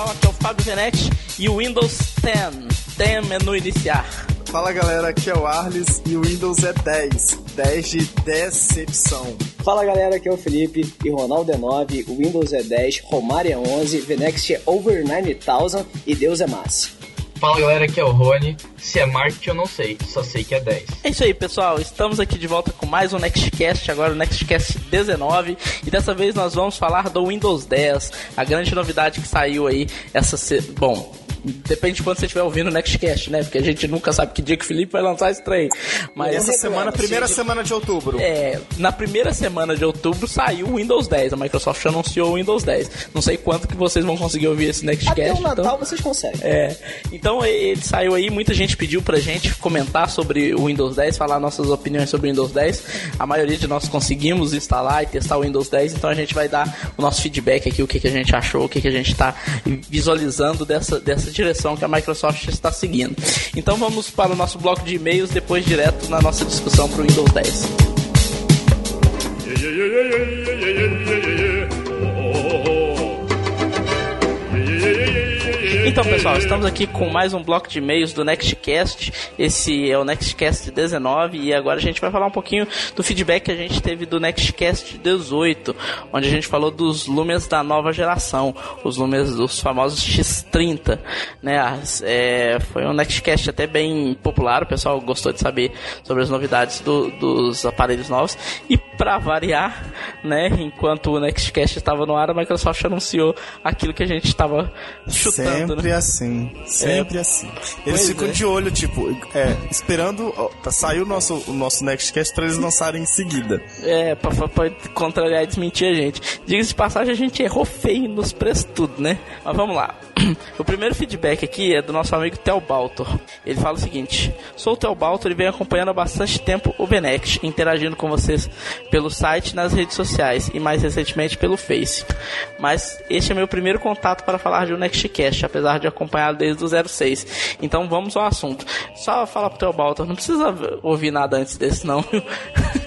pessoal, aqui é o Fábio Venex e o Windows 10. 10 menu iniciar. Fala galera, aqui é o Arles e o Windows é 10. 10 de decepção. Fala galera, aqui é o Felipe e Ronaldo é 9, o Windows é 10, Romário é 11, Venext é over 9000 e Deus é massa. Fala galera, aqui é o Rony. Se é marketing eu não sei, só sei que é 10. É isso aí, pessoal. Estamos aqui de volta com mais um Nextcast, agora o Nextcast 19. E dessa vez nós vamos falar do Windows 10, a grande novidade que saiu aí essa. Se... Bom, Depende de quando você estiver ouvindo o Nextcast, né? Porque a gente nunca sabe que dia que o Felipe vai lançar esse trem. Mas essa semana, primeira de... semana de outubro. É, na primeira semana de outubro saiu o Windows 10. A Microsoft anunciou o Windows 10. Não sei quanto que vocês vão conseguir ouvir esse Nextcast. Até o Natal então... vocês conseguem. É. Então ele saiu aí, muita gente pediu pra gente comentar sobre o Windows 10, falar nossas opiniões sobre o Windows 10. A maioria de nós conseguimos instalar e testar o Windows 10, então a gente vai dar o nosso feedback aqui, o que, que a gente achou, o que, que a gente tá visualizando dessa, dessa direção que a Microsoft Microsoft está seguindo. Então vamos para o nosso bloco de e-mails, depois direto na nossa discussão para o Windows 10. Então, pessoal, estamos aqui com mais um bloco de e-mails do Nextcast. Esse é o Nextcast 19 e agora a gente vai falar um pouquinho do feedback que a gente teve do Nextcast 18, onde a gente falou dos Lumens da nova geração, os Lumens dos famosos X30, né? É, foi um Nextcast até bem popular, o pessoal gostou de saber sobre as novidades do, dos aparelhos novos e para variar, né, enquanto o Nextcast estava no ar, a Microsoft anunciou aquilo que a gente estava chutando Sempre né? assim. Sempre é. assim. Eles pois ficam é. de olho, tipo, é, esperando pra sair o nosso, o nosso Nextcast pra eles lançarem em seguida. É, pra, pra, pra contrariar e desmentir a gente. Diga-se de passagem, a gente errou feio nos preços tudo, né? Mas vamos lá. O primeiro feedback aqui é do nosso amigo Theo Baltor. Ele fala o seguinte: Sou o Theo Baltor e venho acompanhando há bastante tempo o Benext, interagindo com vocês pelo site nas redes sociais e mais recentemente pelo Face. Mas este é meu primeiro contato para falar de um Nextcast, apesar de acompanhar desde o 06. Então vamos ao assunto. Só falar pro teu Baltor, não precisa ouvir nada antes desse não.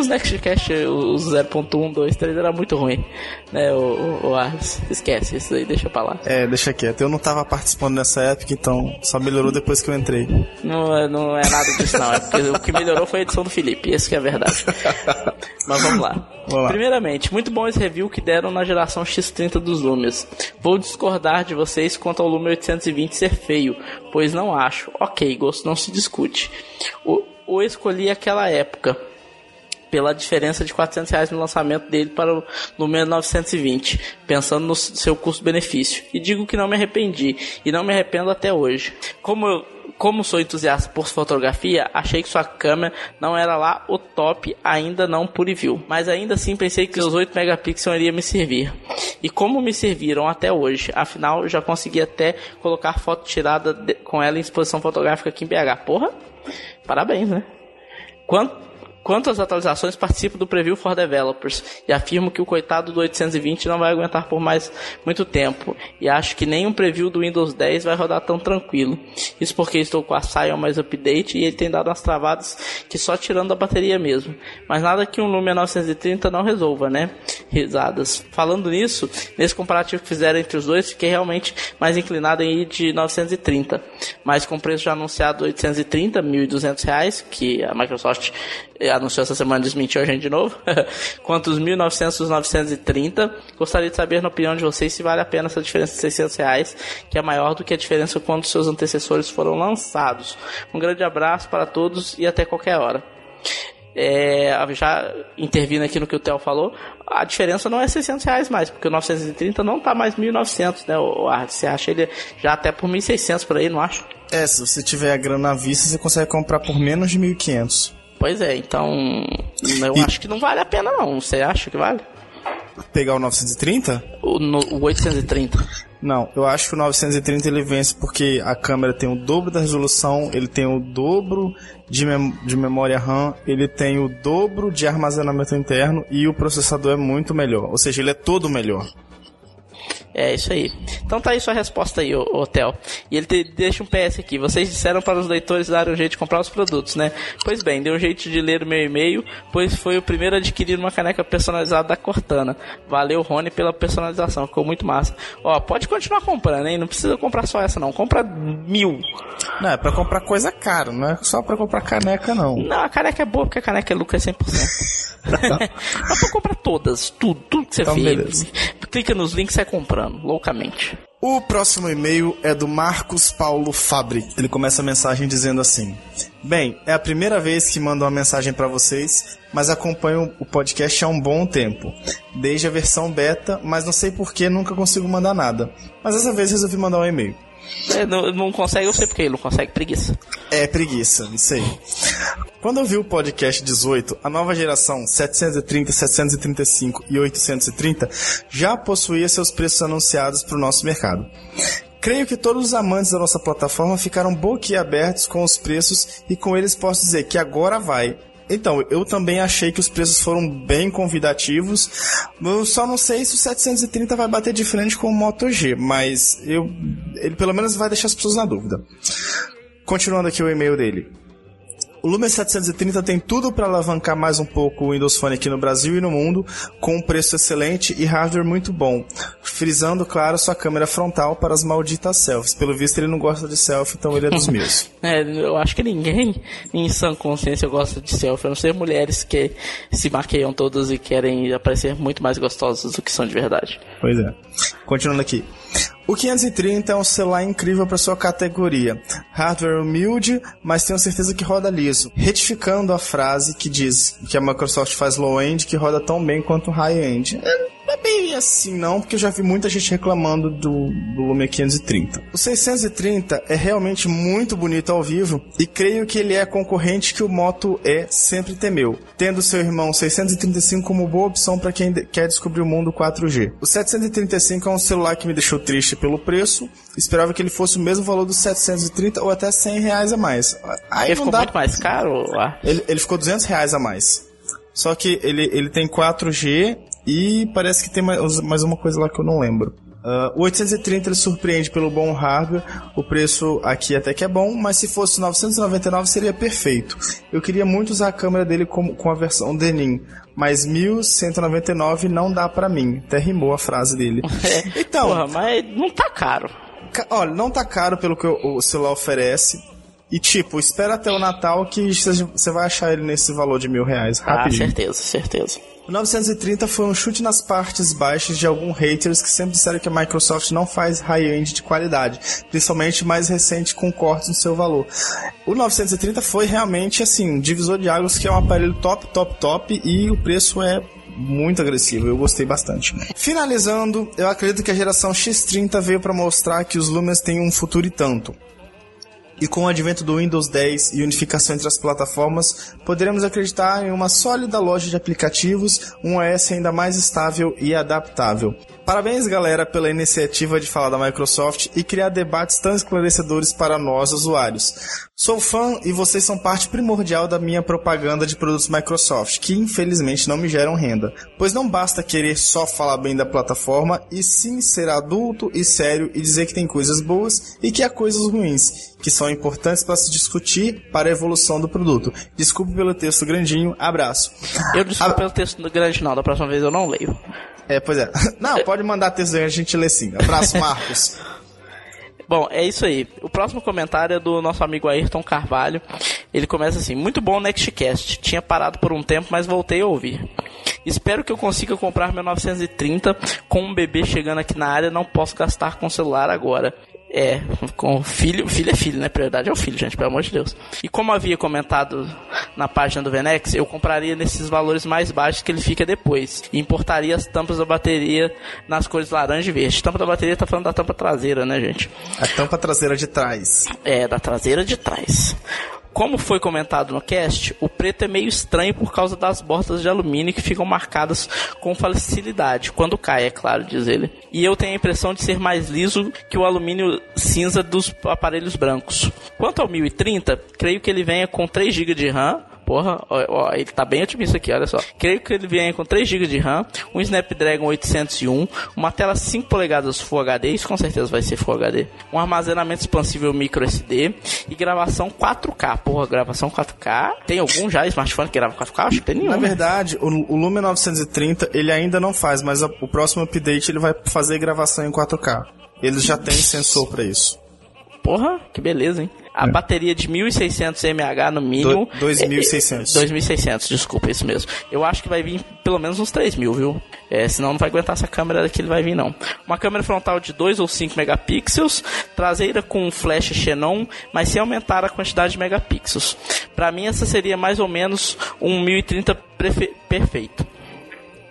os Nextcast, os 0.1, 2, 3 era muito ruim, né, o, o, Ars. Esquece, isso aí deixa pra lá. É, deixa quieto. Eu não tava participando nessa época, então só melhorou depois que eu entrei. Não, é, não é nada disso não, é porque o que melhorou foi a edição do Felipe, esse que é a verdade. Mas vamos lá. vamos lá. Primeiramente, muito bom esse review que deram na geração X30 dos Lumias. Vou discordar de vocês quanto ao Lumia 820 ser feio, pois não acho. Ok, gosto não se discute. O, o escolhi aquela época pela diferença de 400 reais no lançamento dele para o número 920, pensando no seu custo-benefício. E digo que não me arrependi, e não me arrependo até hoje. Como eu como sou entusiasta por fotografia, achei que sua câmera não era lá o top, ainda não por. Mas ainda assim pensei que os 8 megapixels iria me servir. E como me serviram até hoje, afinal já consegui até colocar foto tirada de, com ela em exposição fotográfica aqui em BH. Porra, parabéns, né? Quanto Quanto às atualizações, participo do Preview for Developers e afirmo que o coitado do 820 não vai aguentar por mais muito tempo e acho que nem um preview do Windows 10 vai rodar tão tranquilo. Isso porque estou com a Sion mais update e ele tem dado umas travadas que só tirando a bateria mesmo. Mas nada que um Lumia 930 não resolva, né? Risadas. Falando nisso, nesse comparativo que fizeram entre os dois, fiquei realmente mais inclinado em ir de 930. Mas com o preço já anunciado 830, 1.200 reais, que a Microsoft anunciou essa semana, desmentiu a gente de novo, quanto os 1.900 os 930. Gostaria de saber, na opinião de vocês, se vale a pena essa diferença de 600 reais, que é maior do que a diferença quando seus antecessores foram lançados. Um grande abraço para todos e até qualquer hora. É, já intervindo aqui no que o Theo falou, a diferença não é 600 reais mais, porque o 930 não está mais 1.900, né, o Você acha ele já até por 1.600 por aí, não acho? É, se você tiver a grana à vista, você consegue comprar por menos de 1.500. Pois é, então eu e... acho que não vale a pena não. Você acha que vale? Pegar o 930? O, no, o 830. Não, eu acho que o 930 ele vence porque a câmera tem o dobro da resolução, ele tem o dobro de, mem de memória RAM, ele tem o dobro de armazenamento interno e o processador é muito melhor. Ou seja, ele é todo melhor. É isso aí. Então tá aí sua resposta aí, Hotel. E ele te, deixa um PS aqui. Vocês disseram para os leitores darem um jeito de comprar os produtos, né? Pois bem, deu um jeito de ler o meu e-mail, pois foi o primeiro a adquirir uma caneca personalizada da Cortana. Valeu, Rony, pela personalização. Ficou muito massa. Ó, pode continuar comprando, hein? Não precisa comprar só essa, não. Compra mil. Não, é pra comprar coisa cara, não é só pra comprar caneca, não. Não, a caneca é boa porque a caneca é lucro é 100%. Mas pra comprar todas, tudo, tudo que você então, fez. Beleza. Clica nos links e sai comprando, loucamente. O próximo e-mail é do Marcos Paulo Fabri. Ele começa a mensagem dizendo assim: Bem, é a primeira vez que mando uma mensagem para vocês, mas acompanho o podcast há um bom tempo, desde a versão beta, mas não sei por que nunca consigo mandar nada. Mas dessa vez resolvi mandar um e-mail. É, não, não consegue, eu sei porque ele não consegue, preguiça. É, preguiça, isso aí. Quando eu vi o podcast 18, a nova geração 730, 735 e 830 já possuía seus preços anunciados para o nosso mercado. Creio que todos os amantes da nossa plataforma ficaram boquiabertos com os preços e com eles posso dizer que agora vai. Então, eu também achei que os preços foram bem convidativos. Eu só não sei se o 730 vai bater de frente com o Moto G, mas eu, ele pelo menos vai deixar as pessoas na dúvida. Continuando aqui o e-mail dele. O Lumia 730 tem tudo para alavancar mais um pouco o Windows Phone aqui no Brasil e no mundo, com um preço excelente e hardware muito bom, frisando, claro, sua câmera frontal para as malditas selfies. Pelo visto, ele não gosta de selfie, então ele é dos meus. é, eu acho que ninguém em sã consciência gosta de selfie, a não ser mulheres que se maqueiam todas e querem aparecer muito mais gostosas do que são de verdade. Pois é. Continuando aqui. O 530 é um celular incrível para sua categoria. Hardware humilde, mas tenho certeza que roda liso. Retificando a frase que diz que a Microsoft faz low-end que roda tão bem quanto high-end. É é bem assim não, porque eu já vi muita gente reclamando do, do Lumia 530. O 630 é realmente muito bonito ao vivo e creio que ele é concorrente que o Moto E sempre temeu, tendo seu irmão 635 como boa opção para quem quer descobrir o mundo 4G. O 735 é um celular que me deixou triste pelo preço, esperava que ele fosse o mesmo valor do 730 ou até 100 reais a mais. Aí ele ficou dá... muito mais caro? Ele, ele ficou 200 reais a mais. Só que ele, ele tem 4G e parece que tem mais, mais uma coisa lá que eu não lembro. Uh, o 830 ele surpreende pelo bom hardware, o preço aqui até que é bom, mas se fosse 999 seria perfeito. Eu queria muito usar a câmera dele com, com a versão Denim, mas 1199 não dá para mim. Até rimou a frase dele. É, então, Porra, mas não tá caro. Ca olha, não tá caro pelo que o, o celular oferece. E tipo, espera até o Natal que você vai achar ele nesse valor de mil reais. Ah, rapidinho. Ah, certeza, certeza. O 930 foi um chute nas partes baixas de alguns haters que sempre disseram que a Microsoft não faz high-end de qualidade, principalmente mais recente com cortes no seu valor. O 930 foi realmente assim, um divisor de águas que é um aparelho top, top, top e o preço é muito agressivo, eu gostei bastante. Finalizando, eu acredito que a geração X30 veio para mostrar que os Lumens têm um futuro e tanto. E com o advento do Windows 10 e unificação entre as plataformas, poderemos acreditar em uma sólida loja de aplicativos, um OS ainda mais estável e adaptável. Parabéns, galera, pela iniciativa de falar da Microsoft e criar debates tão esclarecedores para nós, usuários. Sou fã e vocês são parte primordial da minha propaganda de produtos Microsoft, que infelizmente não me geram renda. Pois não basta querer só falar bem da plataforma, e sim ser adulto e sério e dizer que tem coisas boas e que há coisas ruins, que são importantes para se discutir para a evolução do produto. Desculpe pelo texto grandinho, abraço. Eu desculpe a... pelo texto grande não, da próxima vez eu não leio. É, pois é. Não, pode mandar texto aí, a gente lê sim. Abraço, Marcos. Bom, é isso aí. O próximo comentário é do nosso amigo Ayrton Carvalho. Ele começa assim: Muito bom o Nextcast. Tinha parado por um tempo, mas voltei a ouvir. Espero que eu consiga comprar meu 930 com um bebê chegando aqui na área. Não posso gastar com celular agora. É, com filho, filho é filho, né? Prioridade é o filho, gente, pelo amor de Deus. E como havia comentado na página do Venex, eu compraria nesses valores mais baixos que ele fica depois. E importaria as tampas da bateria nas cores laranja e verde. Tampa da bateria tá falando da tampa traseira, né, gente? A tampa traseira de trás. É, da traseira de trás. Como foi comentado no cast, o preto é meio estranho por causa das bordas de alumínio que ficam marcadas com facilidade, quando cai, é claro, diz ele. E eu tenho a impressão de ser mais liso que o alumínio cinza dos aparelhos brancos. Quanto ao 1030, creio que ele venha com 3 GB de RAM, Porra, ó, ó, ele tá bem otimista aqui, olha só. Creio que ele vem com 3 GB de RAM, um Snapdragon 801, uma tela 5 polegadas Full HD, isso com certeza vai ser Full HD, um armazenamento expansível micro SD e gravação 4K. Porra, gravação 4K. Tem algum já smartphone que grava 4K? Acho que tem nenhum. Na verdade, o, o Lumia 930 ele ainda não faz, mas a, o próximo update ele vai fazer gravação em 4K. Eles já têm sensor para isso. Porra, que beleza, hein? A é. bateria de 1600 mAh no mínimo. 2600. 2600, desculpa, isso mesmo. Eu acho que vai vir pelo menos uns 3000, viu? É, senão não vai aguentar essa câmera que ele vai vir, não. Uma câmera frontal de 2 ou 5 megapixels, traseira com flash Xenon, mas sem aumentar a quantidade de megapixels. Para mim, essa seria mais ou menos um 1030 perfeito.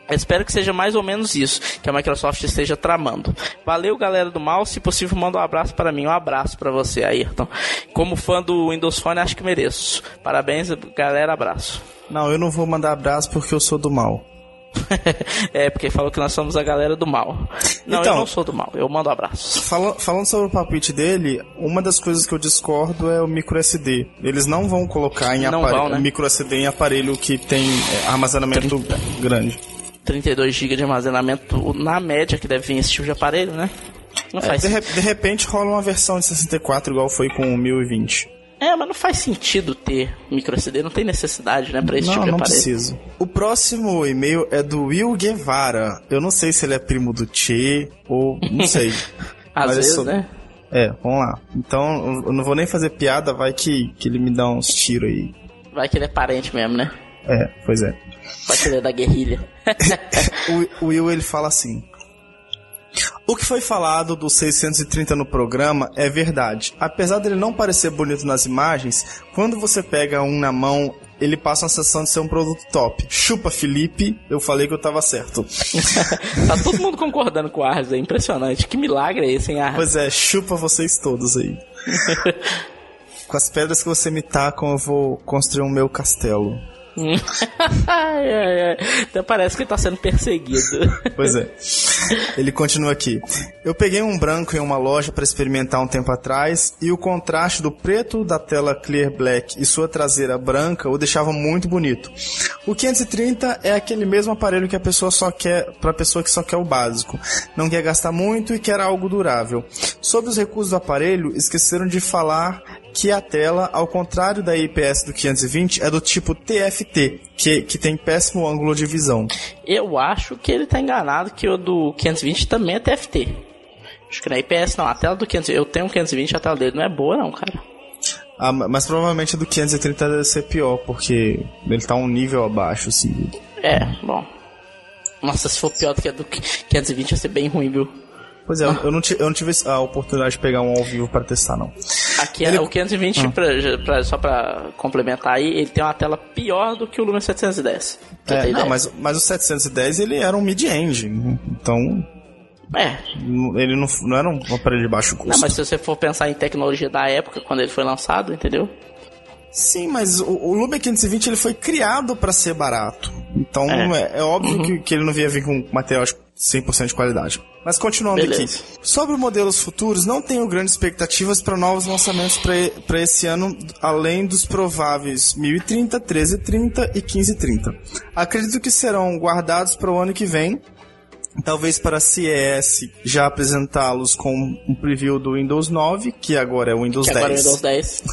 Espero que seja mais ou menos isso que a Microsoft esteja tramando. Valeu, galera do mal. Se possível, manda um abraço para mim. Um abraço para você, Ayrton. Como fã do Windows Phone, acho que mereço. Parabéns, galera. Abraço. Não, eu não vou mandar abraço porque eu sou do mal. é, porque falou que nós somos a galera do mal. Não, então, eu não sou do mal, eu mando abraços. Falando, falando sobre o palpite dele, uma das coisas que eu discordo é o micro SD. Eles não vão colocar em aparelho, né? micro SD em aparelho que tem armazenamento 30. grande. 32 GB de armazenamento na média que deve vir esse tipo de aparelho, né? Não é, faz de, de, repente rola uma versão de 64 igual foi com o 1020. É, mas não faz sentido ter micro SD, não tem necessidade, né, pra esse não, tipo de aparelho. Não, preciso. O próximo e-mail é do Will Guevara. Eu não sei se ele é primo do Che ou não sei. Às vezes, sou... né? É, vamos lá. Então, eu não vou nem fazer piada, vai que, que ele me dá uns tiros aí. Vai que ele é parente mesmo, né? É, pois é. É da guerrilha. o Will, ele fala assim... O que foi falado do 630 no programa é verdade. Apesar dele não parecer bonito nas imagens, quando você pega um na mão, ele passa uma sensação de ser um produto top. Chupa, Felipe, eu falei que eu tava certo. tá todo mundo concordando com o Ars, é impressionante. Que milagre é esse, hein, Ars? Pois é, chupa vocês todos aí. com as pedras que você me tacam, eu vou construir um meu castelo ai, ai, ai. Até parece que ele tá sendo perseguido. Pois é. Ele continua aqui. Eu peguei um branco em uma loja para experimentar um tempo atrás e o contraste do preto da tela Clear Black e sua traseira branca o deixava muito bonito. O 530 é aquele mesmo aparelho que a pessoa só quer para pessoa que só quer o básico, não quer gastar muito e quer algo durável. Sobre os recursos do aparelho, esqueceram de falar que a tela, ao contrário da IPS do 520, é do tipo TFT, que, que tem péssimo ângulo de visão. Eu acho que ele está enganado que o do 520 também é TFT. Acho que na IPS não, a tela do 520, eu tenho um 520, a tela dele não é boa não, cara. Ah, mas provavelmente a do 530 deve ser pior, porque ele tá um nível abaixo, assim. É, bom. Nossa, se for pior do que a do 520 vai ser bem ruim, viu? Pois é, eu, eu, não tive, eu não tive a oportunidade de pegar um ao vivo para testar, não. Aqui ele... é o 520, ah. pra, pra, só para complementar aí, ele tem uma tela pior do que o Lumia 710. É, não, mas, mas o 710 ele era um mid-end, então... É. Ele não, não era um aparelho de baixo custo. Não, mas se você for pensar em tecnologia da época, quando ele foi lançado, entendeu? Sim, mas o, o Lumia 520 ele foi criado para ser barato. Então é, é, é óbvio uhum. que, que ele não ia vir com material 100% de qualidade. Mas continuando Beleza. aqui. Sobre modelos futuros, não tenho grandes expectativas para novos lançamentos para esse ano, além dos prováveis 1030, 1330 e 1530. Acredito que serão guardados para o ano que vem, talvez para a CES já apresentá-los com um preview do Windows 9, que agora é o Windows que 10. Agora é o Windows 10.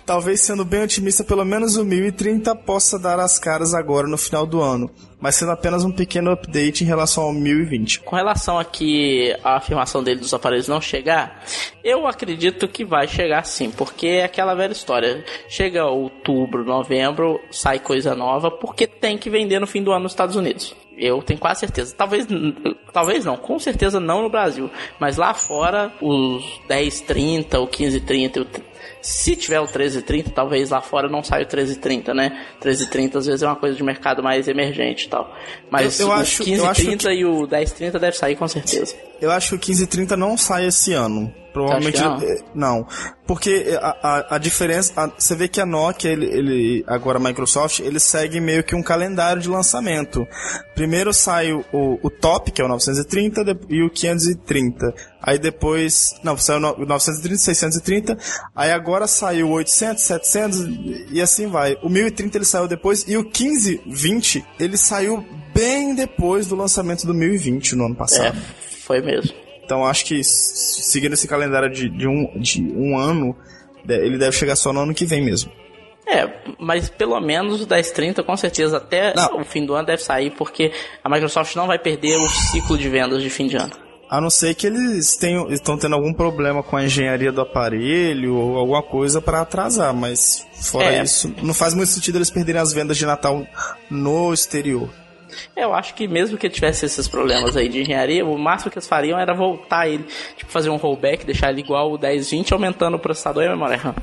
talvez sendo bem otimista, pelo menos o 1030 possa dar as caras agora no final do ano, mas sendo apenas um pequeno update em relação ao 1020. Com relação aqui à afirmação dele dos aparelhos não chegar, eu acredito que vai chegar sim, porque é aquela velha história. Chega outubro, novembro, sai coisa nova, porque tem que vender no fim do ano nos Estados Unidos. Eu tenho quase certeza. Talvez, talvez não, com certeza não no Brasil. Mas lá fora, os 1030, o 1530, se tiver o 1330, talvez lá fora não saia o 1330, né? 1330 às vezes é uma coisa de mercado mais emergente e tal. Mas eu, eu o acho, 1530 que... e o 1030 deve sair com certeza. Eu acho que o 1530 não sai esse ano. Provavelmente não? É, não. Porque a, a, a diferença. A, você vê que a Nokia, ele, ele, agora a Microsoft, ele segue meio que um calendário de lançamento. Primeiro sai o, o, top, que é o 930, e o 530. Aí depois. Não, saiu o 930, 630. Aí agora saiu o 800, 700 e assim vai. O 1030 ele saiu depois. E o 1520 ele saiu bem depois do lançamento do 1020 no ano passado. É, foi mesmo. Então acho que seguindo esse calendário de, de, um, de um ano, ele deve chegar só no ano que vem mesmo. É, mas pelo menos o 1030 com certeza até não. o fim do ano deve sair, porque a Microsoft não vai perder o ciclo de vendas de fim de ano. A não ser que eles tenham, estão tendo algum problema com a engenharia do aparelho ou alguma coisa para atrasar, mas fora é. isso, não faz muito sentido eles perderem as vendas de Natal no exterior. Eu acho que mesmo que tivesse esses problemas aí de engenharia, o máximo que eles fariam era voltar ele, tipo, fazer um rollback, deixar ele igual o 1020, aumentando o processador e a memória RAM.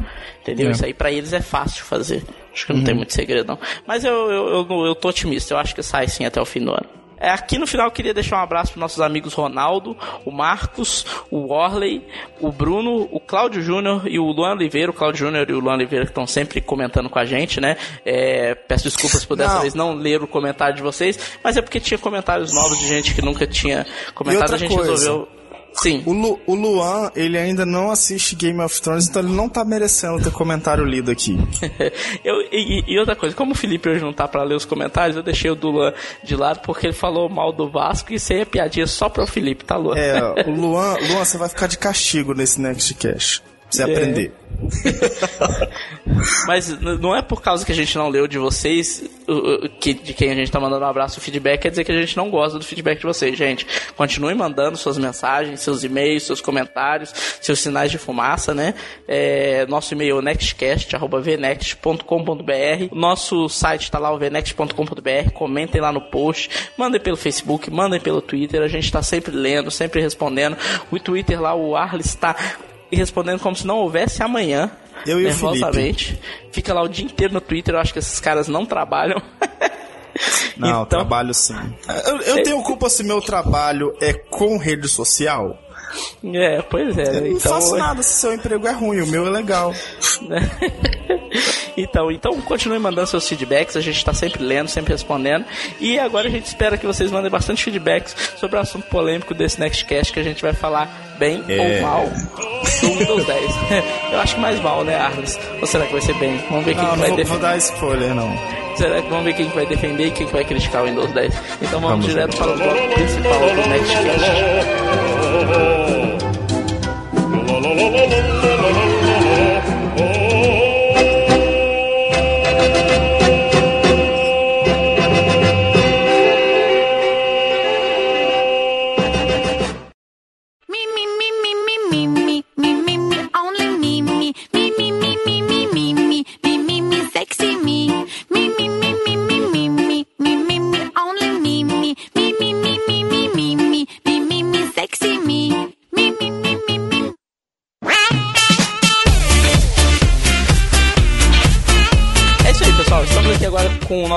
Entendeu? É. Isso aí pra eles é fácil de fazer. Acho que não uhum. tem muito segredo, não. Mas eu, eu, eu, eu tô otimista, eu acho que sai sim até o fim do ano. É, aqui no final eu queria deixar um abraço para nossos amigos Ronaldo, o Marcos, o Orley, o Bruno, o Cláudio Júnior e o Luan Oliveira. O Cláudio Júnior e o Luan Oliveira que estão sempre comentando com a gente, né? É, peço desculpas por dessa não. vez não ler o comentário de vocês, mas é porque tinha comentários novos de gente que nunca tinha comentado. A gente coisa. resolveu Sim. O, Lu, o Luan, ele ainda não assiste Game of Thrones, então ele não tá merecendo ter comentário lido aqui. eu, e, e, outra coisa, como o Felipe hoje não tá pra ler os comentários, eu deixei o do Luan de lado porque ele falou mal do Vasco e isso aí é piadinha só pro Felipe, tá, Luan? É, o Luan, Luan, você vai ficar de castigo nesse Next Cash você é. aprender. Mas não é por causa que a gente não leu de vocês, que, de quem a gente tá mandando um abraço, o feedback, quer dizer que a gente não gosta do feedback de vocês, gente. Continue mandando suas mensagens, seus e-mails, seus comentários, seus sinais de fumaça, né? É, nosso e-mail é nextcast.vnext.com.br. Nosso site tá lá, o vnext.com.br. Comentem lá no post, mandem pelo Facebook, mandem pelo Twitter. A gente tá sempre lendo, sempre respondendo. O Twitter lá, o Arles está e respondendo como se não houvesse amanhã. Eu e nervosamente. Fica lá o dia inteiro no Twitter, eu acho que esses caras não trabalham. Não, então, trabalho sim. Eu, eu tenho culpa se meu trabalho é com rede social. É, pois é. Eu não então, faço nada se seu emprego é ruim, o meu é legal. então, então continue mandando seus feedbacks, a gente está sempre lendo, sempre respondendo. E agora a gente espera que vocês mandem bastante feedbacks sobre o assunto polêmico desse Nextcast que a gente vai falar bem é... ou mal do Windows 10. Eu acho que mais mal, né, Arles? Ou será que vai ser bem? Vamos ver quem não, vai defender. Não vou dar spoiler, não. Será que vamos ver quem vai defender e quem vai criticar o Windows 10? Então vamos, vamos direto para o bloco principal do Nextcast.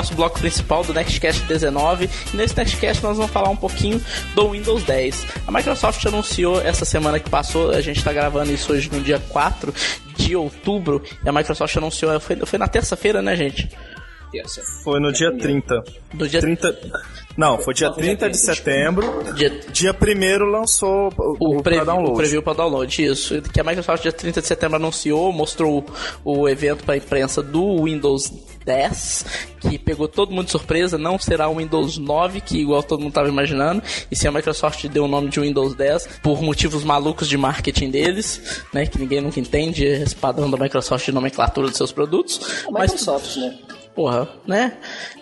nosso bloco principal do Nextcast 19. E nesse Nextcast nós vamos falar um pouquinho do Windows 10. A Microsoft anunciou essa semana que passou, a gente está gravando isso hoje no dia 4 de outubro, e a Microsoft anunciou, foi, foi na terça-feira, né, gente? Foi no dia 30. Do dia 30. Não, foi dia 30 de setembro. Dia, dia 1 lançou o, o, preview, download. o preview para download. Isso. Que a Microsoft, dia 30 de setembro, anunciou, mostrou o, evento para a imprensa do Windows 10, que pegou todo mundo de surpresa. Não será o Windows 9, que igual todo mundo estava imaginando. E se a Microsoft deu o nome de Windows 10 por motivos malucos de marketing deles, né? Que ninguém nunca entende esse padrão da Microsoft de nomenclatura dos seus produtos. A Microsoft, mas, né? Porra, né?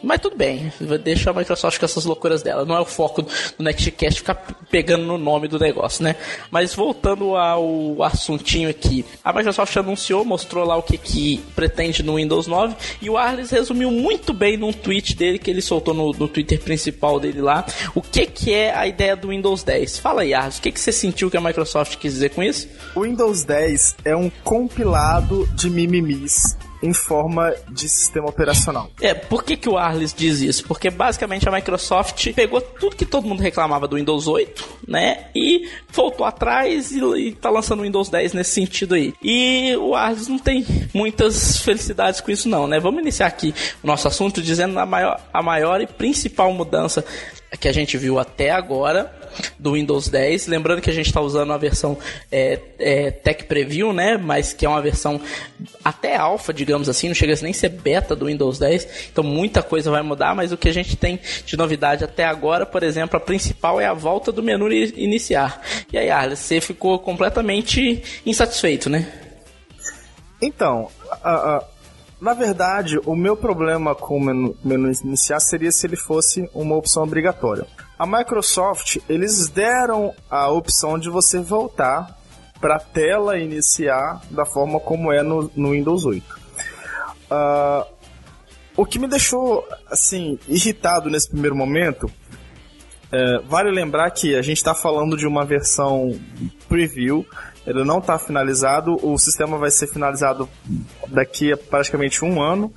Mas tudo bem, deixa a Microsoft com essas loucuras dela. Não é o foco do Nextcast ficar pegando no nome do negócio, né? Mas voltando ao assuntinho aqui, a Microsoft anunciou, mostrou lá o que, que pretende no Windows 9 e o Arles resumiu muito bem num tweet dele que ele soltou no, no Twitter principal dele lá o que, que é a ideia do Windows 10. Fala aí, Arles, o que, que você sentiu que a Microsoft quis dizer com isso? O Windows 10 é um compilado de mimimis em forma de sistema operacional. É, por que, que o Arles diz isso? Porque basicamente a Microsoft pegou tudo que todo mundo reclamava do Windows 8, né? E voltou atrás e, e tá lançando o Windows 10 nesse sentido aí. E o Arles não tem muitas felicidades com isso, não, né? Vamos iniciar aqui o nosso assunto dizendo a maior, a maior e principal mudança que a gente viu até agora do Windows 10. Lembrando que a gente está usando a versão é, é, Tech Preview, né? Mas que é uma versão até alfa, digamos assim, não chega nem a ser beta do Windows 10. Então muita coisa vai mudar, mas o que a gente tem de novidade até agora, por exemplo, a principal é a volta do menu iniciar. E aí, Arles, você ficou completamente insatisfeito, né? Então, a, a na verdade, o meu problema com o menu, menu iniciar seria se ele fosse uma opção obrigatória. A Microsoft, eles deram a opção de você voltar para a tela iniciar da forma como é no, no Windows 8. Uh, ah, o que me deixou assim irritado nesse primeiro momento é, vale lembrar que a gente está falando de uma versão preview ele não está finalizado, o sistema vai ser finalizado daqui a praticamente um ano.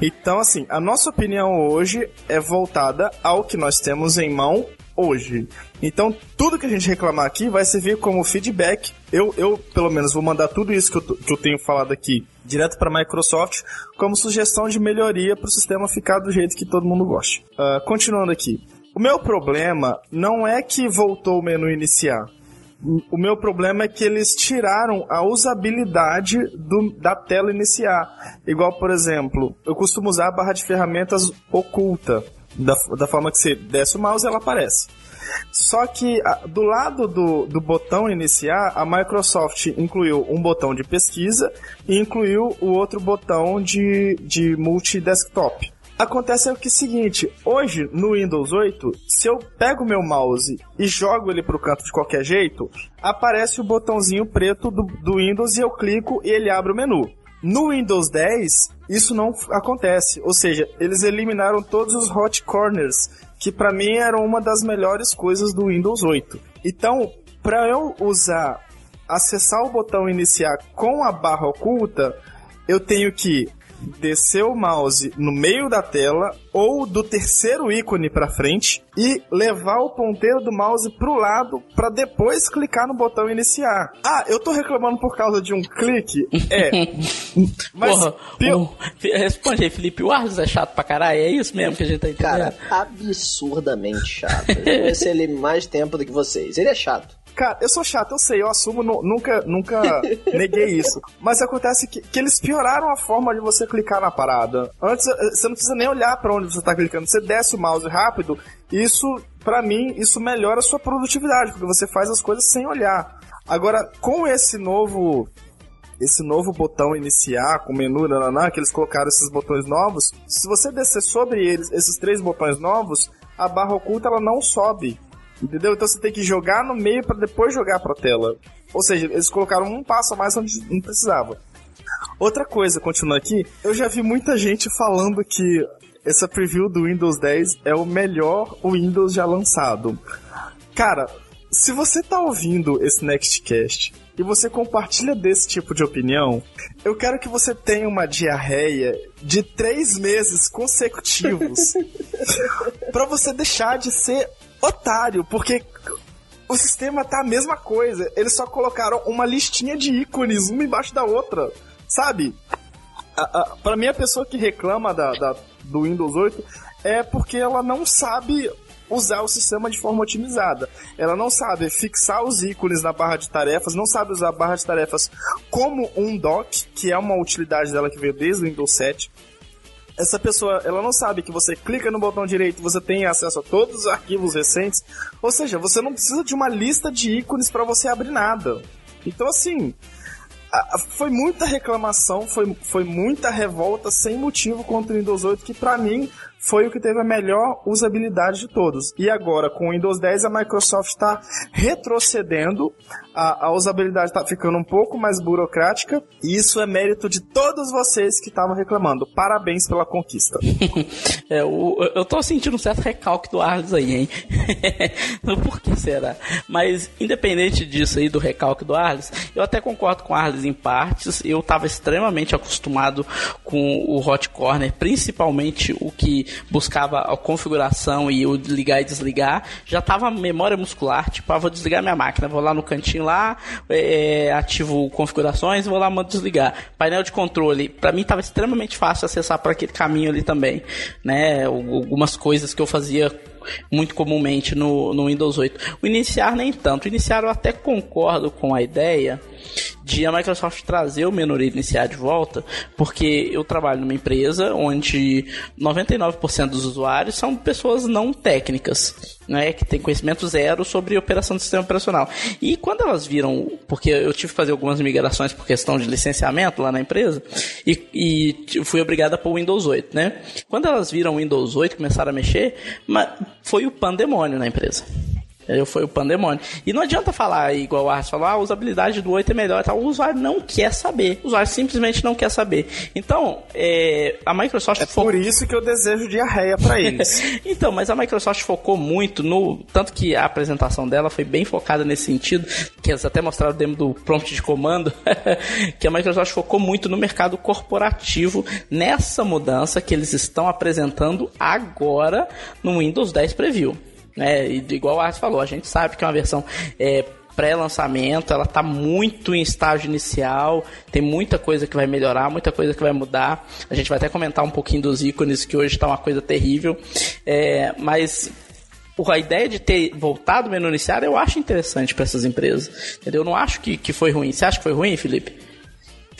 Então, assim, a nossa opinião hoje é voltada ao que nós temos em mão hoje. Então, tudo que a gente reclamar aqui vai servir como feedback. Eu, eu pelo menos, vou mandar tudo isso que eu, que eu tenho falado aqui direto para a Microsoft como sugestão de melhoria para o sistema ficar do jeito que todo mundo gosta. Uh, continuando aqui. O meu problema não é que voltou o menu iniciar. O meu problema é que eles tiraram a usabilidade do, da tela iniciar. Igual, por exemplo, eu costumo usar a barra de ferramentas oculta. Da, da forma que você desce o mouse, ela aparece. Só que do lado do, do botão iniciar, a Microsoft incluiu um botão de pesquisa e incluiu o outro botão de, de multi-desktop. Acontece o que é o seguinte, hoje no Windows 8, se eu pego meu mouse e jogo ele pro canto de qualquer jeito, aparece o botãozinho preto do, do Windows e eu clico e ele abre o menu. No Windows 10, isso não acontece, ou seja, eles eliminaram todos os hot corners, que para mim eram uma das melhores coisas do Windows 8. Então, para eu usar acessar o botão iniciar com a barra oculta, eu tenho que descer o mouse no meio da tela ou do terceiro ícone para frente e levar o ponteiro do mouse pro lado para depois clicar no botão iniciar. Ah, eu tô reclamando por causa de um clique? É. Mas Porra, pio... responde aí, Felipe, o Arlos é chato pra caralho, é isso mesmo que a gente tá entendendo? Cara, absurdamente chato. Eu conheci ele mais tempo do que vocês. Ele é chato. Cara, eu sou chato, eu sei, eu assumo, nunca, nunca neguei isso. Mas acontece que, que eles pioraram a forma de você clicar na parada. Antes, eh, você não precisa nem olhar para onde você tá clicando. Você desce o mouse rápido, isso, para mim, isso melhora a sua produtividade, porque você faz as coisas sem olhar. Agora, com esse novo esse novo botão iniciar com o menu, nananã, que eles colocaram esses botões novos, se você descer sobre eles, esses três botões novos, a barra oculta ela não sobe. Entendeu? Então você tem que jogar no meio para depois jogar pra tela. Ou seja, eles colocaram um passo a mais onde não precisava. Outra coisa, continuando aqui, eu já vi muita gente falando que essa preview do Windows 10 é o melhor Windows já lançado. Cara, se você tá ouvindo esse Nextcast e você compartilha desse tipo de opinião, eu quero que você tenha uma diarreia de três meses consecutivos para você deixar de ser otário, porque o sistema tá a mesma coisa. Eles só colocaram uma listinha de ícones, uma embaixo da outra. Sabe? para mim, a pessoa que reclama da, da, do Windows 8 é porque ela não sabe usar o sistema de forma otimizada. Ela não sabe fixar os ícones na barra de tarefas, não sabe usar a barra de tarefas como um dock, que é uma utilidade dela que veio desde o Windows 7 essa pessoa ela não sabe que você clica no botão direito você tem acesso a todos os arquivos recentes. Ou seja, você não precisa de uma lista de ícones para você abrir nada. Então, assim, foi muita reclamação, foi, foi muita revolta sem motivo contra o Windows 8, que para mim foi o que teve a melhor usabilidade de todos. E agora, com o Windows 10, a Microsoft está retrocedendo a, a, usabilidade tá ficando um pouco mais burocrática, e isso é mérito de todos vocês que estavam reclamando. Parabéns pela conquista. é, o, eu tô sentindo um certo recalque do Arles aí, hein? Por que será? Mas, independente disso aí, do recalque do Arles, eu até concordo com o Arles em partes. Eu tava extremamente acostumado com o Hot Corner, principalmente o que buscava a configuração e o ligar e desligar. Já tava memória muscular, tipo, ah, vou desligar minha máquina, vou lá no cantinho lá, é, ativo configurações, vou lá, mando desligar. Painel de controle, para mim tava extremamente fácil acessar para aquele caminho ali também, né? Algumas coisas que eu fazia muito comumente no, no Windows 8. O iniciar nem tanto. O iniciar eu até concordo com a ideia de a Microsoft trazer o menu iniciar de volta, porque eu trabalho numa empresa onde 99% dos usuários são pessoas não técnicas, né, que tem conhecimento zero sobre operação do sistema operacional. E quando elas viram, porque eu tive que fazer algumas migrações por questão de licenciamento lá na empresa, e, e fui obrigada o Windows 8, né? Quando elas viram o Windows 8 começaram a mexer, foi o pandemônio na empresa. Aí foi o pandemônio. E não adianta falar igual o Ars falou, ah, a usabilidade do 8 é melhor. Tal. O usuário não quer saber. O usuário simplesmente não quer saber. Então, é, a Microsoft... É fo... por isso que eu desejo diarreia para eles. então, mas a Microsoft focou muito no... Tanto que a apresentação dela foi bem focada nesse sentido, que eles até mostraram dentro do prompt de comando, que a Microsoft focou muito no mercado corporativo, nessa mudança que eles estão apresentando agora no Windows 10 Preview. Né? E, igual o Ars falou, a gente sabe que é uma versão é, pré-lançamento, ela está muito em estágio inicial, tem muita coisa que vai melhorar, muita coisa que vai mudar. A gente vai até comentar um pouquinho dos ícones, que hoje está uma coisa terrível. É, mas a ideia de ter voltado o menu inicial eu acho interessante para essas empresas. Entendeu? Eu não acho que, que foi ruim. Você acha que foi ruim, Felipe?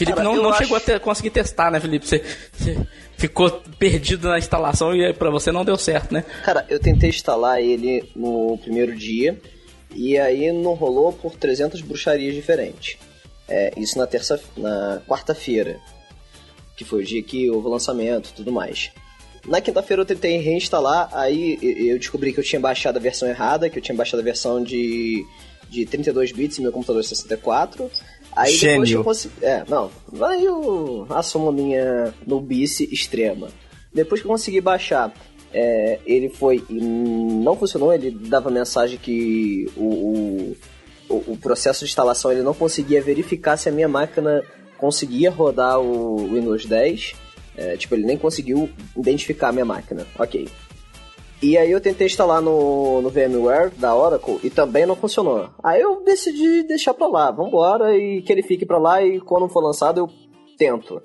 Felipe Cara, não, não acho... chegou a ter, conseguir testar, né, Felipe? Você, você ficou perdido na instalação e para você não deu certo, né? Cara, eu tentei instalar ele no primeiro dia e aí não rolou por 300 bruxarias diferentes. É, isso na terça, na quarta-feira, que foi o dia que houve o lançamento e tudo mais. Na quinta-feira eu tentei reinstalar, aí eu descobri que eu tinha baixado a versão errada, que eu tinha baixado a versão de, de 32 bits em meu computador 64. Aí Gênio. depois que eu consegui. É, não. Aí eu assumo minha nubice extrema. Depois que eu consegui baixar, é, ele foi. Não funcionou, ele dava mensagem que o, o, o, processo de instalação ele não conseguia verificar se a minha máquina conseguia rodar o Windows 10. É, tipo, ele nem conseguiu identificar a minha máquina. Ok. E aí eu tentei instalar no, no VMware da Oracle e também não funcionou. Aí eu decidi deixar pra lá, vambora, e que ele fique pra lá e quando for lançado eu tento.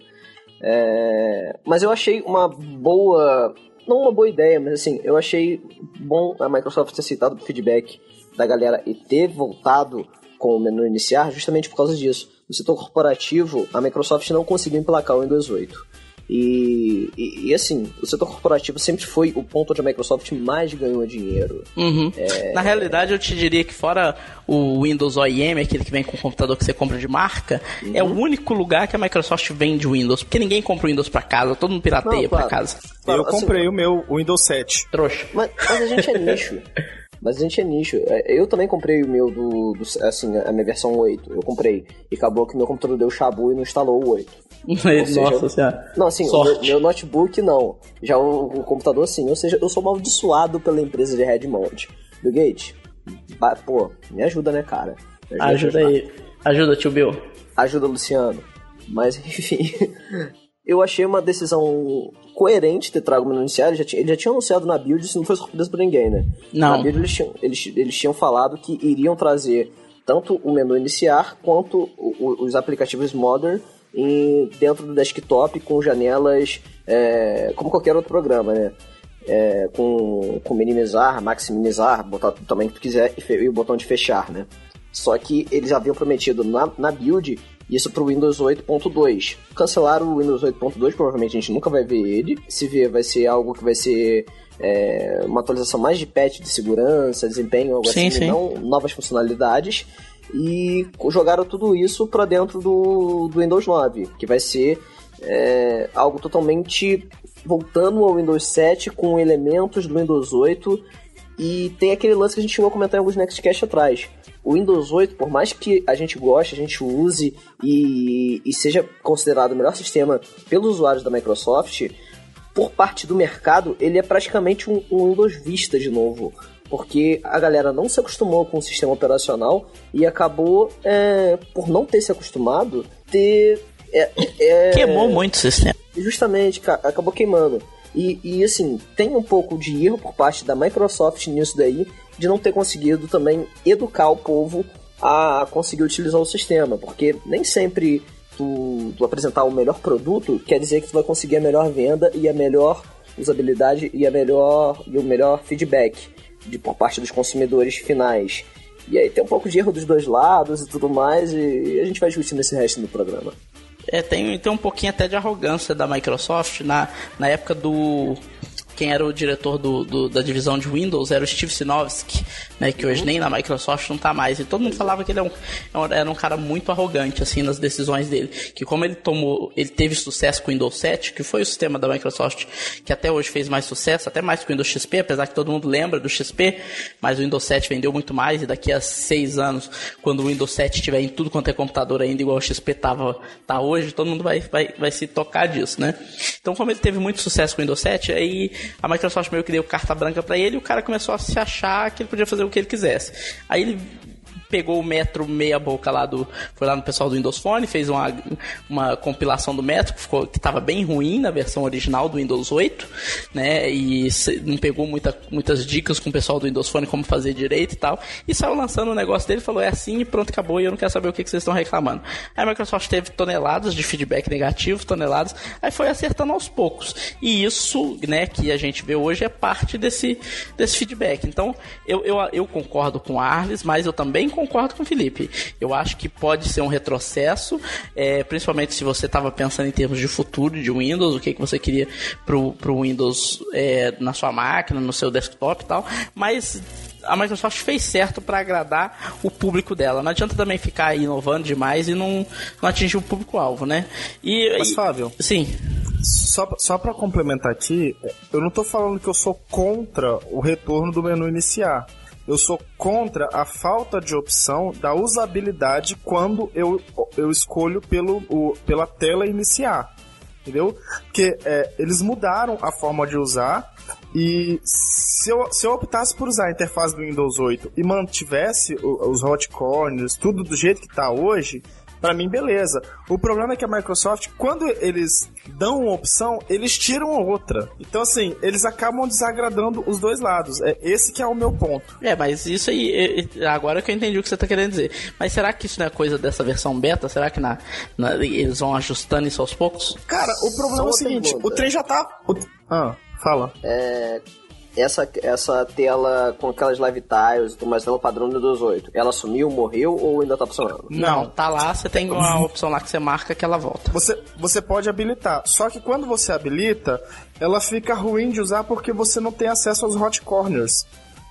É... Mas eu achei uma boa. Não uma boa ideia, mas assim, eu achei bom a Microsoft ter aceitado o feedback da galera e ter voltado com o menu iniciar justamente por causa disso. No setor corporativo, a Microsoft não conseguiu emplacar o Windows 8. E, e, e, assim, o setor corporativo sempre foi o ponto onde a Microsoft mais ganhou dinheiro. Uhum. É... Na realidade, eu te diria que fora o Windows OEM, aquele que vem com o computador que você compra de marca, uhum. é o único lugar que a Microsoft vende Windows. Porque ninguém compra Windows para casa, todo mundo pirateia Não, claro. pra casa. Claro, eu assim, comprei o meu Windows 7. Trouxa. Mas, mas a gente é nicho. Mas a gente é nicho. É, eu também comprei o meu do, do, assim, a minha versão 8. Eu comprei. E acabou que meu computador deu chabu e não instalou o 8. Nossa senhora. Não, assim, meu, meu, notebook não. Já o, o, computador sim. Ou seja, eu sou amaldiçoado pela empresa de Redmond. Bill Gates, pô, me ajuda, né, cara? Ajuda aí. Ajuda, tio Bill. Ajuda, Luciano. Mas, enfim. eu achei uma decisão coerente ter trago o menu inicial. Ele já, tinha, ele já tinha anunciado na build, isso não foi surpresa pra ninguém, né? Não. Na build eles tinham, eles, eles tinham falado que iriam trazer tanto o menu iniciar quanto o, os aplicativos Modern em, dentro do desktop com janelas é, como qualquer outro programa, né? É, com, com minimizar, maximizar, botar o tamanho que tu quiser e, e, o botão de fechar, né? Só que eles haviam prometido na, na build isso para o Windows 8.2. Cancelaram o Windows 8.2, provavelmente a gente nunca vai ver ele. Se ver, vai ser algo que vai ser é, uma atualização mais de patch de segurança, desempenho, algo sim, assim, sim. não novas funcionalidades e jogaram tudo isso para dentro do, do Windows 9, que vai ser é, algo totalmente voltando ao Windows 7 com elementos do Windows 8 E tem aquele lance que a gente chegou a comentar em alguns Nextcast atrás. O Windows 8, por mais que a gente goste, a gente use e, e seja considerado o melhor sistema pelos usuários da Microsoft, por parte do mercado, ele é praticamente um, um Windows Vista de novo porque a galera não se acostumou com o sistema operacional e acabou, é, por não ter se acostumado, ter. É, é, Queimou muito o sistema. Justamente, acabou queimando. E, e assim, tem um pouco de erro por parte da Microsoft nisso daí, de não ter conseguido também educar o povo a conseguir utilizar o sistema, porque nem sempre tu, tu apresentar o melhor produto quer dizer que tu vai conseguir a melhor venda e a melhor usabilidade e a melhor e o melhor feedback de por parte dos consumidores finais. E aí tem um pouco de erro dos dois lados e tudo mais, e a gente vai discutir nesse resto do programa. É, tem, tem um pouquinho até de arrogância da Microsoft na, na época do quem era o diretor do, do, da divisão de Windows era o Steve Sinovsky, né, que hoje nem na Microsoft não está mais. E todo mundo falava que ele é um, é era um cara muito arrogante assim nas decisões dele, que como ele tomou, ele teve sucesso com o Windows 7, que foi o sistema da Microsoft que até hoje fez mais sucesso, até mais que o Windows XP, apesar que todo mundo lembra do XP, mas o Windows 7 vendeu muito mais e daqui a seis anos, quando o Windows 7 estiver em tudo quanto é computador ainda igual o XP tava, tá hoje, todo mundo vai, vai, vai se tocar disso, né? Então como ele teve muito sucesso com o Windows 7, aí a Microsoft meio que deu carta branca para ele e o cara começou a se achar que ele podia fazer o que ele quisesse. Aí ele pegou o metro meia boca lá do. Foi lá no pessoal do Windows Phone, fez uma, uma compilação do metro que, ficou, que tava bem ruim na versão original do Windows 8, né? E não pegou muita, muitas dicas com o pessoal do Windows Phone como fazer direito e tal. E saiu lançando o negócio dele falou: é assim e pronto, acabou. E eu não quero saber o que, que vocês estão reclamando. Aí a Microsoft teve toneladas de feedback negativo, toneladas, aí foi acertando aos poucos. E isso, né, que a gente vê hoje é parte desse, desse feedback. Então, eu, eu, eu concordo com a Arles, mas eu também concordo com o Felipe. Eu acho que pode ser um retrocesso, é, principalmente se você estava pensando em termos de futuro de Windows, o que, que você queria para o Windows é, na sua máquina, no seu desktop e tal. Mas a Microsoft fez certo para agradar o público dela. Não adianta também ficar inovando demais e não, não atingir o público-alvo, né? E, Mas, Fábio. Sim. Só, só para complementar aqui, eu não estou falando que eu sou contra o retorno do menu iniciar eu sou contra a falta de opção da usabilidade quando eu, eu escolho pelo, o, pela tela iniciar. Entendeu? Porque é, eles mudaram a forma de usar e se eu, se eu optasse por usar a interface do Windows 8 e mantivesse os hot corners, tudo do jeito que está hoje, para mim, beleza. O problema é que a Microsoft, quando eles dão uma opção, eles tiram a outra. Então, assim, eles acabam desagradando os dois lados. É esse que é o meu ponto. É, mas isso aí, agora que eu entendi o que você tá querendo dizer. Mas será que isso não é coisa dessa versão beta? Será que na, na eles vão ajustando isso aos poucos? Cara, o problema Só é o seguinte, pergunta. o trem já tá... O... Ah, fala. É essa, essa tela com aquelas live tiles, mas tela padrão do Windows 8, ela sumiu, morreu ou ainda tá funcionando? Não, tá lá, você tem uma opção lá que você marca que ela volta. Você, você pode habilitar, só que quando você habilita, ela fica ruim de usar porque você não tem acesso aos hot corners.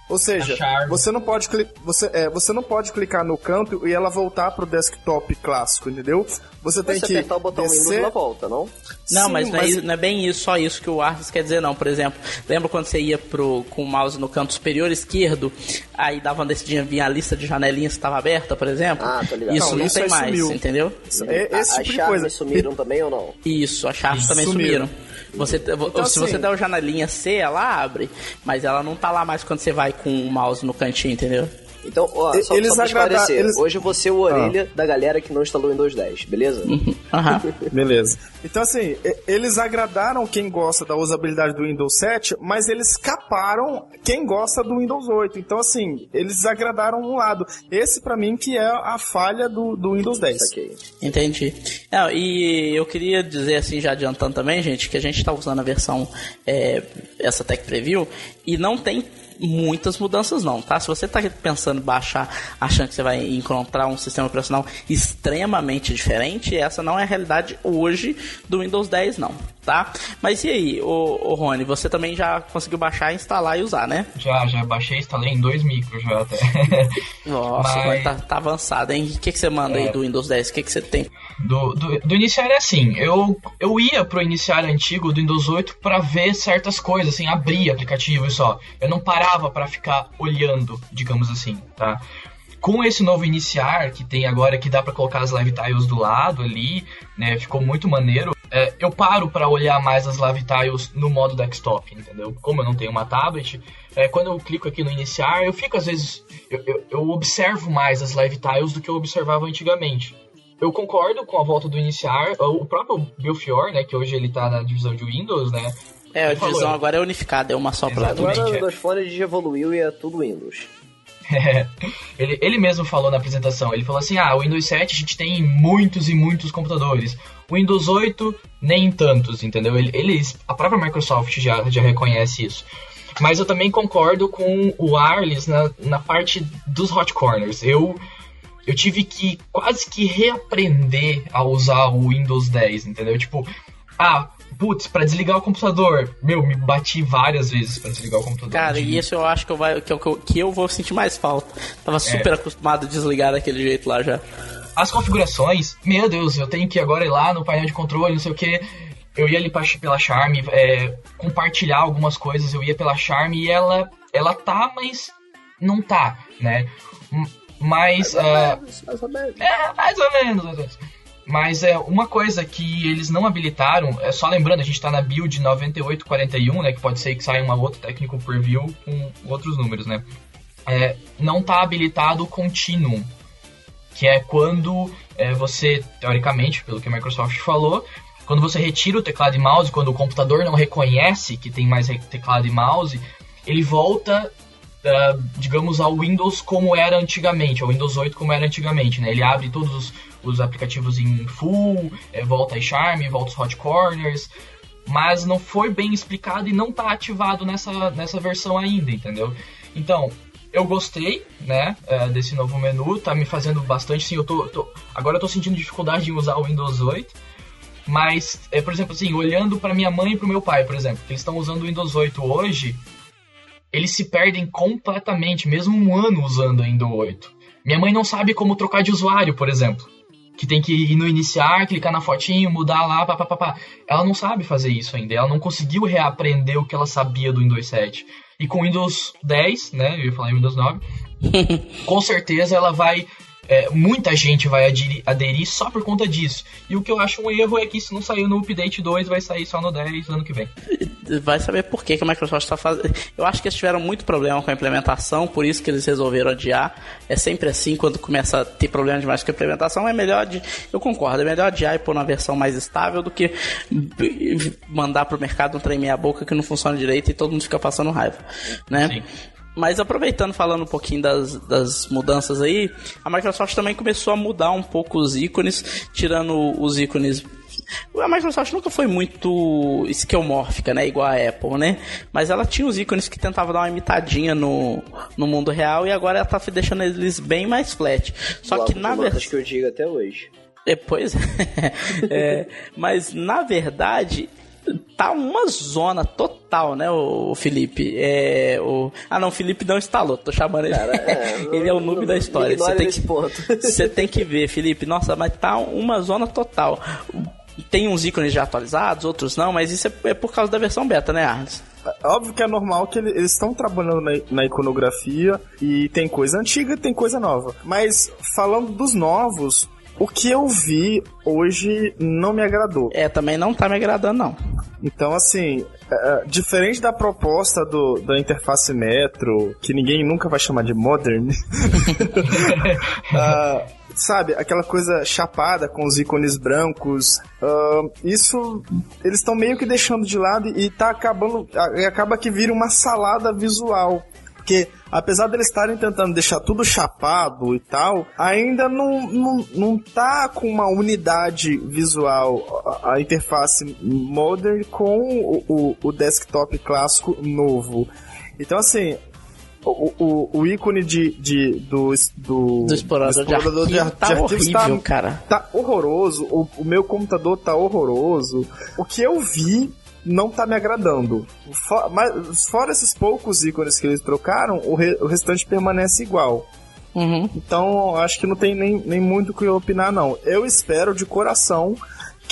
Ou seja, você não pode você, é, você não pode clicar no canto e ela voltar pro desktop clássico, entendeu? Você tem você que apertar o botão descer... Windows ela volta, não? Não, Sim, mas, não, mas... É, não é bem isso, só isso que o Arthur quer dizer, não. Por exemplo, lembra quando você ia pro, com o mouse no canto superior esquerdo, aí dava uma descidinha, vinha a lista de janelinhas que estava aberta, por exemplo? Ah, tá ligado. Isso não, não isso tem mais, sumiu. entendeu? É, esse tipo as coisa. sumiram também ou não? Isso, as chaves também sumiram. sumiram. Você, então, se assim, você der o janelinha C, ela abre, mas ela não tá lá mais quando você vai com o mouse no cantinho, entendeu? Então, ó, só, eles só pra esclarecer, eles... hoje você é o orelha ah. da galera que não instalou o Windows 10, beleza? Uhum. beleza. Então, assim, eles agradaram quem gosta da usabilidade do Windows 7, mas eles caparam quem gosta do Windows 8. Então, assim, eles agradaram um lado. Esse, para mim, que é a falha do, do Windows 10. Okay. Entendi. Não, e eu queria dizer, assim, já adiantando também, gente, que a gente tá usando a versão, é, essa Tech Preview, e não tem muitas mudanças não, tá? Se você está pensando em baixar, achando que você vai encontrar um sistema operacional extremamente diferente, essa não é a realidade hoje do Windows 10 não, tá? Mas e aí, ô, ô Rony, você também já conseguiu baixar, instalar e usar, né? Já, já baixei, instalei em dois micros já até. Nossa, Mas... tá, tá avançado, hein? O que, que você manda é... aí do Windows 10? O que, que você tem? Do, do, do iniciar é assim, eu, eu ia pro iniciar antigo do Windows 8 para ver certas coisas, assim, abrir aplicativo e só. Eu não parava para ficar olhando, digamos assim, tá? Com esse novo iniciar que tem agora, que dá para colocar as live tiles do lado ali, né? Ficou muito maneiro. É, eu paro para olhar mais as live tiles no modo desktop, entendeu? Como eu não tenho uma tablet, é, quando eu clico aqui no iniciar, eu fico às vezes. Eu, eu, eu observo mais as live tiles do que eu observava antigamente. Eu concordo com a volta do iniciar. O próprio Belfior, né? Que hoje ele tá na divisão de Windows, né? É, a divisão agora é unificada, é uma só plataforma. Agora o Windows Phone evoluiu e é tudo Windows. ele, ele mesmo falou na apresentação, ele falou assim, ah, o Windows 7 a gente tem muitos e muitos computadores. O Windows 8, nem tantos, entendeu? Eles, a própria Microsoft já, já reconhece isso. Mas eu também concordo com o Arles na, na parte dos hot corners. Eu, eu tive que quase que reaprender a usar o Windows 10, entendeu? Tipo, ah, putz, pra desligar o computador. Meu, me bati várias vezes pra desligar o computador. Cara, e isso eu acho que eu, vai, que, eu, que eu vou sentir mais falta. Tava é. super é. acostumado a desligar daquele jeito lá já. As configurações, meu Deus, eu tenho que agora ir lá no painel de controle, não sei o que. Eu ia ali pela Charme, é, compartilhar algumas coisas, eu ia pela Charme e ela, ela tá, mas não tá, né? Mas. Mais ou, uh, menos, mais ou menos. É, mais ou menos, mais ou menos. Mas é uma coisa que eles não habilitaram, é só lembrando, a gente está na build 9841, né, que pode ser que saia uma outra técnico preview com outros números, né? É, não está habilitado o Continuum, que é quando é, você, teoricamente, pelo que a Microsoft falou, quando você retira o teclado e mouse, quando o computador não reconhece que tem mais teclado e mouse, ele volta, uh, digamos, ao Windows como era antigamente, ao Windows 8 como era antigamente, né? Ele abre todos os os aplicativos em full, é, volta charme, volta os hot corners, mas não foi bem explicado e não está ativado nessa, nessa versão ainda, entendeu? Então, eu gostei, né, é, desse novo menu, tá me fazendo bastante, sim, eu tô, tô agora eu tô sentindo dificuldade em usar o Windows 8, mas, é, por exemplo, assim, olhando para minha mãe e para meu pai, por exemplo, que eles estão usando o Windows 8 hoje, eles se perdem completamente, mesmo um ano usando o 8. Minha mãe não sabe como trocar de usuário, por exemplo que tem que ir no iniciar, clicar na fotinho, mudar lá, papapá. Ela não sabe fazer isso ainda. Ela não conseguiu reaprender o que ela sabia do Windows 7. E com Windows 10, né? Eu ia falar em Windows 9. com certeza ela vai é, muita gente vai aderir, aderir, só por conta disso. E o que eu acho um erro é que isso não saiu no Update 2, vai sair só no 10 ano que vem. Vai saber por que, que a Microsoft está fazendo. Eu acho que eles tiveram muito problema com a implementação, por isso que eles resolveram adiar. É sempre assim, quando começa a ter problema demais com a implementação, é melhor de. Eu concordo, é melhor adiar e pôr uma versão mais estável do que mandar pro mercado um trem meia boca que não funciona direito e todo mundo fica passando raiva. Né? Sim. Mas aproveitando, falando um pouquinho das, das mudanças aí, a Microsoft também começou a mudar um pouco os ícones, tirando os ícones a Microsoft nunca foi muito esquemórfica, né? Igual a Apple, né? Mas ela tinha os ícones que tentava dar uma imitadinha no, no mundo real e agora ela tá deixando eles bem mais flat. Só que na verdade. que eu digo até hoje. É, pois é. Mas na verdade, tá uma zona total, né, o Felipe? É, o... Ah, não, o Felipe não instalou, tô chamando ele. Cara, é, ele é o noob da história. Você tem, que, você tem que ver, Felipe. Nossa, mas tá uma zona total. Tem uns ícones já atualizados, outros não, mas isso é, é por causa da versão beta, né, Arnes? É óbvio que é normal que eles estão trabalhando na, na, iconografia e tem coisa antiga tem coisa nova. Mas falando dos novos, o que eu vi hoje não me agradou. É, também não tá me agradando, não. Então, assim, é, é diferente da proposta do, da interface Metro, que ninguém nunca vai chamar de Modern, uh, sabe, aquela coisa chapada com os ícones brancos, uh, isso eles estão meio que deixando de lado e tá acabando, acaba que vira uma salada visual. Porque apesar deles estarem tentando deixar tudo chapado e tal, ainda não, não, não tá com uma unidade visual a, a interface modern com o, o, o desktop clássico novo. Então, assim, o, o, o ícone de, de, do, do, do explorador, do explorador de, arquivo, de, tá horrível, tá, cara. Tá horroroso. O, o meu computador tá horroroso. O que eu vi não tá me agradando. For, mas, fora esses poucos ícones que eles trocaram, o, re, o restante permanece igual. Uhum. Então, acho que não tem nem, nem muito o que eu opinar, não. Eu espero de coração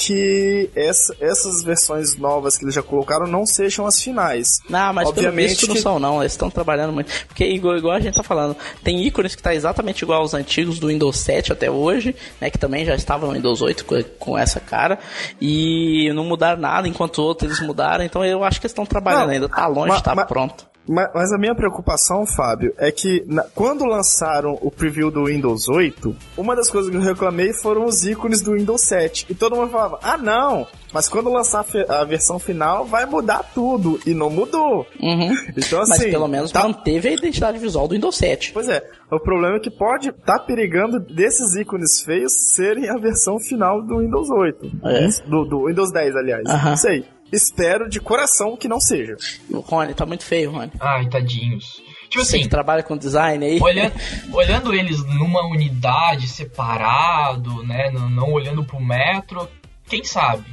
que essa, essas versões novas que eles já colocaram não sejam as finais. Não, mas Obviamente pelo que... não são não, eles estão trabalhando muito. Porque igual, igual a gente tá falando, tem ícones que tá exatamente igual aos antigos do Windows 7 até hoje, né, que também já estavam no Windows 8 com, com essa cara, e não mudaram nada, enquanto outros eles mudaram, então eu acho que eles estão trabalhando não, ainda, tá longe, mas, tá mas, pronto. Mas, a minha preocupação, Fábio, é que na, quando lançaram o preview do Windows 8, uma das coisas que eu reclamei foram os ícones do Windows 7. E todo mundo falava: ah, não, mas quando lançar a versão final vai mudar tudo. E não mudou. Uhum. Então, assim. Mas pelo menos tá... manteve a identidade visual do Windows 7. Pois é. O problema é que pode estar tá perigando desses ícones feios serem a versão final do Windows 8. É. Do, do Windows 10, aliás. Uhum. Não sei. Espero de coração que não seja. O Rony, tá muito feio, Rony. Ai, tadinhos. Tipo Você assim, que trabalha com design aí. Olhando, olhando eles numa unidade separado, né? Não, não olhando pro metro, quem sabe?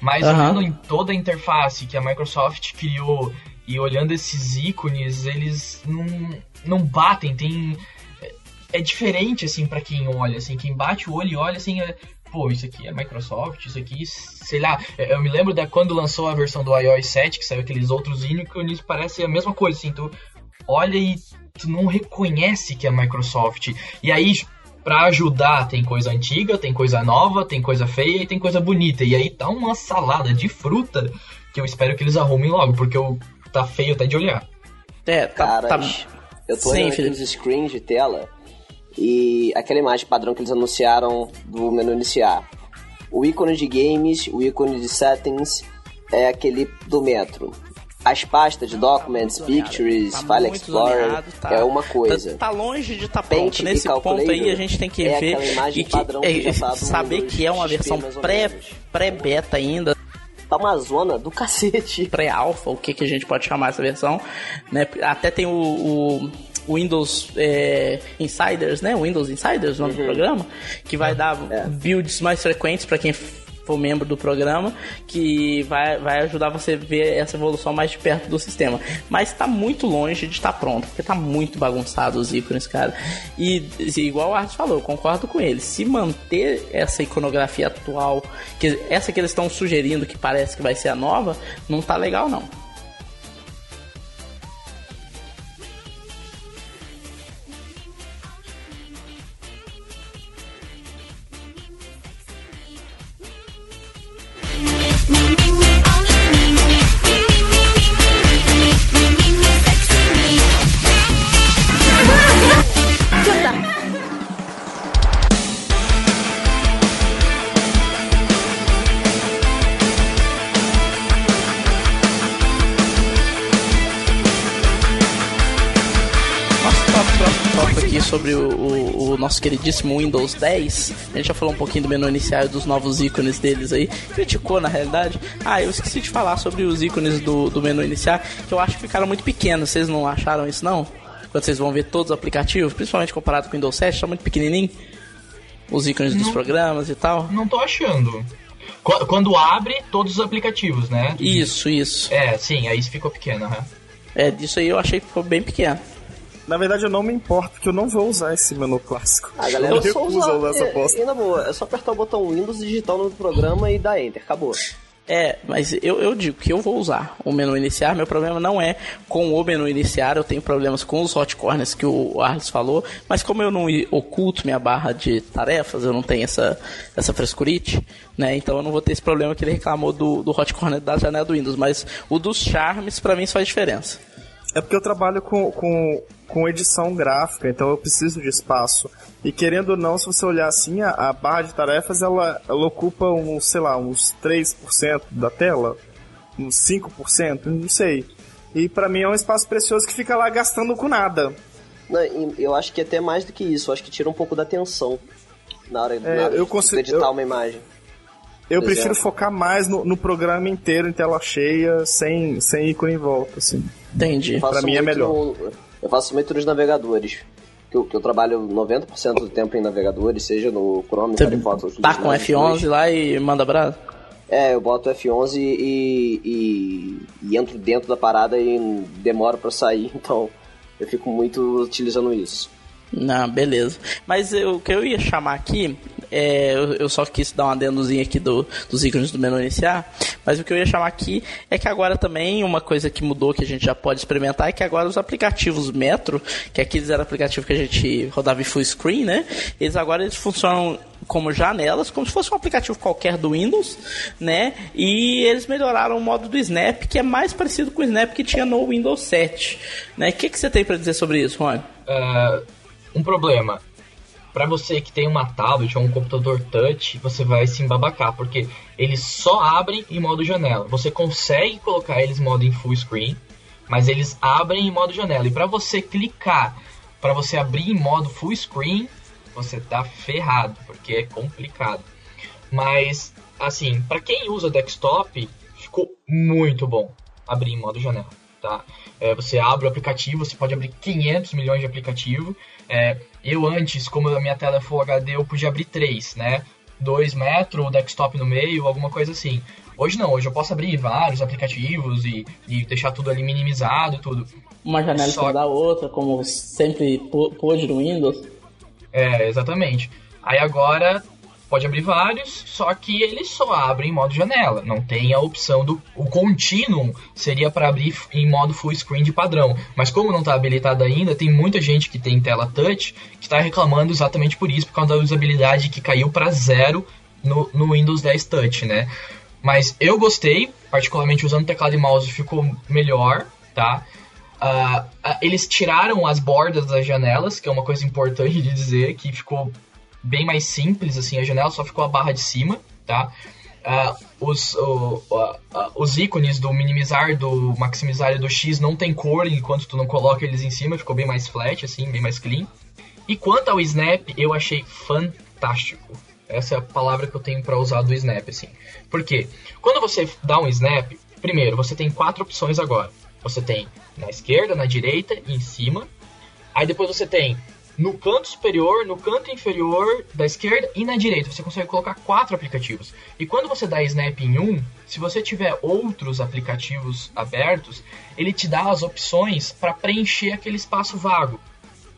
Mas uhum. olhando em toda a interface que a Microsoft criou e olhando esses ícones, eles não, não batem, tem é diferente assim para quem olha, assim, quem bate o olho e olha assim, é, pô, isso aqui é Microsoft, isso aqui, sei lá. É, eu me lembro da quando lançou a versão do iOS 7, que saiu aqueles outros ícones, parece a mesma coisa, assim, tu olha e tu não reconhece que é Microsoft. E aí, para ajudar, tem coisa antiga, tem coisa nova, tem coisa feia e tem coisa bonita. E aí tá uma salada de fruta que eu espero que eles arrumem logo, porque eu, tá feio até de olhar. É, tá, tá... eu tô olhando aqui nos screens de tela e aquela imagem padrão que eles anunciaram do menu iniciar. O ícone de games, o ícone de settings é aquele do Metro. As pastas de Documents, Pictures, tá File Explorer tá, é uma coisa. Tá, tá longe de estar tá pronto. Nesse ponto aí a gente tem que é ver e que, é, que saber que é uma versão pré-beta pré ainda tá uma zona do cacete. Pré-alpha, o que, que a gente pode chamar essa versão, né? Até tem o, o Windows é, Insiders, né? Windows Insiders, o nome uhum. do programa, que vai dar é. builds mais frequentes para quem for membro do programa, que vai, vai ajudar você a ver essa evolução mais de perto do sistema. Mas está muito longe de estar pronto, porque está muito bagunçado os ícones, cara. E igual o Arthur falou, eu concordo com ele. Se manter essa iconografia atual, que essa que eles estão sugerindo que parece que vai ser a nova, não tá legal não. me. Sobre o, o, o, nosso queridíssimo Windows 10. A gente já falou um pouquinho do menu inicial e dos novos ícones deles aí. Criticou, na realidade. Ah, eu esqueci de falar sobre os ícones do, do menu inicial, que eu acho que ficaram muito pequenos. Vocês não acharam isso, não? Quando vocês vão ver todos os aplicativos, principalmente comparado com o Windows 7, tá muito pequenininho. Os ícones não, dos programas e tal. Não tô achando. Quando abre todos os aplicativos, né? Isso, isso. É, sim, aí ficou pequeno, né? É, disso aí eu achei que ficou bem pequeno. Na verdade, eu não me importo, porque eu não vou usar esse menu clássico. Ah, galera, eu recuso usar, usar essa bosta. E, na boa, é só apertar o botão Windows, digitar o nome do programa e dar Enter. Acabou. É, mas eu, eu digo que eu vou usar o menu iniciar. Meu problema não é com o menu iniciar, eu tenho problemas com os hot corners que o Arles falou, mas como eu não oculto minha barra de tarefas, eu não tenho essa, essa frescurite, né? Então eu não vou ter esse problema que ele reclamou do, do hot corner da janela do Windows, mas o dos charmes para mim faz diferença. É porque eu trabalho com, com, com edição gráfica, então eu preciso de espaço. E querendo ou não, se você olhar assim, a, a barra de tarefas ela, ela ocupa uns, sei lá, uns 3% da tela, uns 5%, não sei. E para mim é um espaço precioso que fica lá gastando com nada. Não, eu acho que é até mais do que isso, eu acho que tira um pouco da atenção na hora, é, na hora eu de consigo, editar eu, uma imagem. Eu prefiro exemplo. focar mais no, no, programa inteiro em tela cheia, sem, sem ícone em volta, assim. Entendi. Pra mim é melhor. No, Eu faço leituras de navegadores. Que eu, que eu trabalho 90% do tempo em navegadores, seja no Chrome, Você Firefox... Tá com F11 lá e manda brasa? É, eu boto F11 e, e, e entro dentro da parada e demoro para sair, então eu fico muito utilizando isso. Não, beleza. Mas eu, o que eu ia chamar aqui, é, eu, eu, só quis dar um adendozinho aqui do, dos ícones do menu iniciar, mas o que eu ia chamar aqui é que agora também uma coisa que mudou que a gente já pode experimentar é que agora os aplicativos Metro, que aqueles eram aplicativos que a gente rodava em full screen, né? Eles agora eles funcionam como janelas, como se fosse um aplicativo qualquer do Windows, né? E eles melhoraram o modo do Snap, que é mais parecido com o Snap que tinha no Windows 7, né? O que, que você tem para dizer sobre isso, Juan? Uh, um problema. Para você que tem uma tablet ou um computador touch, você vai se embabacar, porque eles só abrem em modo janela. Você consegue colocar eles em modo em full screen, mas eles abrem em modo janela. E para você clicar, para você abrir em modo full screen, você tá ferrado, porque é complicado. Mas, assim, para quem usa desktop, ficou muito bom abrir em modo janela, tá? É, você abre o aplicativo, você pode abrir 500 milhões de aplicativo. É, eu antes, como a minha tela é Full HD, eu podia abrir três, né? Dois metro, o desktop no meio, alguma coisa assim. Hoje não, hoje eu posso abrir vários aplicativos e, e deixar tudo ali minimizado, tudo. Uma janela Só... da outra, como sempre pôde no Windows. É, exatamente. Aí agora pode abrir vários, só que ele só abre em modo janela. Não tem a opção do o contínuo seria para abrir em modo full screen de padrão. Mas como não está habilitado ainda, tem muita gente que tem tela touch que está reclamando exatamente por isso, por causa da usabilidade que caiu para zero no, no Windows 10 Touch, né? Mas eu gostei, particularmente usando teclado e mouse ficou melhor, tá? Uh, eles tiraram as bordas das janelas, que é uma coisa importante de dizer, que ficou bem mais simples, assim, a janela só ficou a barra de cima, tá? Uh, os, uh, uh, os ícones do minimizar, do maximizar e do X não tem cor enquanto tu não coloca eles em cima, ficou bem mais flat, assim, bem mais clean. E quanto ao Snap, eu achei fantástico. Essa é a palavra que eu tenho para usar do Snap, assim. Por quê? Quando você dá um Snap, primeiro, você tem quatro opções agora. Você tem na esquerda, na direita e em cima. Aí depois você tem no canto superior, no canto inferior da esquerda e na direita. Você consegue colocar quatro aplicativos. E quando você dá snap em um, se você tiver outros aplicativos abertos, ele te dá as opções para preencher aquele espaço vago.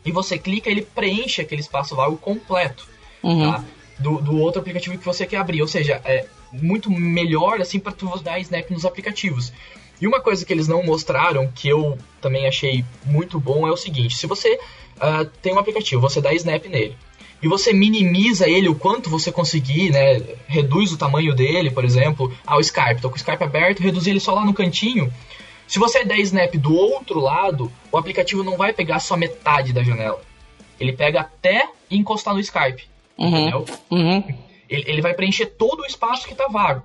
E você clica, ele preenche aquele espaço vago completo. Uhum. Tá? Do, do outro aplicativo que você quer abrir. Ou seja, é muito melhor assim para tu dar snap nos aplicativos. E uma coisa que eles não mostraram, que eu também achei muito bom, é o seguinte: se você uh, tem um aplicativo, você dá snap nele, e você minimiza ele o quanto você conseguir, né? Reduz o tamanho dele, por exemplo, ao Skype. Tô com o Skype aberto, reduzir ele só lá no cantinho. Se você der snap do outro lado, o aplicativo não vai pegar só metade da janela. Ele pega até encostar no Skype. Uhum. Entendeu? Uhum. Ele, ele vai preencher todo o espaço que tá vago.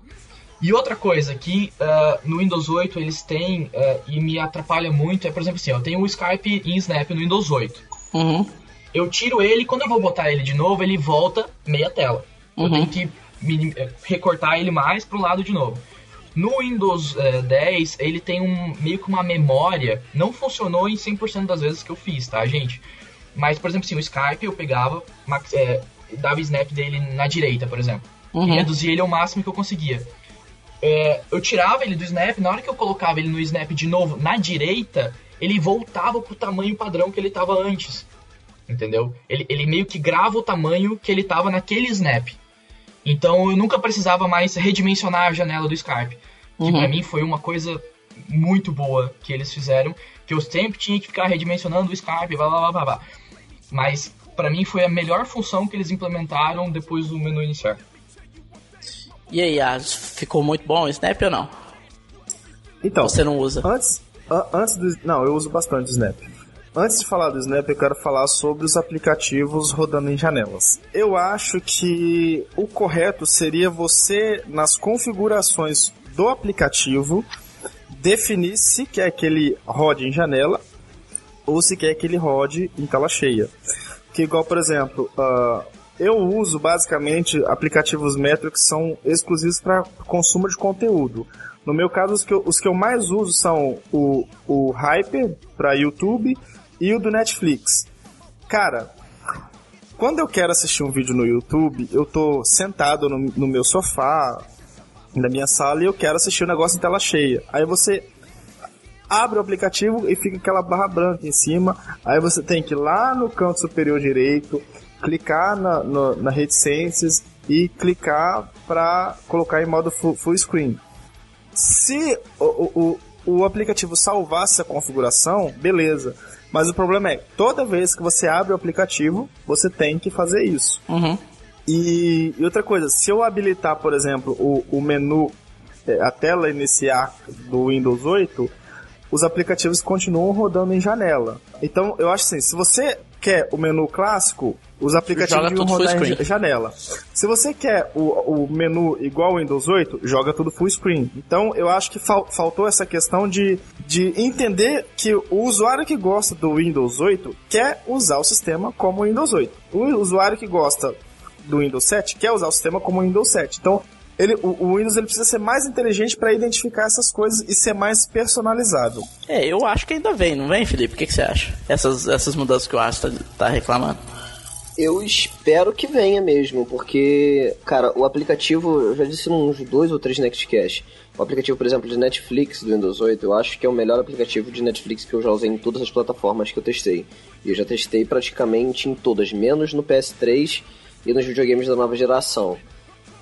E outra coisa que uh, no Windows 8 eles têm uh, e me atrapalha muito é, por exemplo, assim, eu tenho o Skype em Snap no Windows 8. Uhum. Eu tiro ele, quando eu vou botar ele de novo, ele volta meia tela. Uhum. Eu tenho que eh, recortar ele mais pro lado de novo. No Windows uh, 10, ele tem um meio que uma memória. Não funcionou em 100% das vezes que eu fiz, tá, gente? Mas, por exemplo, assim, o Skype eu pegava, é, dava snap dele na direita, por exemplo. Uhum. E reduzia ele ao máximo que eu conseguia é, eu tirava ele do snap, na hora que eu colocava ele no snap de novo na direita, ele voltava pro tamanho padrão que ele estava antes. Entendeu? Ele, ele meio que grava o tamanho que ele estava naquele snap. Então eu nunca precisava mais redimensionar a janela do Skype. Que uhum. pra mim foi uma coisa muito boa que eles fizeram. Que eu sempre tinha que ficar redimensionando o Skype, blá blá blá blá. Mas para mim foi a melhor função que eles implementaram depois do menu iniciar. E aí, As, ficou muito bom o Snap ou não? Então. Você não usa? Antes, antes do. Não, eu uso bastante o Snap. Antes de falar do Snap, eu quero falar sobre os aplicativos rodando em janelas. Eu acho que o correto seria você, nas configurações do aplicativo, definir se quer que ele rode em janela ou se quer que ele rode em tela cheia. Que igual, por exemplo, uh, eu uso basicamente aplicativos Metro que são exclusivos para consumo de conteúdo. No meu caso, os que eu, os que eu mais uso são o, o Hyper para YouTube e o do Netflix. Cara, quando eu quero assistir um vídeo no YouTube, eu tô sentado no, no meu sofá, na minha sala, e eu quero assistir o um negócio em tela cheia. Aí você abre o aplicativo e fica aquela barra branca em cima. Aí você tem que ir lá no canto superior direito, clicar na, no, na reticências e clicar para colocar em modo full, screen. Se o, o, o aplicativo salvasse a configuração, beleza. Mas o problema é, toda vez que você abre o aplicativo, você tem que fazer isso. Uhum. E, e, outra coisa, se eu habilitar, por exemplo, o, o menu, é, a tela iniciar do Windows 8, os aplicativos continuam rodando em janela. Então, eu acho assim, se você quer o menu clássico, os aplicativos vão rodar em janela. Se você quer o, o menu igual ao Windows 8, joga tudo full screen. Então, eu acho que fal, faltou essa questão de, de entender que o usuário que gosta do Windows 8 quer usar o sistema como o Windows 8. O usuário que gosta do Windows 7 quer usar o sistema como o Windows 7. Então, ele, o, o, Windows ele precisa ser mais inteligente para identificar essas coisas e ser mais personalizado. É, eu acho que ainda vem, não vem, Felipe? O que, que você acha? Essas, essas mudanças que o Astro tá, tá reclamando. Eu espero que venha mesmo, porque, cara, o aplicativo, eu já disse uns dois ou três Nextcast. O aplicativo, por exemplo, de Netflix do Windows 8, eu acho que é o melhor aplicativo de Netflix que eu já usei em todas as plataformas que eu testei. E eu já testei praticamente em todas, menos no PS3 e nos videogames da nova geração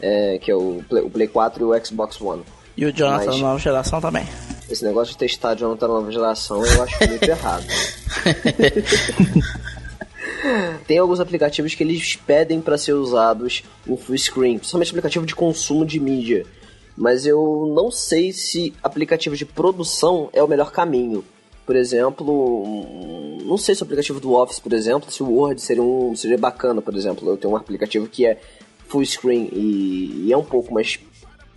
é, que é o Play, o Play 4 e o Xbox One. E o Jonathan Mas, nova geração também. Esse negócio de testar Jonathan nova geração eu acho muito errado. Tem alguns aplicativos que eles pedem para ser usados em full screen, principalmente aplicativo de consumo de mídia. Mas eu não sei se aplicativo de produção é o melhor caminho. Por exemplo, não sei se o aplicativo do Office, por exemplo, se o Word seria, um, seria bacana, por exemplo. Eu tenho um aplicativo que é full screen e, e é um pouco mais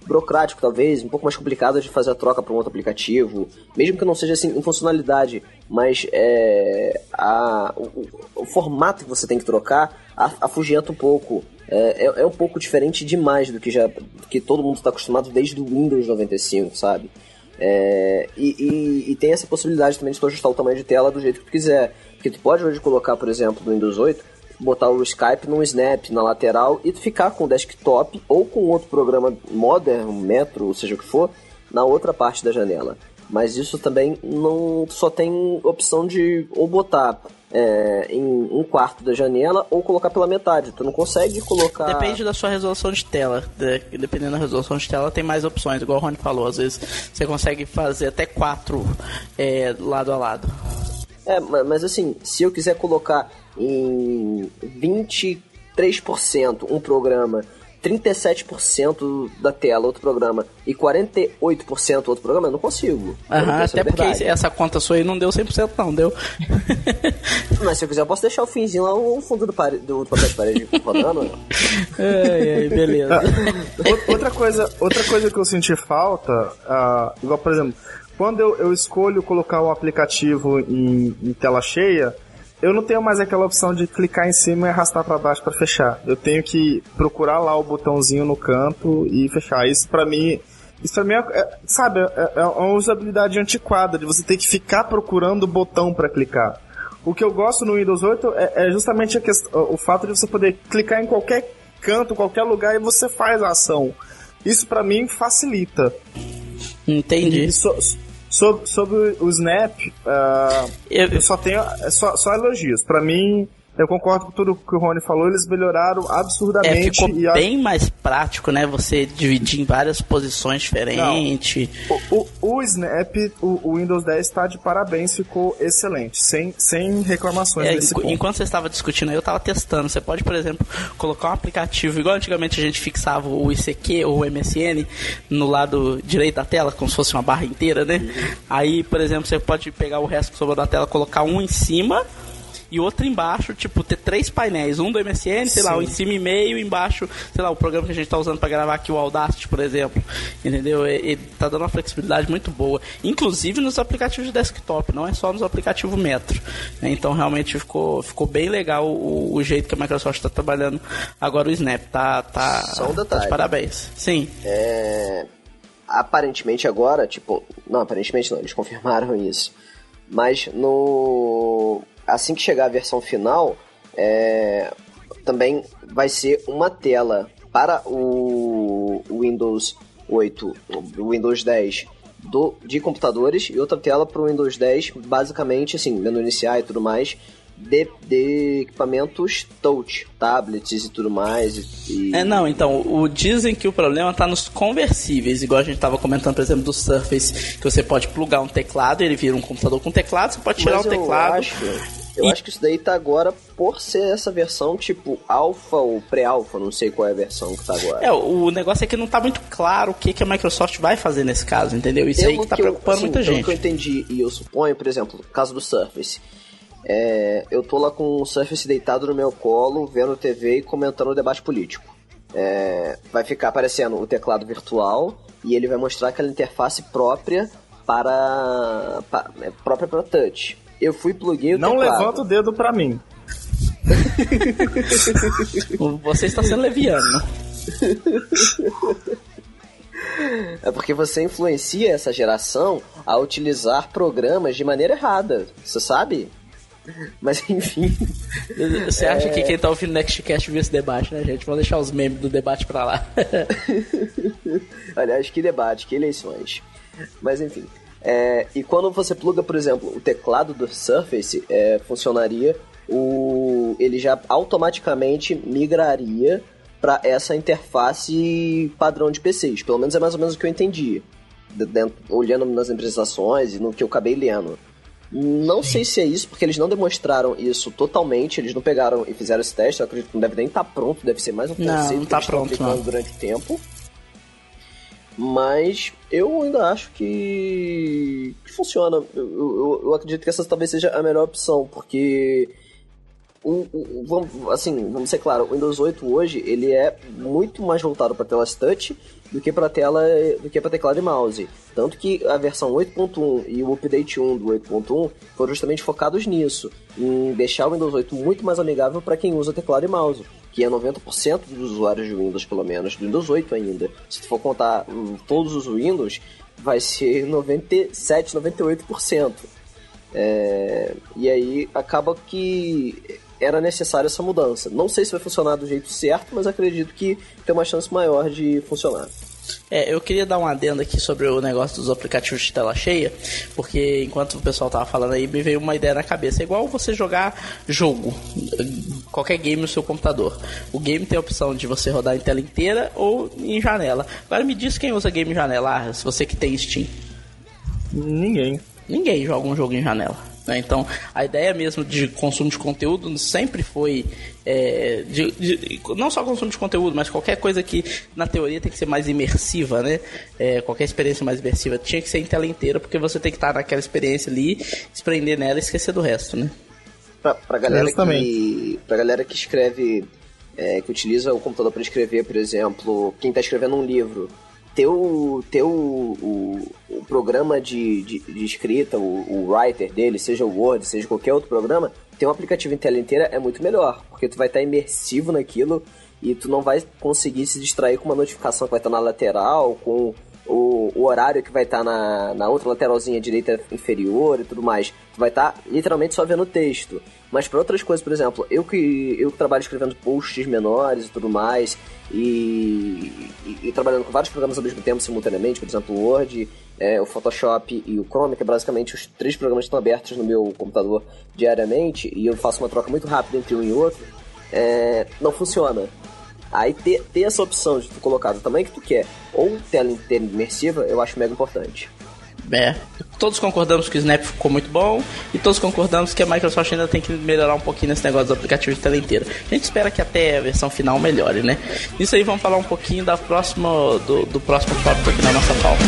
burocrático, talvez, um pouco mais complicado de fazer a troca para um outro aplicativo, mesmo que não seja assim em funcionalidade, mas é, a, o, o, formato que você tem que trocar afugenta um pouco. É, é, é, um pouco diferente demais do que já que todo mundo está acostumado desde o Windows 95, sabe? É, e, e, e, tem essa possibilidade também de tu ajustar o tamanho de tela do jeito que tu quiser. Porque tu pode hoje colocar, por exemplo, no Windows 8, botar o Skype num snap na lateral e ficar com o desktop ou com outro programa Modern, Metro, ou seja o que for, na outra parte da janela. Mas isso também não só tem opção de ou botar é, em um quarto da janela ou colocar pela metade. Tu não consegue colocar. Depende da sua resolução de tela. dependendo da resolução de tela, tem mais opções, igual o Rony falou. Às vezes você consegue fazer até quatro é, lado a lado. É, mas assim, se eu quiser colocar em 23% um programa, 37% da tela outro programa e 48% outro programa, eu não consigo. Aham, até porque essa conta sua aí não deu 100% não, deu? Mas se eu quiser eu posso deixar o finzinho lá no fundo do, pare... do papel de parede rodando. ai, ai, beleza. Ah, outra, coisa, outra coisa que eu senti falta, uh, igual por exemplo, quando eu, eu escolho colocar o aplicativo em, em tela cheia, eu não tenho mais aquela opção de clicar em cima e arrastar para baixo para fechar. Eu tenho que procurar lá o botãozinho no canto e fechar. Isso para mim, isso para mim é, é, sabe, é, é, uma usabilidade antiquada de você ter que ficar procurando o botão para clicar. O que eu gosto no Windows 8 é, é justamente questão, o fato de você poder clicar em qualquer canto, qualquer lugar e você faz a ação. Isso para mim facilita. Entendi. So, Sobre, sobre o Snap, uh, eu, eu, só tenho é só, só elogios. Para mim, eu concordo com tudo que o Rony falou, eles melhoraram absurdamente. É, ficou e bem mais prático, né? Você dividir em várias posições diferentes. O, o, o, Snap, o, o, Windows 10 está de parabéns, ficou excelente, sem, sem reclamações é, nesse ponto. Enquanto você estava discutindo eu estava testando. Você pode, por exemplo, colocar um aplicativo, igual antigamente a gente fixava o ICQ ou o MSN no lado direito da tela, como se fosse uma barra inteira, né? Uhum. Aí, por exemplo, você pode pegar o resto que sobrou da tela, colocar um em cima e outro embaixo, tipo, ter três painéis, um do MSN, sei Sim. lá, um em cima e meio, embaixo, sei lá, o programa que a gente tá usando para gravar aqui, o Audacity, por exemplo. Entendeu? Ele tá dando uma flexibilidade muito boa. Inclusive nos aplicativos de desktop, não é só nos aplicativos Metro. Então realmente ficou, ficou bem legal o, o jeito que a Microsoft está trabalhando agora o Snap. Tá, tá, só um detalhe. Tá de parabéns. Sim. É aparentemente agora, tipo, não, aparentemente não, eles confirmaram isso Mas no assim que chegar a versão final, é, também vai ser uma tela para o Windows 8, o Windows 10 do, de computadores e outra tela para o Windows 10, basicamente assim, menu iniciar e tudo mais, de, de, equipamentos touch, tablets e tudo mais. E... É, não, então, o, dizem que o problema está nos conversíveis, igual a gente estava comentando, por exemplo, do Surface, que você pode plugar um teclado, ele vira um computador com teclado, você pode tirar Mas o teclado. Acho, eu e... acho que isso daí tá agora por ser essa versão tipo alfa ou pré-alfa, não sei qual é a versão que tá agora. É, o negócio é que não tá muito claro o que, que a Microsoft vai fazer nesse caso, entendeu? Isso aí que tá que preocupando eu, assim, muita gente. que eu entendi, e eu suponho, por exemplo, no caso do Surface é, eu tô lá com o Surface deitado no meu colo, vendo TV e comentando o debate político. É, vai ficar aparecendo o teclado virtual e ele vai mostrar aquela interface própria para, para é, própria para touch. Eu fui pluguei o Não teclado. levanta o dedo para mim. você está sendo leviano. É porque você influencia essa geração a utilizar programas de maneira errada. Você sabe? Mas enfim. Você acha é... que quem tá ouvindo o Nextcast viu esse debate, né, gente? Vamos deixar os memes do debate pra lá. Aliás, que debate, que eleições. Mas enfim. É, e quando você pluga, por exemplo, o teclado do Surface, é, funcionaria, o, ele já automaticamente migraria para essa interface padrão de PCs. Pelo menos é mais ou menos o que eu entendi. Dentro, olhando nas apresentações e no que eu acabei lendo. Não sei se é isso, porque eles não demonstraram isso totalmente, eles não pegaram e fizeram esse teste, eu acredito que não deve nem estar tá pronto, deve ser mais um conceito não, não tá que eles pronto, não. durante tempo. Mas eu ainda acho que, que funciona. Eu, eu, eu, acredito que essa talvez seja a melhor opção, porque um, um, vamos, assim, vamos ser claro, o Windows 8 hoje ele é muito mais voltado para telas touch do que para tela do que para teclado e mouse. Tanto que a versão 8.1 e o update 1 do 8.1 foram justamente focados nisso, em deixar o Windows 8 muito mais amigável para quem usa teclado e mouse, que é 90% dos usuários de Windows, pelo menos, do Windows 8 ainda. Se tu for contar hum, todos os Windows, vai ser 97, 98%. É, e aí acaba que era necessária essa mudança. Não sei se vai funcionar do jeito certo, mas acredito que tem uma chance maior de funcionar. É, eu queria dar um adendo aqui sobre o negócio dos aplicativos de tela cheia, porque enquanto o pessoal tava falando aí, me veio uma ideia na cabeça. É igual você jogar jogo, qualquer game no seu computador. O game tem a opção de você rodar em tela inteira ou em janela. Agora me diz quem usa game em janela, ah, se você que tem Steam. Ninguém. Ninguém joga um jogo em janela. Né? Então, a ideia mesmo de consumo de conteúdo sempre foi é, de, de, não só consumo de conteúdo, mas qualquer coisa que na teoria tem que ser mais imersiva, né? É, qualquer experiência mais imersiva tinha que ser em tela inteira, porque você tem que estar naquela experiência ali, se prender nela e esquecer do resto, né? Pra, pra, galera, que, pra galera que escreve, é, que utiliza o computador para escrever, por exemplo, quem está escrevendo um livro, ter o, ter o, o, o programa de, de, de escrita, o, o, writer dele, seja o Word, seja qualquer outro programa, ter um aplicativo em tela inteira é muito melhor, porque tu vai estar imersivo naquilo e tu não vai conseguir se distrair com uma notificação que vai estar na lateral, com o, o horário que vai estar na, na outra lateralzinha direita inferior e tudo mais. Tu vai estar literalmente só vendo o texto. Mas para outras coisas, por exemplo, eu que, eu que trabalho escrevendo posts menores e tudo mais, e, e, e, trabalhando com vários programas ao mesmo tempo, simultaneamente, por exemplo, o Word, é, o Photoshop e o Chrome, que é basicamente os três programas que estão abertos no meu computador diariamente, e eu faço uma troca muito rápida entre um e outro, é, não funciona. Aí ter, ter essa opção de tu colocar do tamanho que tu quer, ou tela imersiva, eu acho mega importante. É, todos concordamos que o Snap ficou muito bom e todos concordamos que a Microsoft ainda tem que melhorar um pouquinho nesse negócio do aplicativo de tela inteira. A gente espera que até a versão final melhore, né? Isso aí vamos falar um pouquinho da próxima, do, do próximo tópico aqui na nossa pauta.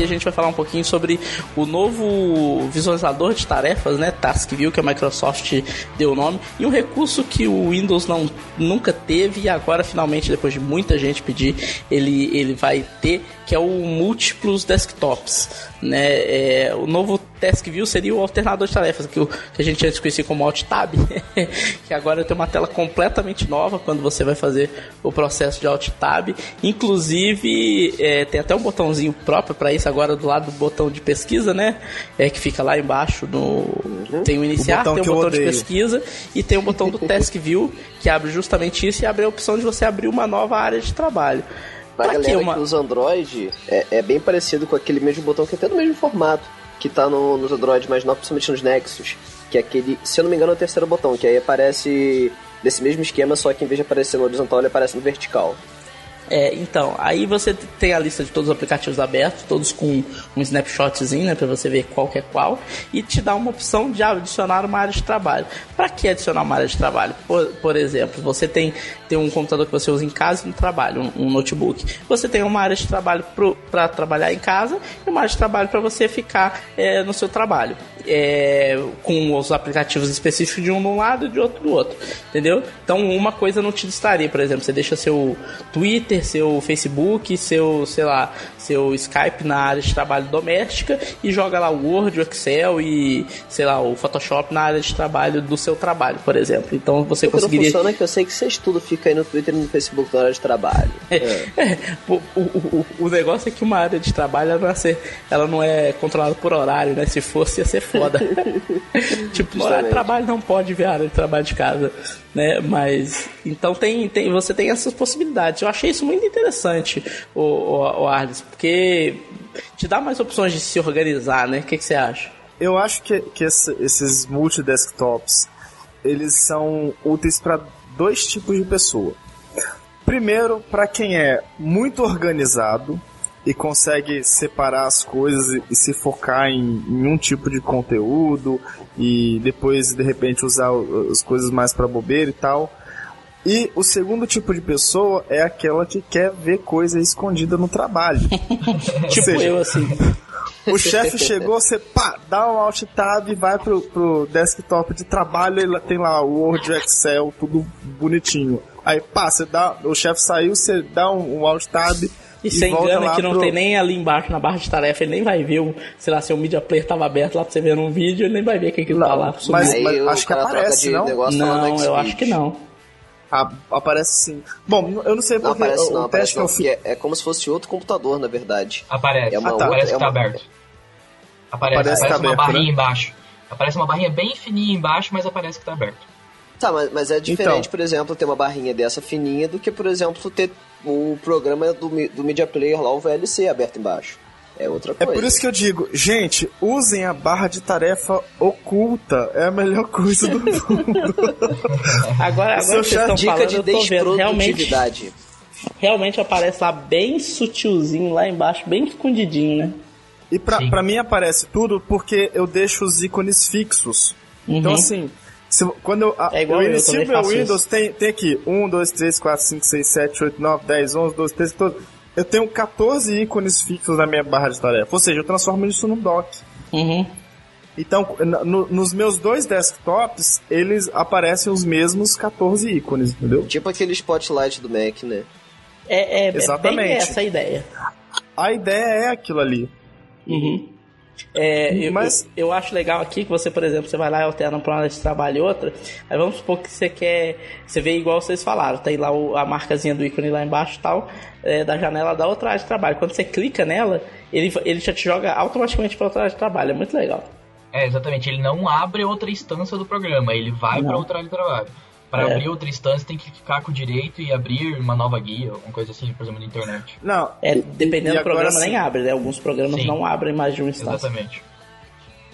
Aqui a gente vai falar um pouquinho sobre o novo visualizador de tarefas, né, TaskView, que a Microsoft deu o nome, e um recurso que o Windows não, nunca teve e agora finalmente, depois de muita gente pedir, ele, ele vai ter, que é o múltiplos desktops. Né? É, o novo Task View seria o alternador de tarefas, que, o, que a gente antes conhecia como Alt Tab, que agora tem uma tela completamente nova quando você vai fazer o processo de Alt Tab. Inclusive, é, tem até um botãozinho próprio para isso agora do lado do botão de pesquisa, né? É, que fica lá embaixo no. Uhum. Tem o iniciar, o tem o botão de pesquisa e tem o botão do Task View, que abre justamente isso e abre a opção de você abrir uma nova área de trabalho. Pra, pra galera que, uma... que usa Android, é, é, bem parecido com aquele mesmo botão que é até do mesmo formato, que tá no, nos Android mais novos, principalmente nos Nexus, que é aquele, se eu não me engano, é o terceiro botão, que aí aparece desse mesmo esquema, só que em vez de aparecer no horizontal, ele aparece no vertical. É, então, aí você tem a lista de todos os aplicativos abertos, todos com um snapshotzinho, né, para você ver qual que é qual, e te dá uma opção de adicionar uma área de trabalho. Para que adicionar uma área de trabalho? Por, por exemplo, você tem, tem um computador que você usa em casa e no trabalho, um, um notebook. Você tem uma área de trabalho para trabalhar em casa e uma área de trabalho para você ficar é, no seu trabalho é, com os aplicativos específicos de um de um lado e de outro do outro, entendeu? Então uma coisa não te distraria, por exemplo, você deixa seu Twitter, seu Facebook, seu, sei lá, seu Skype na área de trabalho doméstica e joga lá o Word, o Excel e, sei lá, o Photoshop na área de trabalho do seu trabalho, por exemplo. Então você o conseguiria... não funciona é que eu sei que você estuda fica aí no Twitter e no Facebook na área de trabalho. É. é. o, o, o, negócio é que uma área de trabalho ela não, é ser, ela não é controlada por horário, né? Se fosse, ia ser foda. tipo, horário de trabalho não pode ver a área de trabalho de casa, né? Mas, então tem, tem, você tem essas possibilidades. Eu achei isso muito interessante, o, o, o Arles, porque te dá mais opções de se organizar, né? O que, que você acha? Eu acho que, que esse, esses multi-desktops, eles são úteis para dois tipos de pessoa. Primeiro, para quem é muito organizado, e consegue separar as coisas e se focar em, em um tipo de conteúdo e depois de repente usar as coisas mais para bobeira e tal. E o segundo tipo de pessoa é aquela que quer ver coisa escondida no trabalho. tipo seja, eu, assim. O chefe chegou, você pá, dá um alt tab e vai pro, pro desktop de trabalho e tem lá o Word, Excel, tudo bonitinho. Aí pá, você dá, o chefe saiu, você dá um, um alt tab e você engana que não pro... tem nem ali embaixo na barra de tarefa, ele nem vai ver, o, sei lá, se o media player tava aberto lá pra você ver num vídeo, ele nem vai ver o que, que tá lá. Mas, mas acho que aparece, não? Não, eu acho que não. Ah, aparece sim. Bom, eu não sei porque não aparece, não, o aparece não, é, é, como se fosse outro computador, na verdade. Aparece, é uma ah, tá. aparece que tá aberto. Aparece, aparece, aparece uma aberto, barrinha né? embaixo. Aparece uma barrinha bem fininha embaixo, mas aparece que tá aberto. Tá, mas, mas é diferente, então, por exemplo, ter uma barrinha dessa fininha do que, por exemplo, ter o programa do, do Media Player lá, o VLC, aberto embaixo. É outra coisa. É por isso que eu digo, gente, usem a barra de tarefa oculta. É a melhor coisa do mundo. agora, agora vocês estão dica falando, de eu tô vendo. Realmente, realmente aparece lá bem sutilzinho lá embaixo, bem escondidinho, né? E pra, pra mim aparece tudo porque eu deixo os ícones fixos. Então, uhum. Então, assim, se, quando eu, é igual eu, inicio meu Windows, tem, tem aqui 1, 2, 3, 4, 5, 6, 7, 8, 9, 10, 11, 12, 13, 14. Eu tenho 14 ícones fixos na minha barra de tarefa. Ou seja, eu transformo isso num dock. Uhum. Então, no, nos meus dois desktops, eles aparecem os mesmos 14 ícones, entendeu? Tipo aquele spotlight do Mac, né? É, é, Exatamente. é bem essa a ideia. A ideia é aquilo ali. Uhum. É, Mas... eu, eu, acho legal aqui que você, por exemplo, você vai lá e alterna para uma área de trabalho e outra. Aí vamos supor que você quer. Você vê igual vocês falaram, tem lá o, a marcazinha do ícone lá embaixo e tal, é, da janela da outra área de trabalho. Quando você clica nela, ele, ele já te joga automaticamente para outra área de trabalho. É muito legal. É, exatamente. Ele não abre outra instância do programa, ele vai para outra área de trabalho. Para é. abrir outra instância tem que clicar com o direito e abrir uma nova guia, alguma coisa assim, por exemplo, na internet. Não. É, dependendo do programa nem abre, né? Alguns programas sim. não abrem mais de uma instância. Exatamente.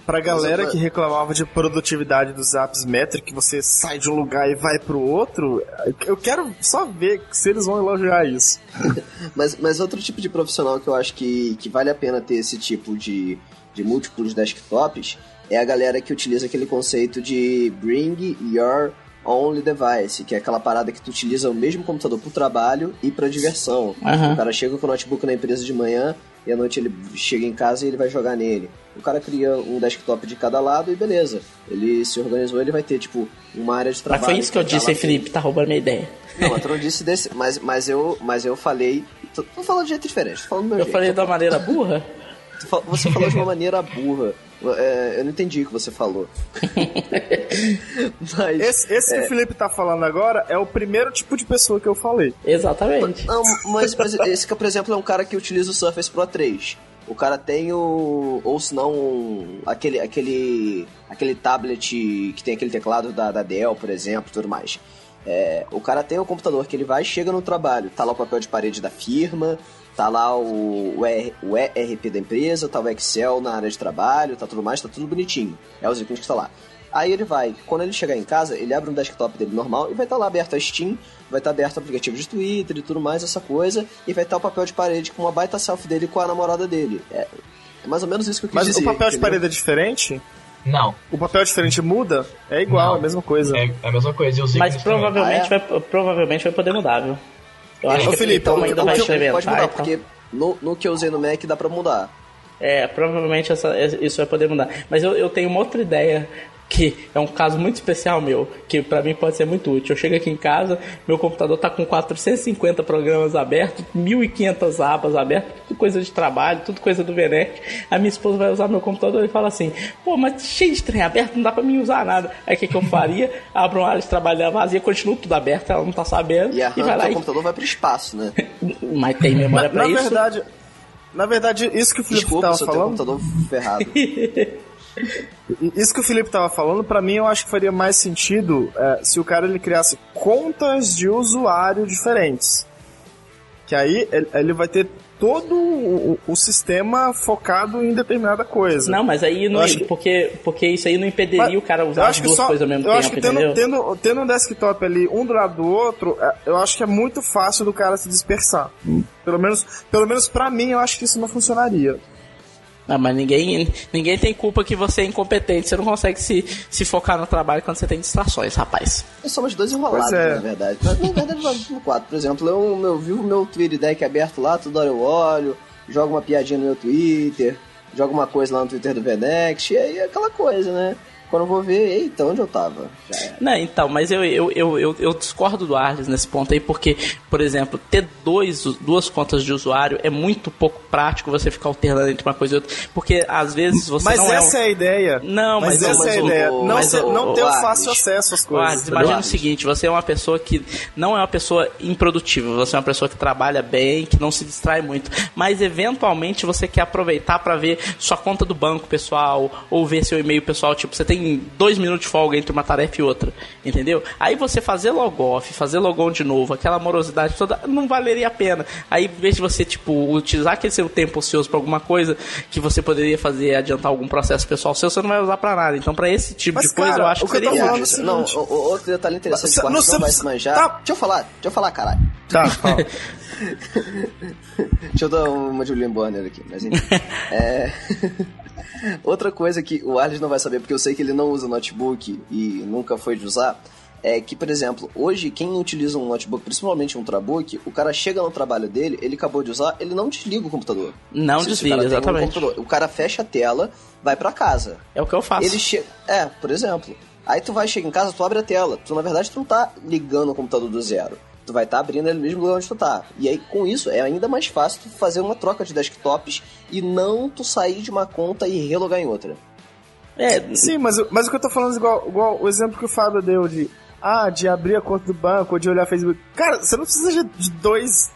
Pra galera que reclamava de produtividade dos apps Metric, que você sai de um lugar e vai pro outro, eu quero só ver se eles vão elogiar isso. mas, mas outro tipo de profissional que eu acho que, que vale a pena ter esse tipo de, de múltiplos desktops é a galera que utiliza aquele conceito de bring your only device, que é aquela parada que tu utiliza o mesmo computador pro trabalho e pra diversão. Uhum. O cara chega com o notebook na empresa de manhã, e à noite ele chega em casa e ele vai jogar nele. O cara cria um desktop de cada lado e beleza. Ele se organizou, ele vai ter, tipo, uma área de trabalho. Mas foi isso que eu disse, Felipe, tá roubando minha ideia. Não, mas tu não disse desse. Mas, mas, eu, mas eu falei. Tô, tô falando de jeito diferente, tô falando do meu Eu jeito. falei da maneira burra? Você falou de uma maneira burra. É, eu não entendi o que você falou. Mas, esse, esse é... que o Felipe tá falando agora é o primeiro tipo de pessoa que eu falei. Exatamente. Não, mas, mas esse que, por exemplo, é um cara que utiliza o Surface Pro 3. O cara tem o. Ou se não, aquele, aquele. aquele tablet que tem aquele teclado da, da Dell, por exemplo, tudo mais. É, o cara tem o computador que ele vai chega no trabalho, tá lá o papel de parede da firma, tá lá o, o, ER, o ERP da empresa, tá o Excel na área de trabalho, tá tudo mais, tá tudo bonitinho. É os ícones que tá lá. Aí ele vai, quando ele chegar em casa, ele abre um desktop dele normal e vai estar tá lá aberto a Steam, vai estar tá aberto o aplicativo de Twitter e tudo mais, essa coisa, e vai estar tá o papel de parede com uma baita selfie dele com a namorada dele. É, é mais ou menos isso que eu quis Mas dizer. Mas o papel entendeu? de parede é diferente? Não. O papel diferente muda? É igual, Não. é a mesma coisa. É, é a mesma coisa. Mas provavelmente, ah, é? vai, provavelmente vai poder mudar, viu? Eu acho Ô, que Felipe, então, ainda vai Pode experimentar. mudar, então. porque no, no que eu usei no Mac dá pra mudar. É, provavelmente essa, isso vai poder mudar. Mas eu, eu tenho uma outra ideia que é um caso muito especial meu, que para mim pode ser muito útil. Eu chego aqui em casa, meu computador tá com 450 programas abertos, 1500 abas abertas, tudo coisa de trabalho, tudo coisa do Venect. A minha esposa vai usar meu computador e fala assim: "Pô, mas cheio de trem aberto, não dá para mim usar nada". Aí o que, que eu faria? Abro uma área de trabalho vazia, continuo tudo aberto, ela não tá sabendo E, a e vai lá o e... computador vai pro espaço, né? Mas tem memória na, para na isso? verdade, na verdade, isso que o Felipe Desculpa tava um falando, computador ferrado. isso que o Felipe tava falando, pra mim eu acho que faria mais sentido é, se o cara ele criasse contas de usuário diferentes. Que aí ele, vai ter todo o, o sistema focado em determinada coisa. Não, mas aí não, que- porque, porque isso aí não impediria Mas o cara usar as duas só- coisas ao mesmo eu tempo, acho que tendo, tendo, tendo um desktop ali, um do lado do outro, é, eu acho que é muito fácil do cara se dispersar. Pelo menos, pelo menos pra mim, eu acho que isso não funcionaria. Ah, mas ninguém, ninguém tem culpa que você é incompetente. Você não consegue se, se focar no trabalho quando você tem distrações, rapaz. Nós somos dois enrolados, é. na verdade. Mas, na verdade, nós somos quatro. Por exemplo, eu, eu vivo meu Twitter deck aberto lá, toda hora eu olho, jogo uma piadinha no meu Twitter, jogo uma coisa lá no Twitter do Venex, e aí é aquela coisa, né? Quando eu vou ver, eita, onde eu tava? Não, então, mas eu, eu, eu, eu, eu discordo do Arles nesse ponto aí, porque, por exemplo, ter dois, duas contas de usuário é muito pouco prático você ficar alternando entre uma coisa e outra, porque às vezes você Mas não é um- essa é, a ideia. Não, mas, essa mas é a o- ideia. o- Não, ser- o- não ter o fácil acesso às coisas. Arles, imagina o seguinte, você é uma pessoa que não é uma pessoa improdutiva, você é uma pessoa que trabalha bem, que não se distrai muito, mas eventualmente você quer aproveitar para ver sua conta do banco pessoal ou ver seu e-mail pessoal, tipo, você tem dois minutos de folga entre uma tarefa e outra, entendeu? Aí você fazer logoff, fazer logon de novo, aquela morosidade toda, não valeria a pena. Aí, em vez de você, tipo, utilizar aquele seu tempo ocioso pra alguma coisa que você poderia fazer, adiantar algum processo pessoal seu, você não vai usar pra nada. Então, pra esse tipo Mas, de coisa, cara, eu acho o que que eu tô seria falando útil. é Não, outro detalhe interessante que o Não, não você vai se manjar. tá. Deixa eu falar, deixa eu falar, caralho. Tá. Deixa eu dar uma de William Bonner aqui, mas enfim. É... Outra coisa que o Arles não vai saber, porque eu sei que ele não usa notebook e nunca foi de usar, é que, por exemplo, hoje quem utiliza um notebook, principalmente um Ultrabook, o cara chega no trabalho dele, ele acabou de usar, ele não desliga o computador. Não Se- se o desliga, um exatamente. computador, o cara fecha a tela, vai pra casa. É o que eu faço. Ele chega. É, por exemplo. Aí tu vai, chega em casa, tu abre a tela. Tu, na verdade, tu não tá ligando o computador do zero. Tu vai estar abrindo ele mesmo lugar onde tu tá. E aí, com isso, é ainda mais fácil tu fazer uma troca de desktops e não tu sair de uma conta e relogar em outra. É, Sim, mas, o- mas o que eu tô falando é igual, igual o exemplo que o Fábio deu de. Ah, de abrir a conta do banco ou de olhar Facebook. Cara, você não precisa de- dois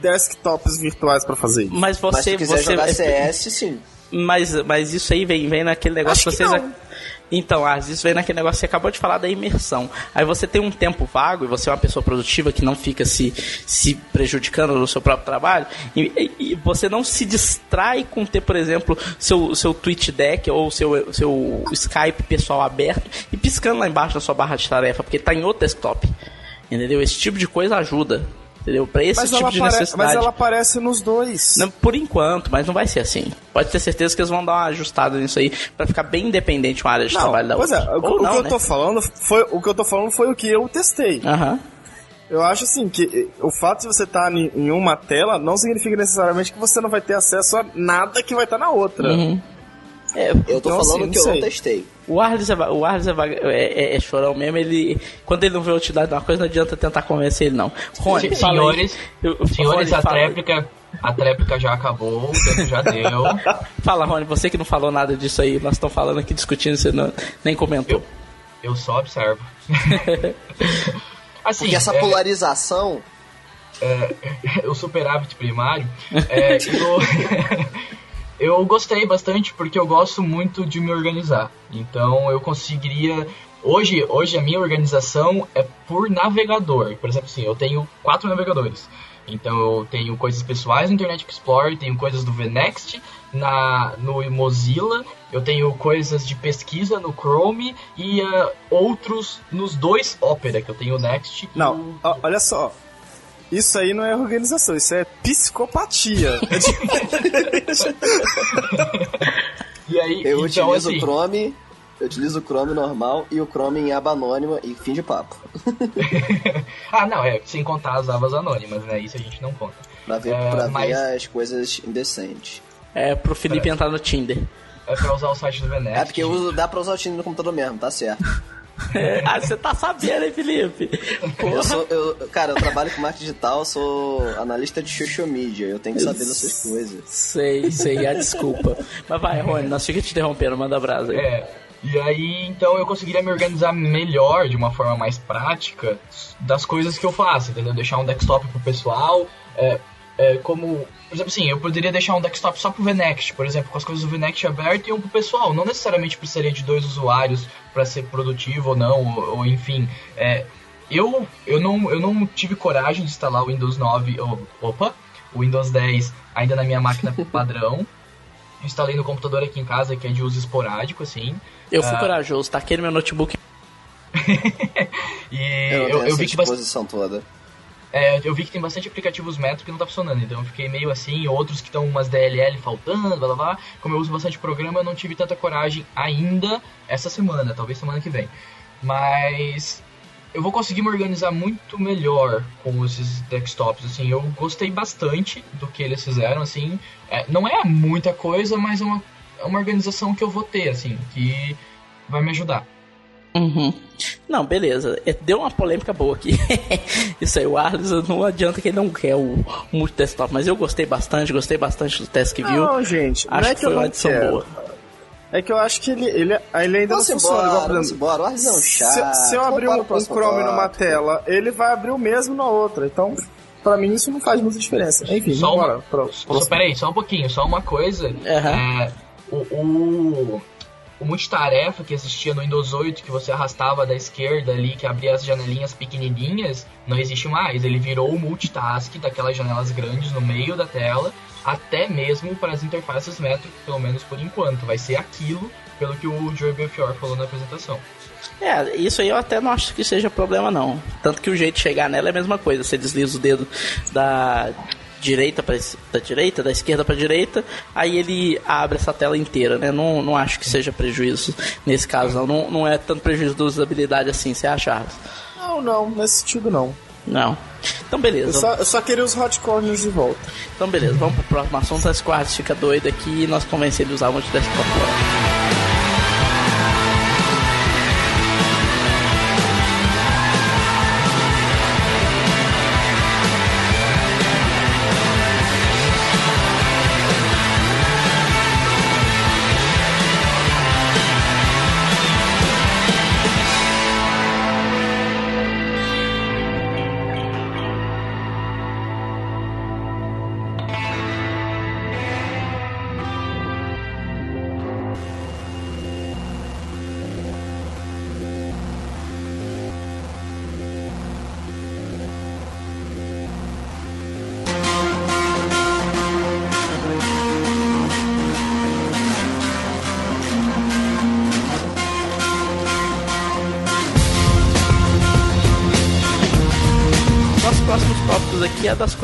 desktops virtuais pra fazer isso. mas Mas se você. quiser você jogar CS, sim. Mas, mas isso aí vem, vem naquele negócio Acho que que vocês. não. Então, ah, isso vem naquele negócio que você acabou de falar da imersão. Aí você tem um tempo vago e você é uma pessoa produtiva que não fica se, se prejudicando no seu próprio trabalho. E, e- você não se distrai com ter, por exemplo, seu, seu Twitch Deck ou seu, seu Skype pessoal aberto e piscando lá embaixo na sua barra de tarefa, porque está em outro desktop. Entendeu? Esse tipo de coisa ajuda. Entendeu? Pra esse Mas tipo ela, de necessidade. mas ela aparece nos dois. Não, por enquanto, mas não vai ser assim. Pode ter certeza que eles vão dar uma ajustada nisso aí pra ficar bem independente uma área de Não, trabalho da pois outra. é, o, o não, que eu né? tô falando foi o que eu tô falando foi o que eu testei. Aham. Eu acho assim que o fato de você estar em uma tela não significa necessariamente que você não vai ter acesso a nada que vai estar na outra. Uhum. É, eu tô então, falando assim, que eu não testei. O Arles, é, o Arles é, é, é, chorão mesmo, ele. Quando ele não vê a utilidade de uma coisa, não adianta tentar convencer ele, não. Rony, senhores, eu, senhores, Rony, a tréplica. A tréplica já acabou, o tempo já deu. Fala, Rony, você que não falou nada disso aí, nós estamos falando aqui, discutindo, você não, nem comentou. Eu, eu só observo. assim, Porque essa é, polarização. É, o superávit primário. É, eu, eu gostei bastante porque eu gosto muito de me organizar. Então eu conseguiria. Hoje, hoje a minha organização é por navegador. Por exemplo, assim, eu tenho quatro navegadores. Então eu tenho coisas pessoais no Internet Explorer, tenho coisas do VNext na, no Mozilla, eu tenho coisas de pesquisa no Chrome e uh, outros nos dois Opera, que eu tenho o Next. Não, o... olha só, isso aí não é organização, isso é psicopatia. e aí, eu então, utilizo assim... o Chrome, eu utilizo o Chrome normal e o Chrome em aba anônima e fim de papo. ah, não, é sem contar as abas anônimas, né? Isso a gente não conta. Pra ver, é, pra mas... ver as coisas indecentes. É pro Felipe entrar no Tinder. É pra usar o site do Veneto. É porque uso, dá pra usar o Tinder no computador mesmo, tá certo. É, ah, você tá sabendo, hein, Felipe? Eu sou, eu, cara, eu trabalho com marketing digital, sou analista de social media, eu tenho que saber dessas coisas. Sei, sei, a desculpa. Mas vai, Rony, nós fica te interrompendo, manda brasa aí. É, e aí, então, eu conseguiria me organizar melhor, de uma forma mais prática, das coisas que eu faço, entendeu? Deixar um desktop pro pessoal, é, é, como por exemplo, assim, eu poderia deixar um desktop só pro VNext, por exemplo, com as coisas do VNext aberto e um pro pessoal. Não necessariamente precisaria de dois usuários para ser produtivo ou não, ou, ou enfim. É, eu, eu, não, eu não tive coragem de instalar o Windows 9, ou, opa, o Windows 10 ainda na minha máquina padrão. instalei no computador aqui em casa, que é de uso esporádico, assim. Eu fui uh, corajoso, taquei no meu notebook. e eu, eu, eu vi que disposição toda. É, eu vi que tem bastante aplicativos Metro que não tá funcionando, então eu fiquei meio assim, outros que estão umas DLL faltando, blá blá blá. Como eu uso bastante programa, eu não tive tanta coragem ainda essa semana, talvez semana que vem. Mas eu vou conseguir me organizar muito melhor com esses desktops, assim, eu gostei bastante do que eles fizeram, assim, é, não é muita coisa, mas é uma, é uma organização que eu vou ter, assim, que vai me ajudar. Uhum. Não, beleza. É, deu uma polêmica boa aqui. Isso aí, o Arles não adianta que ele não quer o multi-desktop, mas eu gostei bastante, gostei bastante do teste que viu. Não, gente, acho não é que, que foi uma adição quero. boa. É que eu acho que ele, ele, ele ainda Nossa, não funciona embora, igual, exemplo. Embora, o é um chato. Se, se eu abrir um, um Chrome numa tela, ele vai abrir o mesmo na outra. Então, pra mim isso não faz muita diferença. Enfim, só bora. Pro, só, peraí, só um pouquinho, só uma coisa. Uhum. É, o, o o multitarefa que existia no Windows 8, que você arrastava da esquerda ali, que abria as janelinhas pequenininhas, não existe mais. Ele virou o multitask daquelas janelas grandes no meio da tela, até mesmo para as interfaces Metro, pelo menos por enquanto. Vai ser aquilo, pelo que o Joey Belfior falou na apresentação. É, isso aí eu até não acho que seja problema não. Tanto que o jeito de chegar nela é a mesma coisa. Você desliza o dedo da direita para da direita, da esquerda para direita, aí ele abre essa tela inteira, né? Não, não acho que seja prejuízo nesse caso, não. Não, é tanto prejuízo da usabilidade assim, você acha? Charles? Não, não, nesse sentido não. Não. Então beleza. Eu só, eu só queria os hot corners de volta. Então beleza, vamos pro próximo assunto. As quartas fica doido aqui e nós convencemos ele a usar muito desktop agora.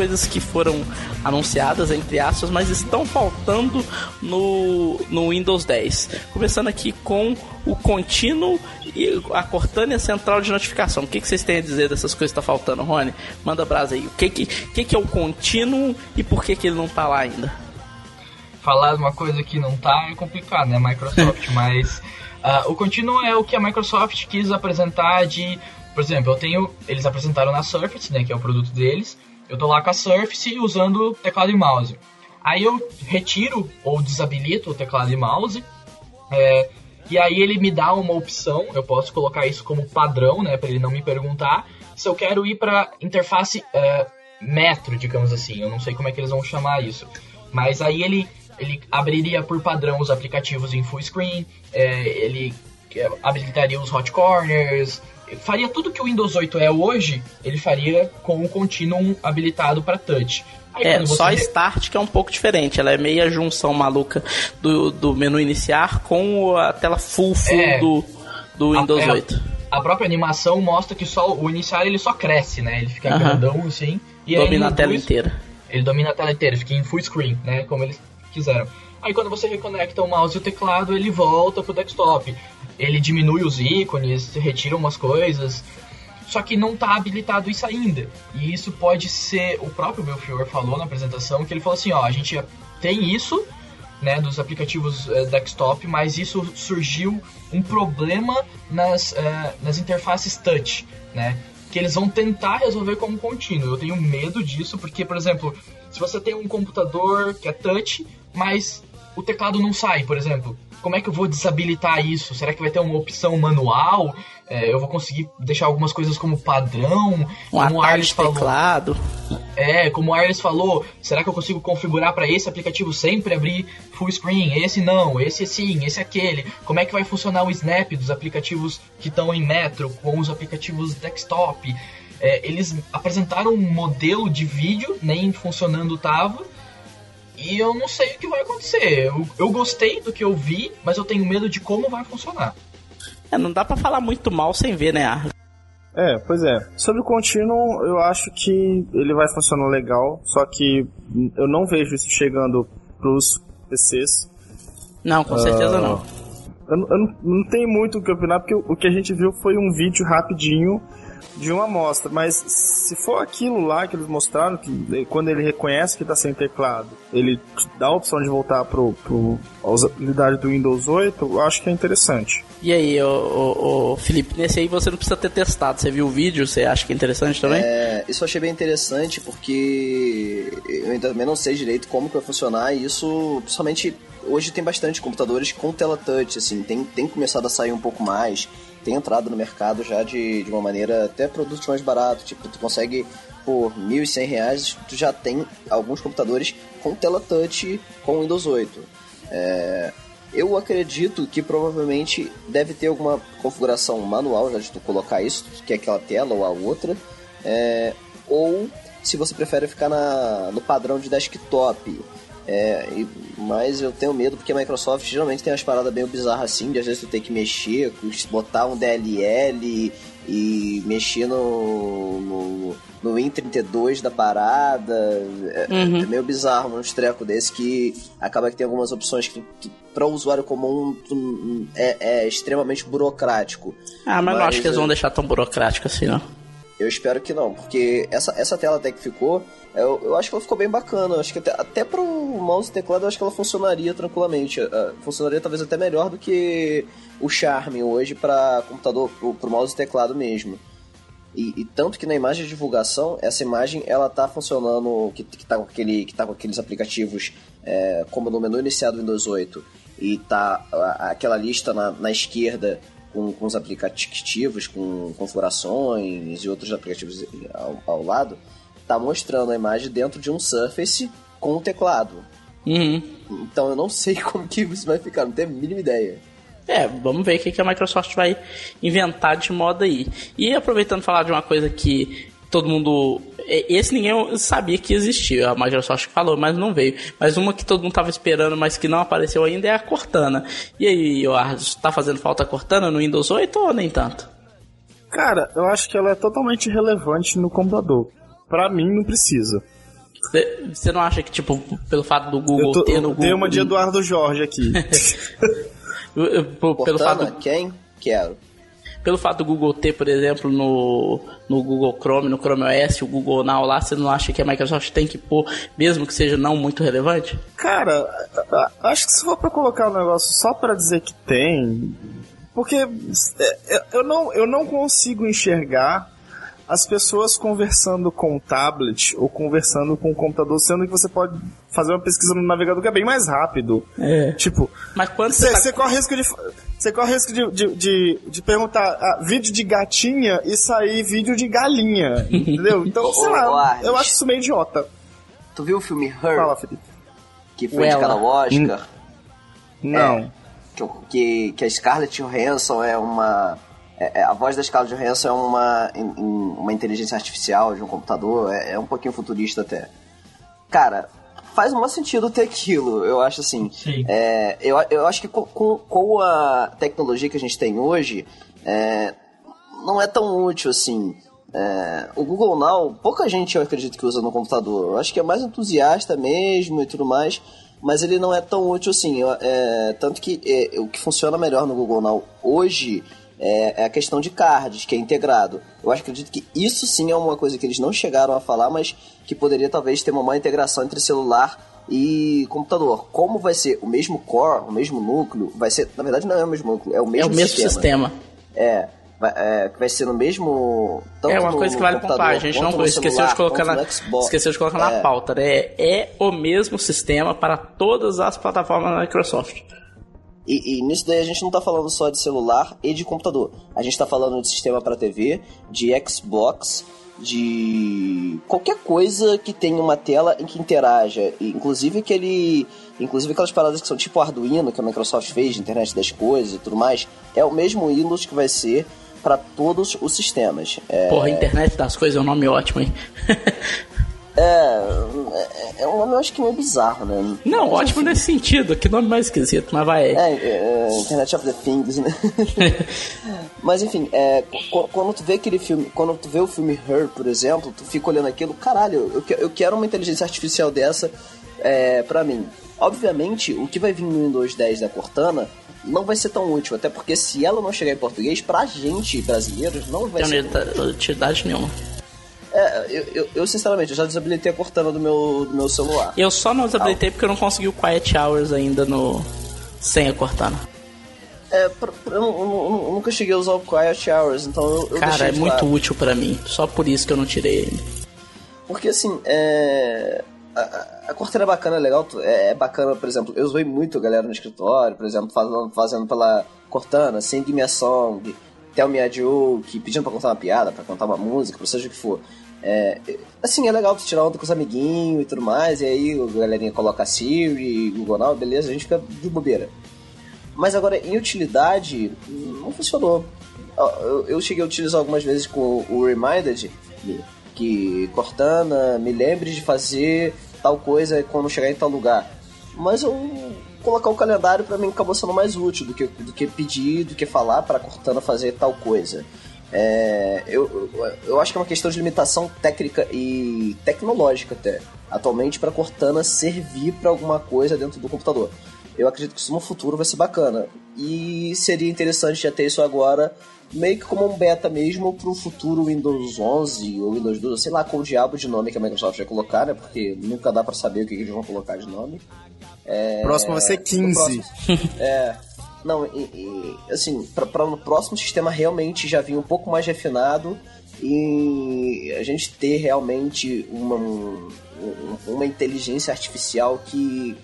Coisas que foram anunciadas, entre aspas, mas estão faltando no, no Windows 10. Começando aqui com o contínuo e a Cortânia Central de Notificação. O que, que vocês têm a dizer dessas coisas que está faltando, Rony? Manda brasa aí. O que, que, que, que é o contínuo e por que, que ele não está lá ainda? Falar uma coisa que não tá é complicado, né? Microsoft, mas uh, o contínuo é o que a Microsoft quis apresentar de. Por exemplo, eu tenho. Eles apresentaram na Surface, né? Que é o produto deles. Eu tô lá com a Surface usando teclado e mouse. Aí eu retiro ou desabilito o teclado e mouse. É, e aí ele me dá uma opção, eu posso colocar isso como padrão, né, para ele não me perguntar se eu quero ir para interface uh, metro, digamos assim. Eu não sei como é que eles vão chamar isso, mas aí ele ele abriria por padrão os aplicativos em full screen, é, ele é, habilitaria os hot corners, faria tudo que o Windows 8 é hoje, ele faria com o Continuum habilitado para touch. Aí, é, só a Start que é um pouco diferente. Ela é meia junção maluca do, do menu iniciar com a tela full full é, do, do Windows a, é, 8. A própria animação mostra que só o iniciar ele só cresce, né? Ele fica uh -huh. grandão assim. E domina a tela inteira. Ele domina a tela inteira, fica em full screen, né? Como eles quiseram. Aí quando você reconecta o mouse e o teclado, ele volta pro desktop. Ele diminui os ícones, retira umas coisas. Só que não está habilitado isso ainda. E isso pode ser. O próprio Belfior falou na apresentação que ele falou assim: ó, a gente tem isso, né, dos aplicativos uh, desktop, mas isso surgiu um problema nas, uh, nas interfaces touch, né? Que eles vão tentar resolver como contínuo. Eu tenho medo disso, porque, por exemplo, se você tem um computador que é touch, mas o teclado não sai, por exemplo como é que eu vou desabilitar isso? Será que vai ter uma opção manual? É, eu vou conseguir deixar algumas coisas como padrão? Um como o Arles falou. Teclado. É, como o Arles falou, será que eu consigo configurar para esse aplicativo sempre abrir full screen? Esse não, esse sim, esse aquele. Como é que vai funcionar o Snap dos aplicativos que estão em Metro com os aplicativos desktop? É, eles apresentaram um modelo de vídeo, nem funcionando tava e eu não sei o que vai acontecer. Eu, eu gostei do que eu vi, mas eu tenho medo de como vai funcionar. É, não dá para falar muito mal sem ver, né? É, pois é. Sobre o contínuo, eu acho que ele vai funcionar legal, só que eu não vejo isso chegando pros PCs. Não, com certeza uh, não. Eu, eu, não, não tenho muito o que opinar, porque o, o que a gente viu foi um vídeo rapidinho de uma amostra, mas se for aquilo lá que eles mostraram, que quando ele reconhece que está sem teclado, ele dá a opção de voltar para pro, a usabilidade do Windows 8, eu acho que é interessante. E aí, o, o, o, Felipe, nesse aí você não precisa ter testado, você viu o vídeo, você acha que é interessante também? É, isso eu achei bem interessante porque eu ainda também não sei direito como que vai funcionar e isso, principalmente hoje tem bastante computadores com tela touch, assim, tem, tem começado a sair um pouco mais tem entrado no mercado já de, de uma maneira até produtos mais baratos. Tipo, tu consegue por R$ 1.100 tu já tem alguns computadores com tela touch com Windows 8. É, eu acredito que provavelmente deve ter alguma configuração manual já de tu colocar isso, que é aquela tela ou a outra. É, ou se você prefere ficar na, no padrão de desktop. É, e, mas eu tenho medo porque a Microsoft geralmente tem umas paradas bem bizarras assim, de às vezes tu tem que mexer, botar um DLL e mexer no, no, no Win32 da parada. É, uhum. é meio bizarro uns trecos desse que acaba que tem algumas opções que, que para o usuário comum tu, é, é, extremamente burocrático. Ah, mas, mas não acho que eles vão deixar tão burocrático assim, não. Eu espero que não, porque essa, essa tela até que ficou, eu, eu acho que ela ficou bem bacana. Acho que até, até pro mouse e teclado, eu acho que ela funcionaria tranquilamente. Uh, funcionaria talvez até melhor do que o Charme hoje para computador, pro, pro mouse e teclado mesmo. E, e, tanto que na imagem de divulgação, essa imagem ela tá funcionando, que, que, tá, com aquele, que tá com aqueles aplicativos é, como no menu iniciado do Windows 8 e tá a, aquela lista na, na esquerda com, com os aplicativos, com configurações e outros aplicativos ao, ao lado, tá mostrando a imagem dentro de um Surface com um teclado. Uhum. Então eu não sei como que isso vai ficar, não tenho a mínima ideia. É, vamos ver o que a Microsoft vai inventar de moda aí. E aproveitando falar de uma coisa que todo mundo esse ninguém sabia que existia, a Microsoft falou, mas não veio. Mas uma que todo mundo estava esperando, mas que não apareceu ainda é a Cortana. E aí, Eduardo, está fazendo falta a Cortana no Windows 8 ou nem tanto? Cara, eu acho que ela é totalmente relevante no computador. pra mim não precisa. Você não acha que, tipo, pelo fato do Google tô, ter no Google... Dei uma de Eduardo Jorge aqui. pelo fato do... quem? Quero pelo fato do Google ter, por exemplo, no, no Google Chrome, no Chrome OS, o Google Now lá, você não acha que a Microsoft tem que pôr, mesmo que seja não muito relevante? Cara, acho que se for pra colocar um negócio só para dizer que tem, porque é, eu não, eu não consigo enxergar as pessoas conversando com o tablet ou conversando com o computador, sendo que você pode fazer uma pesquisa no navegador que é bem mais rápido. É. Tipo, mas quando você, tá... corre risco de você corre risco de, de, de, de perguntar ah, vídeo de gatinha e sair vídeo de galinha, entendeu? Então, sei lá, eu acho isso meio idiota. Tu viu o filme Her? Fala, Felipe. Que foi de cada Oscar? Não. É, que, que a Scarlett Johansson é uma é, é, a voz da Scarlett Johansson é uma, uma inteligência artificial de um computador, é, é um pouquinho futurista até. Cara, faz um sentido ter aquilo, eu acho assim. É, eu, eu acho que com, com, a tecnologia que a gente tem hoje, é, não é tão útil assim. É, o Google Now, pouca gente eu acredito que usa no computador. Eu acho que é mais entusiasta mesmo e tudo mais, mas ele não é tão útil assim. É, tanto que é, o que funciona melhor no Google Now hoje é, é, a questão de cards, que é integrado. Eu acho, acredito que isso sim é uma coisa que eles não chegaram a falar, mas que poderia talvez ter uma maior integração entre celular e computador. Como vai ser o mesmo core, o mesmo núcleo, vai ser, na verdade não é o mesmo núcleo, é o mesmo, é o mesmo sistema. sistema. É, vai, é, vai ser no mesmo. é uma coisa que vale comprar. A gente não esqueceu de colocar na, esqueceu de colocar é. na pauta. Né? É o mesmo sistema para todas as plataformas da Microsoft. E, e, nisso daí a gente não tá falando só de celular e de computador. A gente tá falando de sistema para TV, de Xbox, de qualquer coisa que tenha uma tela em que interaja. Inclusive aquele. Inclusive aquelas paradas que são tipo Arduino que a Microsoft fez internet das coisas e tudo mais. É o mesmo Windows que vai ser para todos os sistemas. É... Porra, internet das coisas é um nome ótimo, hein? É, é, é um nome eu acho que meio bizarro, né? Não, mas, ótimo enfim. nesse sentido, que nome mais esquisito, mas vai. É, é, é Internet of the Things, né? mas enfim, é, quando tu vê aquele filme, quando tu vê o filme Her, por exemplo, tu fica olhando aquilo, caralho, eu, eu quero uma inteligência artificial dessa é, pra mim. Obviamente, o que vai vir no Windows 10 da Cortana não vai ser tão útil, até porque se ela não chegar em português, pra gente brasileiros não vai Tem ser. utilidade nenhuma. É, eu, eu, eu, sinceramente, eu já desabilitei a Cortana do meu, do meu celular. Eu só não desabilitei porque eu não consegui o Quiet Hours ainda no sem a Cortana. É, eu, eu, nunca cheguei a usar o Quiet Hours, então eu, eu Cara, é de muito útil para mim. Só por isso que eu não tirei ele. Porque assim, é. A, a Cortana é bacana, é legal. É, é, bacana, por exemplo, eu usei muito a galera no escritório, por exemplo, fazendo, fazendo pela Cortana, Sing Me a Song, Tell Me a Joke, pedindo pra contar uma piada, pra contar uma música, pra seja o que for. É, assim, é legal tu tirar onda com os amiguinhos e tudo mais, e aí a galerinha coloca Siri, Google Now, beleza, a gente fica de bobeira. Mas agora, em utilidade, não funcionou. Eu cheguei a utilizar algumas vezes com o Reminded, que Cortana, me lembre de fazer tal coisa quando chegar em tal lugar. Mas eu colocar o calendário para mim acabou sendo mais útil do que, do que pedir, do que falar para Cortana fazer tal coisa. É, eu, eu acho que é uma questão de limitação técnica e tecnológica até. Atualmente, para Cortana servir para alguma coisa dentro do computador. Eu acredito que isso no futuro vai ser bacana. E seria interessante já ter isso agora, meio que como um beta mesmo para o futuro Windows 11 ou Windows 12, sei lá qual diabo de nome que a Microsoft vai colocar, né? Porque nunca dá para saber o que eles vão colocar de nome. É, próximo vai ser 15. é. Não, e, e assim, para o próximo sistema realmente já vir um pouco mais refinado e a gente ter realmente uma, uma inteligência artificial que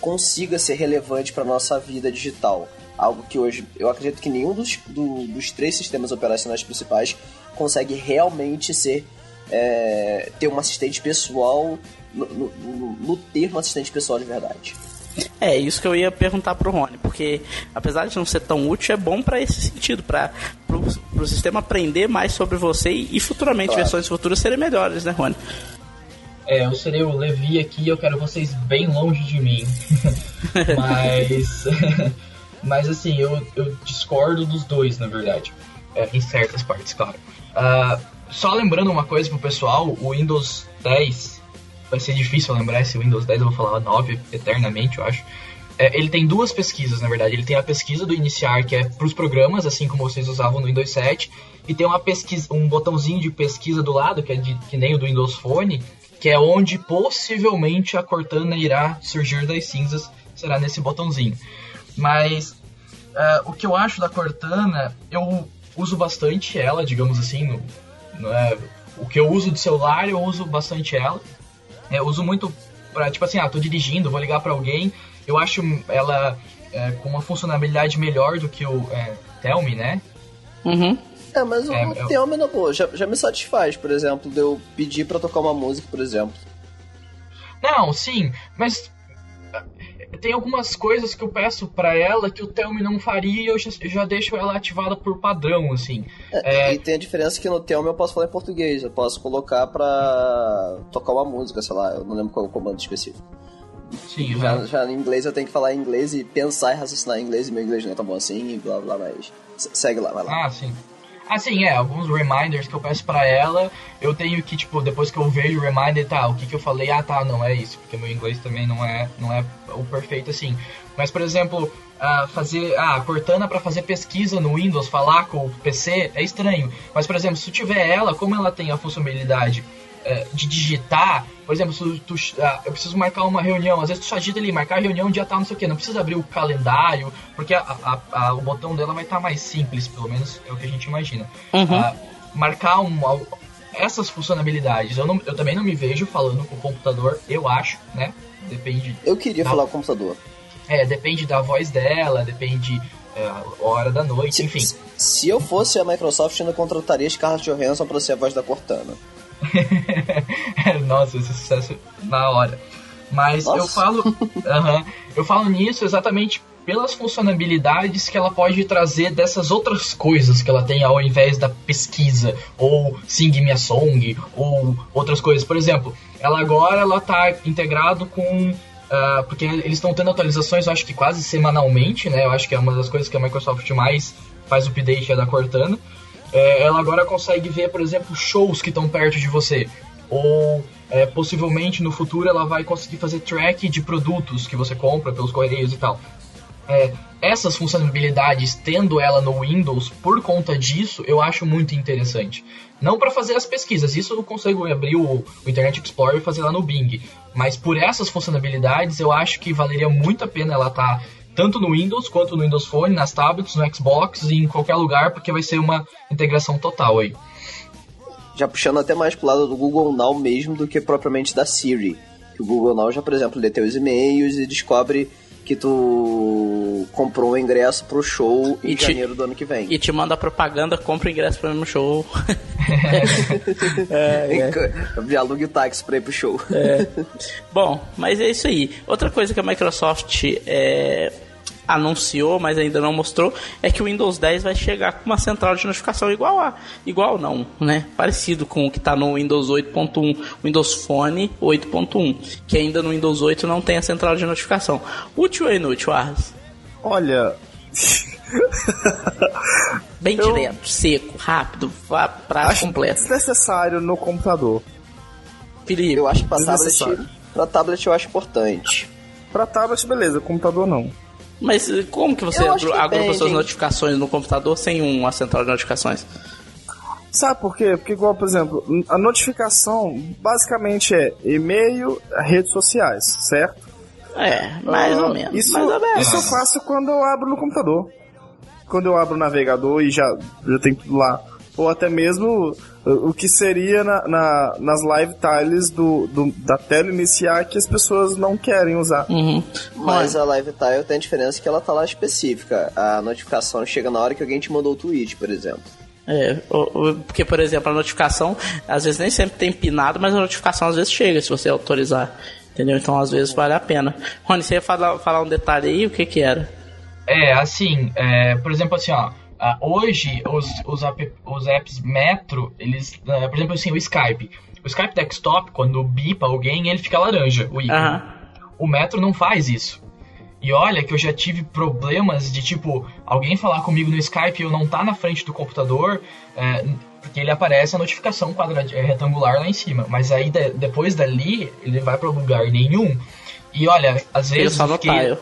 consiga ser relevante para nossa vida digital. Algo que hoje eu acredito que nenhum dos, do, dos três sistemas operacionais principais consegue realmente ser é, ter um assistente pessoal no, no, no, no termo assistente pessoal de verdade. É, isso que eu ia perguntar pro Rony, porque apesar de não ser tão útil, é bom para esse sentido, para pro, pro sistema aprender mais sobre você e, e futuramente claro. versões futuras serem melhores, né, Rony? É, eu serei o Levi aqui e eu quero vocês bem longe de mim. mas. mas assim, eu, eu discordo dos dois, na verdade. É, em certas partes, claro. Uh, só lembrando uma coisa pro pessoal, o Windows 10, vai ser difícil lembrar esse Windows 10, eu vou falar 9 eternamente, eu acho. É, ele tem duas pesquisas, na verdade. Ele tem a pesquisa do iniciar, que é para os programas, assim como vocês usavam no Windows 7, e tem uma pesquisa, um botãozinho de pesquisa do lado, que é de, que nem o do Windows Phone, que é onde possivelmente a Cortana irá surgir das cinzas, será nesse botãozinho. Mas uh, o que eu acho da Cortana, eu uso bastante ela, digamos assim, no, no é, o que eu uso de celular, eu uso bastante ela. É, eu uso muito para tipo assim, ah, tô dirigindo, vou ligar para alguém, eu acho ela é, com uma funcionalidade melhor do que o é, Tell né? Uhum. É, mas o é, eu... Tell Me, boa, já, já me satisfaz, por exemplo, de eu pedir para tocar uma música, por exemplo. Não, sim, mas tem algumas coisas que eu peço para ela que o Tell Me não faria e eu já, já deixo ela ativada por padrão, assim. É, é... E tem a diferença que no Tell Me eu posso falar em português, eu posso colocar pra tocar uma música, sei lá, eu não lembro qual é o comando específico. Sim, já, já em inglês eu tenho que falar em inglês e pensar e raciocinar em inglês e meu inglês não é tão bom assim e blá blá, mas segue lá, vai lá. Ah, sim. Ah, sim, é, alguns reminders que eu peço para ela, eu tenho que, tipo, depois que eu vejo o reminder, tá, o que que eu falei, ah, tá, não é isso, porque meu inglês também não é, não é o perfeito assim. Mas, por exemplo, uh, fazer, ah, Cortana para fazer pesquisa no Windows, falar com o PC, é estranho. Mas, por exemplo, se tiver ela, como ela tem a funcionalidade é, de digitar, por exemplo, se tu, ah, eu preciso marcar uma reunião, às vezes tu só digita ali, marcar reunião, dia tal, não sei o que, não precisa abrir o calendário, porque a, a, a, o botão dela vai estar tá mais simples, pelo menos é o que a gente imagina. Uhum. Uh, marcar um, essas funcionalidades, eu, não, eu também não me vejo falando com o computador, eu acho, né? Depende. Eu queria da, falar com o computador. É, depende da voz dela, depende é, a hora da noite, se, enfim. Se eu fosse a Microsoft, ainda contrataria Scarlett Johansson para ser a voz da Cortana. Nossa, esse sucesso na hora. Mas Nossa. eu falo, eu falo nisso exatamente pelas funcionalidades que ela pode trazer dessas outras coisas que ela tem ao invés da pesquisa ou Sing Me a Song ou outras coisas. Por exemplo, ela agora ela tá integrado com uh, porque eles estão tendo atualizações, eu acho que quase semanalmente, né? Eu acho que é uma das coisas que a Microsoft mais faz update é da Cortana é, ela agora consegue ver, por exemplo, shows que estão perto de você. Ou é, possivelmente no futuro ela vai conseguir fazer track de produtos que você compra pelos correios e tal. É, essas funcionalidades, tendo ela no Windows, por conta disso, eu acho muito interessante. Não para fazer as pesquisas, isso eu consigo abrir o, o, Internet Explorer e fazer lá no Bing. Mas por essas funcionalidades, eu acho que valeria muito a pena ela estar tá tanto no Windows quanto no Windows Phone, nas tablets, no Xbox e em qualquer lugar, porque vai ser uma integração total aí. Já puxando até mais pro lado do Google Now mesmo do que propriamente da Siri. Que o Google Now já, por exemplo, lê teus e-mails e descobre que tu comprou um ingresso pro show em te, janeiro do ano que vem. E te manda propaganda, compra o ingresso pro mesmo show. é, é. Alugue o táxi pra ir pro show. É. Bom, mas é isso aí. Outra coisa que a Microsoft é, anunciou, mas ainda não mostrou, é que o Windows 10 vai chegar com uma central de notificação igual a. Igual não, né? Parecido com o que está no Windows 8.1, Windows Phone 8.1, que ainda no Windows 8 não tem a central de notificação. Útil ou inútil, Arras? Olha. Bem eu... direto, seco, rápido, pra completo. Desnecessário no computador. Felipe, eu acho que pra tablet, pra tablet eu acho importante. Pra tablet, beleza, computador não. Mas eh, como que você agrupa suas notificações no computador sem uma central de notificações? Sabe por quê? Porque, igual, por exemplo, a notificação basicamente é e-mail, redes sociais, certo? É, mais uh, ou menos. Isso, mais ou menos. isso eu faço quando eu abro no computador. Quando eu abro o navegador e já, já tem tudo lá ou até mesmo o que seria na, na, nas live tiles do, do, da tela iniciar que as pessoas não querem usar. Uhum. Mas a live tile tem a diferença que ela tá lá específica. A notificação chega na hora que alguém te mandou o tweet, por exemplo. É, porque, por exemplo, a notificação, às vezes nem sempre tem pinado, mas a notificação às vezes chega se você autorizar. Entendeu? Então, às vezes, vale a pena. Rony, você ia falar, falar um detalhe aí? O que que era? É, assim, é, por exemplo, assim, ó, Uh, hoje, os, os, app, os, apps Metro, eles, uh, por exemplo, assim, o Skype. O Skype Desktop, quando bipa alguém, ele fica laranja, o ícone. O Metro não faz isso. E olha que eu já tive problemas de tipo, alguém falar comigo no Skype e eu não tá na frente do computador, é, porque ele aparece a notificação quadrada, é, retangular lá em cima. Mas aí de, depois dali, ele vai para lugar nenhum. E olha, às vezes. Fica só no fiquei, tile.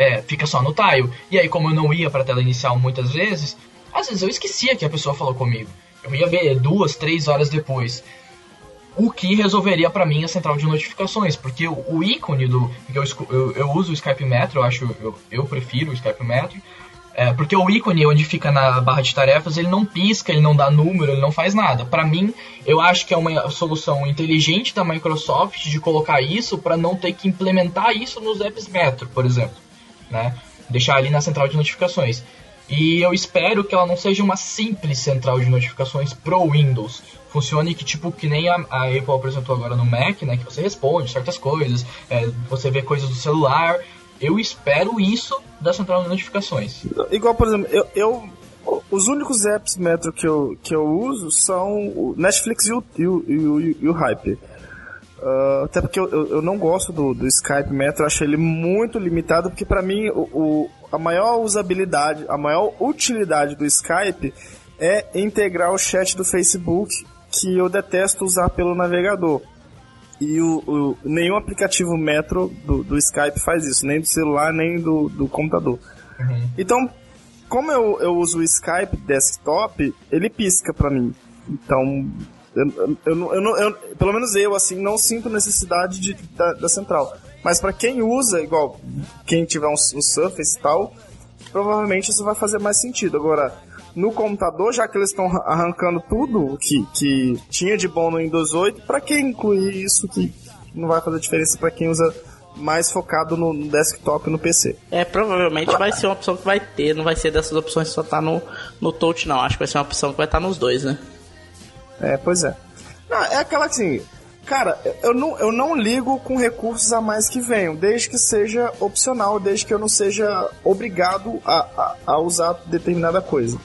É, fica só no tile. E aí, como eu não ia pra tela inicial muitas vezes, às vezes eu esquecia que a pessoa falou comigo. Eu ia ver duas, três horas depois o que resolveria para mim a central de notificações, porque o, o ícone do. Eu, eu, eu, uso o Skype Metro, eu acho. Eu, eu prefiro o Skype Metro. É, porque o ícone onde fica na barra de tarefas, ele não pisca, ele não dá número, ele não faz nada. Para mim, eu acho que é uma solução inteligente da Microsoft de colocar isso para não ter que implementar isso nos apps Metro, por exemplo, né? Deixar ali na central de notificações. E eu espero que ela não seja uma simples central de notificações pro Windows, funcione que tipo que nem a, a, Apple apresentou agora no Mac, né, que você responde certas coisas, é, você vê coisas do celular. Eu espero isso da central de notificações. Igual, por exemplo, eu, eu os únicos apps Metro que eu, que eu uso são o Netflix e o, e o, e o, e o Hype. Uh, até porque eu, eu, eu, não gosto do, do Skype Metro, eu acho ele muito limitado, porque para mim o, o, a maior usabilidade, a maior utilidade do Skype é integrar o chat do Facebook que eu detesto usar pelo navegador. E o, o nenhum aplicativo Metro do, do, Skype faz isso, nem do celular, nem do, do computador. Uhum. Então, como eu, eu uso o Skype desktop, ele pisca para mim. Então, eu, eu, eu, eu, pelo menos eu, assim, não sinto necessidade de, da, da central. Mas para quem usa, igual quem tiver um, um Surface e tal, provavelmente isso vai fazer mais sentido. Agora, no computador, já que eles estão arrancando tudo que, que tinha de bom no Windows 8, para que incluir isso que não vai fazer diferença para quem usa mais focado no desktop e no PC. É, provavelmente vai ser uma opção que vai ter, não vai ser dessas opções que só tá no, no touch, não. Acho que vai ser uma opção que vai estar tá nos dois, né? É, pois é. Não, é aquela assim, Cara, eu não, eu não ligo com recursos a mais que venham, desde que seja opcional, desde que eu não seja obrigado a, a, a usar determinada coisa.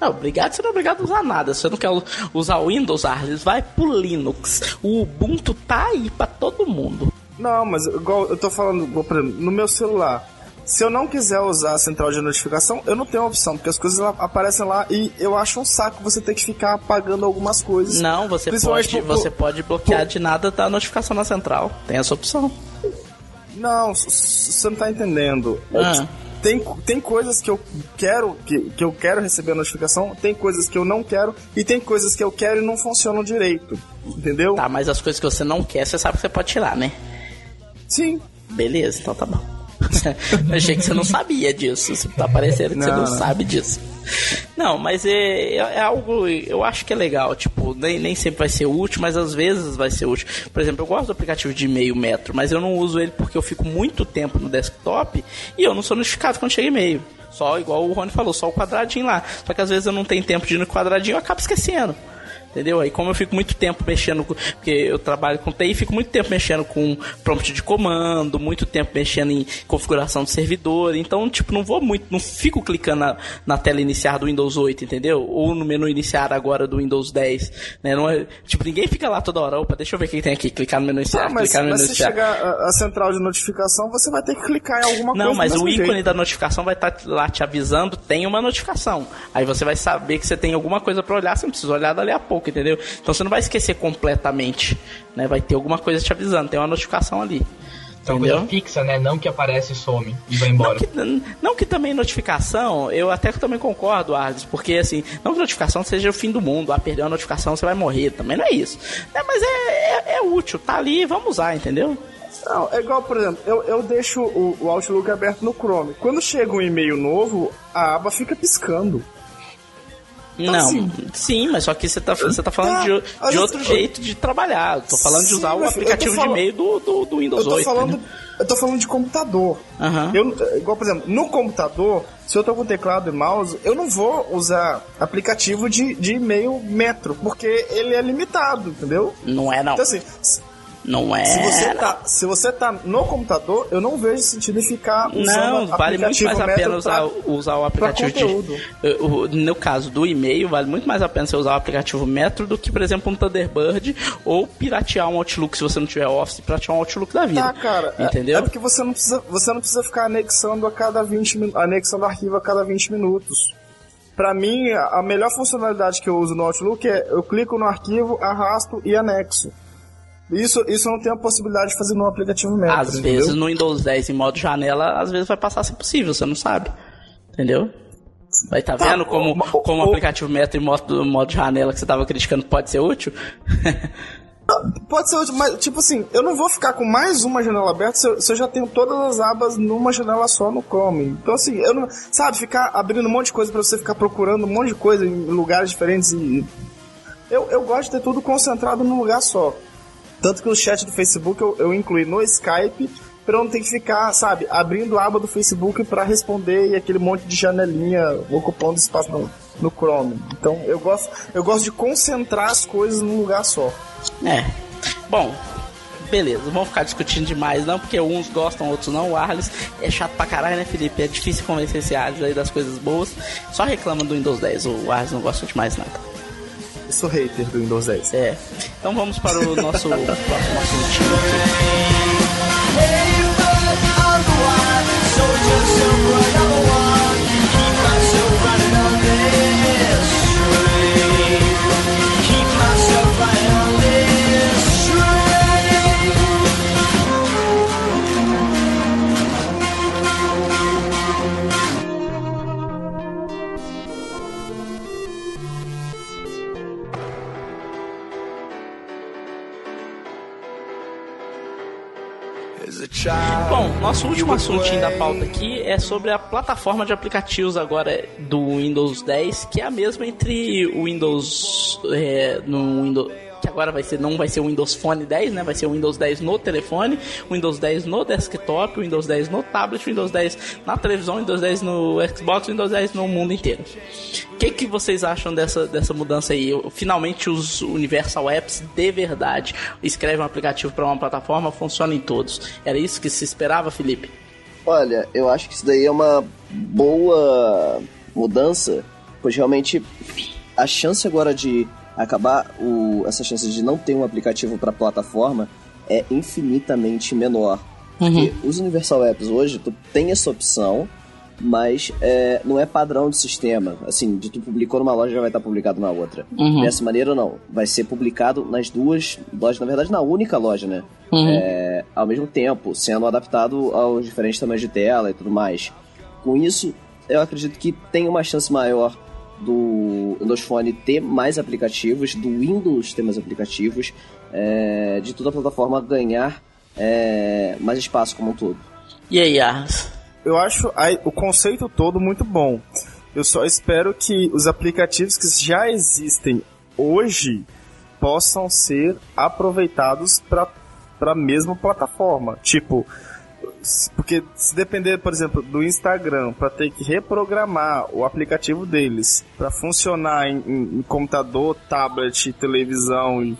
Não, obrigado, você não é obrigado a usar nada. Se você não quer usar o Windows, Arles, vai pro Linux. O Ubuntu tá aí pra todo mundo. Não, mas igual eu tô falando, por exemplo, no meu celular. Se eu não quiser usar a central de notificação, eu não tenho opção, porque as coisas aparecem lá e eu acho um saco você ter que ficar apagando algumas coisas. Não, você pode, você pode bloquear de nada da notificação na central. Tem essa opção. Não, você não tá entendendo. Ah tem, tem coisas que eu quero que, que eu quero receber a notificação, tem coisas que eu não quero e tem coisas que eu quero e não funcionam direito. Entendeu? Tá, mas as coisas que você não quer, você sabe que você pode tirar, né? Sim. Beleza, então tá bom. achei que você não sabia disso. Você tá parecendo que não, você não, não, sabe disso. Não, mas é, é, é, algo, eu acho que é legal. Tipo, nem, nem sempre vai ser útil, mas às vezes vai ser útil. Por exemplo, eu gosto do aplicativo de e-mail Metro, mas eu não uso ele porque eu fico muito tempo no desktop e eu não sou notificado quando chega e-mail. Só, igual o Rony falou, só o quadradinho lá. Só que às vezes eu não tenho tempo de ir no quadradinho e eu acabo esquecendo. Entendeu? Aí como eu fico muito tempo mexendo, com, porque eu trabalho com TI, fico muito tempo mexendo com prompt de comando, muito tempo mexendo em configuração de servidor, então, tipo, não vou muito, não fico clicando na, na tela iniciar do Windows 8, entendeu? Ou no menu iniciar agora do Windows 10, né? Não é, tipo, ninguém fica lá toda hora, opa, deixa eu ver o que tem aqui, clicar no menu iniciar, ah, mas, clicar no menu iniciar. Mas se chegar a, a, central de notificação, você vai ter que clicar em alguma não, coisa. Não, mas o ícone jeito. da notificação vai estar tá lá te avisando, tem uma notificação. Aí você vai saber que você tem alguma coisa para olhar, você não precisa olhar dali a pouco, entendeu? Então você não vai esquecer completamente, né? Vai ter alguma coisa te avisando, tem uma notificação ali. Então, coisa fixa, né? Não que aparece e some e vai embora. Não que, não que, também notificação, eu até também concordo, Arles, porque assim, não que notificação seja o fim do mundo, ah, perdeu a notificação, você vai morrer, também não é isso. É, mas é, é, é, útil, tá ali, vamos usar, entendeu? Não, é igual, por exemplo, eu, eu deixo o, o Outlook aberto no Chrome. Quando chega um e-mail novo, a aba fica piscando. Então, não, assim, sim, mas só que você tá, você tá falando tá, de, de outro jeito de trabalhar. Eu tô falando de usar sim, o aplicativo de e-mail do, do, do Windows eu tô 8. Falando, né? Eu tô falando de computador. Uhum. Eu, igual, por exemplo, no computador, se eu tô com teclado e mouse, eu não vou usar aplicativo de, de e-mail metro, porque ele é limitado, entendeu? Não é, não. Então, assim, Não é. Se você, tá, se você tá no computador, eu não vejo sentido em ficar usando Não, vale muito mais a pena usar, pra, usar o aplicativo de. No caso do e-mail, vale muito mais a pena você usar o aplicativo Metro do que, por exemplo, um Thunderbird ou piratear um Outlook se você não tiver Office, piratear um Outlook da vida. Tá, cara. É, entendeu? É, é porque você não precisa, você não precisa ficar anexando a cada 20 minutos, anexando arquivo a cada 20 minutos. Pra mim, a melhor funcionalidade que eu uso no Outlook é eu clico no arquivo, arrasto e anexo. Isso, isso não tem a possibilidade de fazer no aplicativo Metro. Às entendeu? vezes no Windows 10 em modo janela, às vezes vai passar a ser possível, você não sabe. Entendeu? Vai tá, tá vendo como, como o aplicativo Metro em modo, modo janela que você tava criticando pode ser útil? Pode ser útil, mas tipo assim, eu não vou ficar com mais uma janela aberta se eu, se eu, já tenho todas as abas numa janela só no Chrome. Então assim, eu não. Sabe, ficar abrindo um monte de coisa para você ficar procurando um monte de coisa em lugares diferentes e. Eu, eu gosto de ter tudo concentrado num lugar só. Tanto que o chat do Facebook eu, eu incluí no Skype pra não ter que ficar, sabe, abrindo a aba do Facebook para responder e aquele monte de janelinha ocupando espaço no, no Chrome. Então eu gosto, eu gosto de concentrar as coisas num lugar só. É. Bom, beleza, não vamos ficar discutindo demais não, porque uns gostam, outros não. O Arles é chato pra caralho, né, Felipe? É difícil convencer esse Arles aí das coisas boas. Só reclama do Windows 10, o Arles não gosta de mais nada. Eu sou hater do Windows 10. É. Então vamos para o nosso próximo assunto. Bom, nosso último assuntinho da pauta aqui é sobre a plataforma de aplicativos agora do Windows 10, que é a mesma entre o Windows é, no Windows que agora vai ser, não vai ser o Windows Phone 10, né? Vai ser o Windows 10 no telefone, o Windows 10 no desktop, o Windows 10 no tablet, o Windows 10 na televisão, o Windows 10 no Xbox, o Windows 10 no mundo inteiro. O que, que vocês acham dessa, dessa mudança aí? Finalmente os Universal Apps de verdade escrevem um aplicativo para uma plataforma, funciona em todos. Era isso que se esperava, Felipe? Olha, eu acho que isso daí é uma boa mudança, pois realmente a chance agora de acabar o, essa chance de não ter um aplicativo para plataforma é infinitamente menor. Uhum. Porque os Universal Apps hoje, tu tem essa opção, mas é, não é padrão de sistema. Assim, de tu publicou numa loja já vai estar publicado na outra. Uhum. Dessa maneira, não. Vai ser publicado nas duas lojas, na verdade, na única loja, né? Uhum. É, ao mesmo tempo, sendo adaptado aos diferentes tamanhos de tela e tudo mais. Com isso, eu acredito que tem uma chance maior do Windows Phone ter mais aplicativos, do Windows ter mais aplicativos, é, de toda a plataforma ganhar é, mais espaço como um todo. E aí, Ars? Eu acho o conceito todo muito bom. Eu só espero que os aplicativos que já existem hoje possam ser aproveitados para a mesma plataforma. Tipo, porque se depender, por exemplo, do Instagram para ter que reprogramar o aplicativo deles para funcionar em, em, em, computador, tablet, televisão,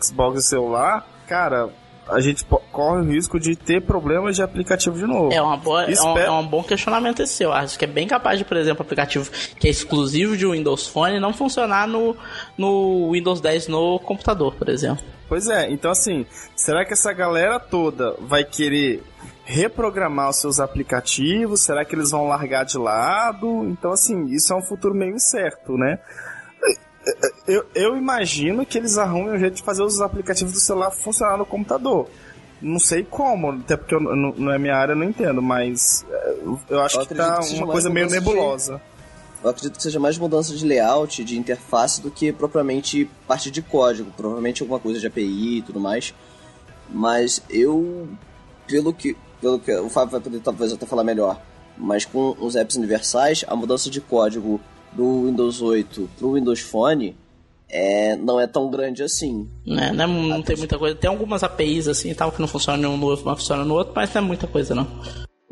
Xbox e celular, cara, a gente corre o risco de ter problemas de aplicativo de novo. É, uma boa, é, um, é um bom questionamento esse seu. Acho que é bem capaz de, por exemplo, aplicativo que é exclusivo de Windows Phone não funcionar no, no Windows 10 no computador, por exemplo. Pois é, então assim, será que essa galera toda vai querer reprogramar os seus aplicativos? Será que eles vão largar de lado? Então, assim, isso é um futuro meio incerto, né? Eu, eu imagino que eles arrumem um jeito de fazer os aplicativos do celular funcionar no computador. Não sei como, até porque eu, não, não é minha área, eu não entendo, mas é, eu acho eu que tá que uma coisa meio nebulosa. De, eu acredito que seja mais mudança de layout, de interface, do que propriamente parte de código. Provavelmente alguma coisa de API e tudo mais. Mas eu, pelo que pelo que o Fábio vai poder talvez até falar melhor, mas com os apps universais, a mudança de código do Windows 8 para o Windows Phone é, não é tão grande assim. É, não, é, não tem muita coisa. Tem algumas APIs assim tal que não funcionam em um funciona no outro, mas não é muita coisa não.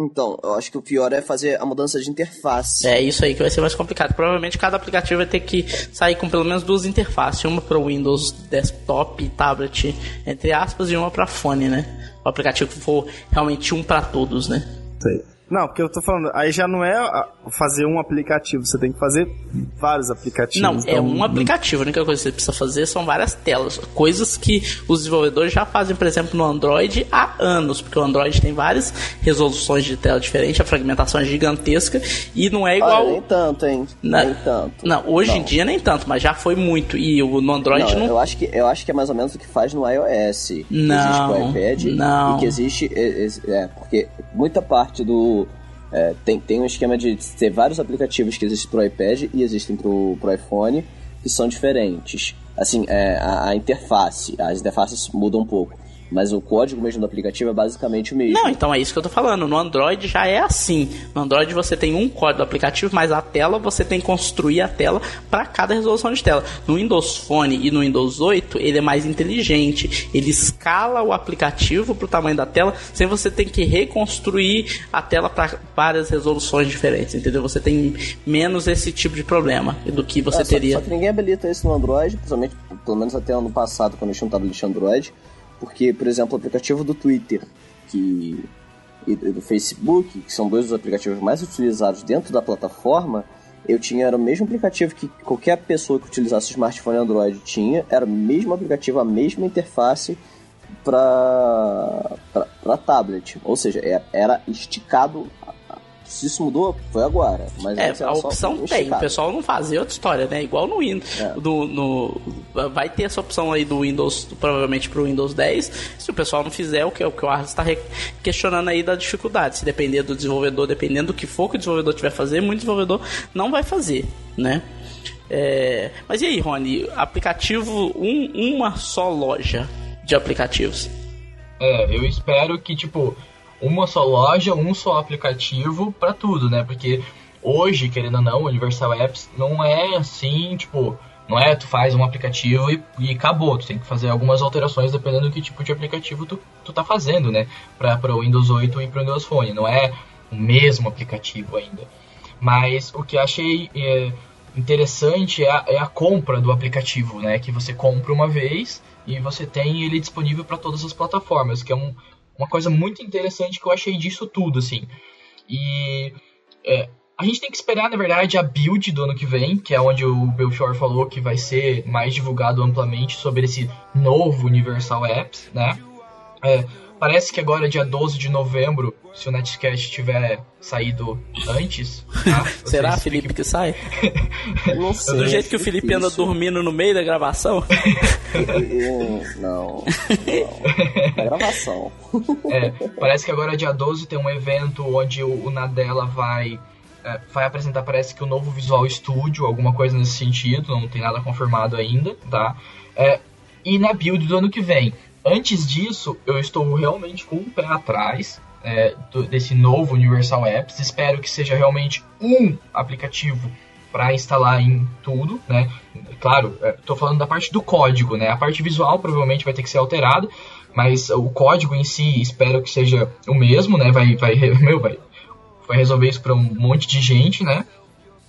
Então, eu acho que o pior é fazer a mudança de interface. É isso aí que vai ser mais complicado. Provavelmente cada aplicativo vai ter que sair com pelo menos duas interfaces, uma para o Windows desktop e tablet, entre aspas, e uma para fone, né? O aplicativo que for realmente um para todos, né? Sei. Não, porque eu tô falando, aí já não é fazer um aplicativo, você tem que fazer vários aplicativos. Não, é então... é um aplicativo, a única coisa que você precisa fazer são várias telas, coisas que os desenvolvedores já fazem, por exemplo, no Android há anos, porque o Android tem várias resoluções de tela diferentes, a fragmentação é gigantesca e não é igual. Olha, nem tanto, hein? Na... Nem tanto. Não, hoje não. em dia nem tanto, mas já foi muito. E o, no Android não, não. Eu, acho que, eu acho que é mais ou menos o que faz no iOS. Não. Existe o iPad não. e que existe. É, é, porque muita parte do é, tem, tem um esquema de ter vários aplicativos que existem para o iPad e existem para o iPhone que são diferentes. Assim, é, a, a interface, as interfaces mudam um pouco. Mas o código mesmo do aplicativo é basicamente o mesmo. Não, então é isso que eu tô falando. No Android já é assim. No Android você tem um código do aplicativo, mas a tela você tem que construir a tela para cada resolução de tela. No Windows Phone e no Windows 8, ele é mais inteligente. Ele escala o aplicativo pro tamanho da tela, sem você ter que reconstruir a tela para várias resoluções diferentes, entendeu? Você tem menos esse tipo de problema do que você é, teria. Só, só que ninguém habilita isso no Android, principalmente, pelo menos até ano passado, quando eu tinha um tablet Android porque, por exemplo, o aplicativo do Twitter que, e do Facebook, que são dois dos aplicativos mais utilizados dentro da plataforma, eu tinha era o mesmo aplicativo que qualquer pessoa que utilizasse smartphone Android tinha, era o mesmo aplicativo, a mesma interface para tablet, ou seja, é, era esticado se isso mudou, foi agora. Mas é, a opção tem. O pessoal não fazia outra história, né? Igual no Windows. É. Do, no, vai ter essa opção aí do Windows, provavelmente pro Windows 10. Se o pessoal não fizer, o que, o que o Arthur está questionando aí da dificuldade. Se depender do desenvolvedor, dependendo do que for que o desenvolvedor tiver fazer, muito desenvolvedor não vai fazer, né? É, mas e aí, Rony? Aplicativo, um, uma só loja de aplicativos. É, eu espero que, tipo, uma só loja, um só aplicativo para tudo, né? Porque hoje, querendo ou não, Universal Apps não é assim, tipo, não é tu faz um aplicativo e, e acabou. Tu tem que fazer algumas alterações dependendo do que tipo de aplicativo tu, tu tá fazendo, né? Para o Windows 8 e para o Windows Phone. Não é o mesmo aplicativo ainda. Mas o que achei é, interessante é a, é a compra do aplicativo, né? Que você compra uma vez e você tem ele disponível para todas as plataformas, que é um, uma coisa muito interessante que eu achei disso tudo, assim. E é, a gente tem que esperar, na verdade, a build do ano que vem, que é onde o Belchor falou que vai ser mais divulgado amplamente sobre esse novo Universal Apps, né? É, Parece que agora, dia 12 de novembro, se o Netcast tiver saído antes. Tá? Será, Felipe, que sai? Não sei. Do jeito que o Felipe difícil. anda dormindo no meio da gravação? não. Não. É gravação. É, parece que agora, dia 12, tem um evento onde o, o Nadella vai. É, vai apresentar, parece que o novo Visual Studio, alguma coisa nesse sentido, não tem nada confirmado ainda, tá? É, e na build do ano que vem. Antes disso, eu estou realmente com um pé atrás é, do, desse novo Universal Apps. Espero que seja realmente um aplicativo para instalar em tudo, né? Claro, estou é, falando da parte do código, né? A parte visual provavelmente vai ter que ser alterada, mas o código em si espero que seja o mesmo, né? Vai, vai, meu, vai, vai resolver isso para um monte de gente, né?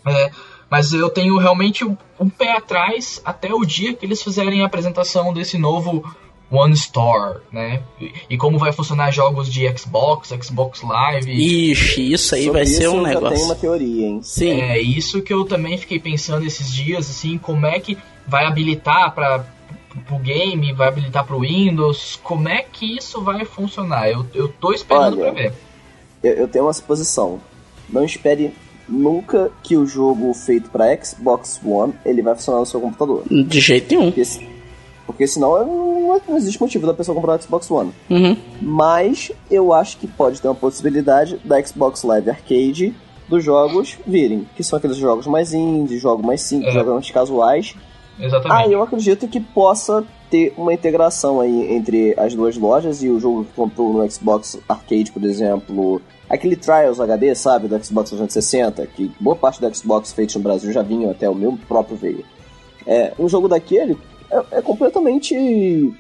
É, mas eu tenho realmente um, um pé atrás até o dia que eles fizerem a apresentação desse novo One Store, né? E, como vai funcionar jogos de Xbox, Xbox Live. Ixi, isso aí vai ser um negócio. tem uma teoria, hein? Sim. É isso que eu também fiquei pensando esses dias, assim, como é que vai habilitar para o game, vai habilitar para o Windows, como é que isso vai funcionar? Eu, eu tô esperando para ver. Eu, eu tenho uma suposição. Não espere nunca que o jogo feito para Xbox One ele vai funcionar no seu computador. De jeito nenhum. Porque porque senão não, não existe motivo da pessoa comprar o Xbox One. Uhum. Mas eu acho que pode ter uma possibilidade da Xbox Live Arcade dos jogos virem. Que são aqueles jogos mais indie, jogos mais simples, é. jogos mais casuais. Exatamente. Ah, eu acredito que possa ter uma integração aí entre as duas lojas e o jogo que comprou no Xbox Arcade, por exemplo, aquele Trials HD, sabe, do Xbox 360, que boa parte do Xbox feito no Brasil já vinha até o meu próprio veio. É, um jogo daquele é, é, completamente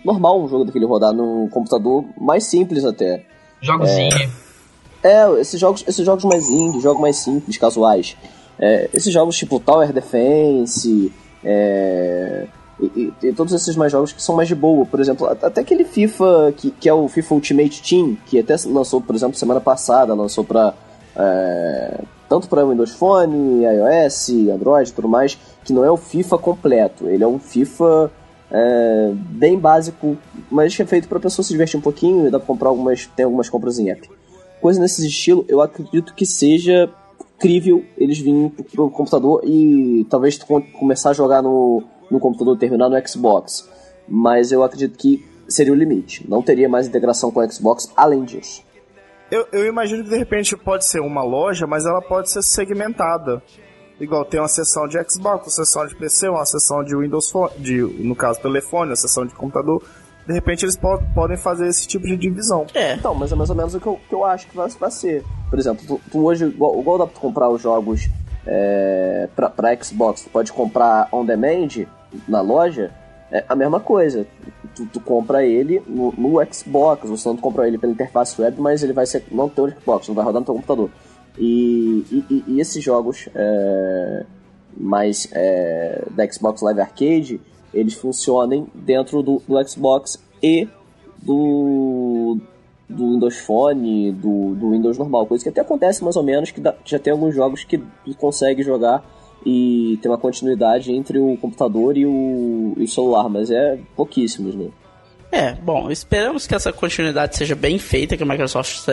normal um jogo daquele rodar num computador mais simples até. Jogos é, É, esses jogos, esses jogos mais indie, jogos mais simples, casuais. É, esses jogos tipo Tower Defense, é, e, e, e, todos esses mais jogos que são mais de boa. Por exemplo, até aquele FIFA que, que é o FIFA Ultimate Team, que até lançou, por exemplo, semana passada, lançou para é, tanto para Windows Phone, iOS, Android e tudo mais, que não é o FIFA completo. Ele é um FIFA é, bem básico, mas que é feito para a pessoa se divertir um pouquinho e dá para comprar algumas, tem algumas compras em app. Coisa nesse estilo, eu acredito que seja crível eles virem pro computador e talvez começar a jogar no, no computador terminar no Xbox. Mas eu acredito que seria o limite. Não teria mais integração com o Xbox além disso. Eu, eu imagino que de repente pode ser uma loja, mas ela pode ser segmentada. Igual tem uma seção de Xbox, uma seção de PC, uma seção de Windows Phone, de, no caso telefone, uma seção de computador de repente eles po podem fazer esse tipo de divisão. É. Então, mas é mais ou menos o que eu, que eu acho que vai, vai ser. Por exemplo, tu, tu hoje, igual, igual, dá pra comprar os jogos é, pra, pra Xbox, tu pode comprar on demand na loja, é a mesma coisa. Tu, tu compra ele no, no, Xbox, você não compra ele pela interface web, mas ele vai ser não teu Xbox, não vai rodar no teu computador. E, e, e esses jogos é, mais é, da Xbox Live Arcade, eles funcionem dentro do, do Xbox e do, do Windows Phone, do, do Windows normal, coisa que até acontece mais ou menos, que, dá, já tem alguns jogos que consegue jogar e ter uma continuidade entre o computador e o, e o celular, mas é pouquíssimos, né? É, bom, esperamos que essa continuidade seja bem feita, que a Microsoft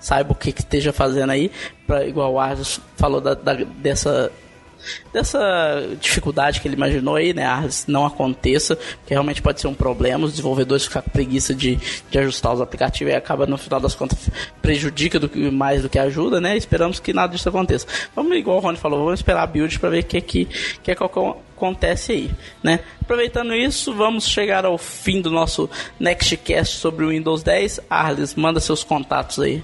saiba o que, que esteja fazendo aí, pra, igual o Arthur falou da, da, dessa dessa dificuldade que ele imaginou aí, né? Não aconteça, que realmente pode ser um problema. Os desenvolvedores ficam com preguiça de, de ajustar os aplicativos e acaba no final das contas prejudica do mais do que ajuda, né? Esperamos que nada disso aconteça. Vamos, igual o Rony falou, vamos esperar a build para ver o que, que, que é que acontece aí, né? Aproveitando isso, vamos chegar ao fim do nosso Nextcast sobre o Windows 10. Arles, manda seus contatos aí.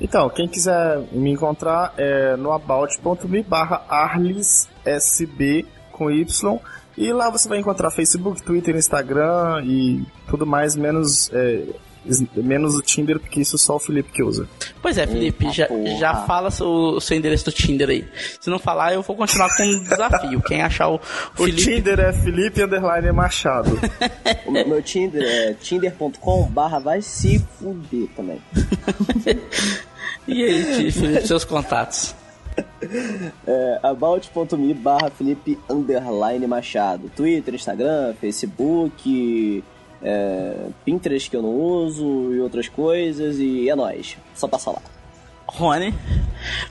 Então, quem quiser me encontrar é no about.me barra arlissb com Y. E lá você vai encontrar Facebook, Twitter, Instagram e tudo mais, menos, é, menos o Tinder, porque isso só o Felipe que usa. Pois é, Felipe, Eita, já, já fala o, o seu endereço do Tinder aí. Se não falar, eu vou continuar com um desafio. Quem achar o, o Felipe... Tinder é Felipe Underline Machado. o meu Tinder é tinder.com barra vai se fuder também. E aí, Felipe, seus contatos? É, about.me barra Felipe Underline Machado. Twitter, Instagram, Facebook, é, Pinterest que eu não uso e outras coisas. E é nóis. Só passa lá. Rony.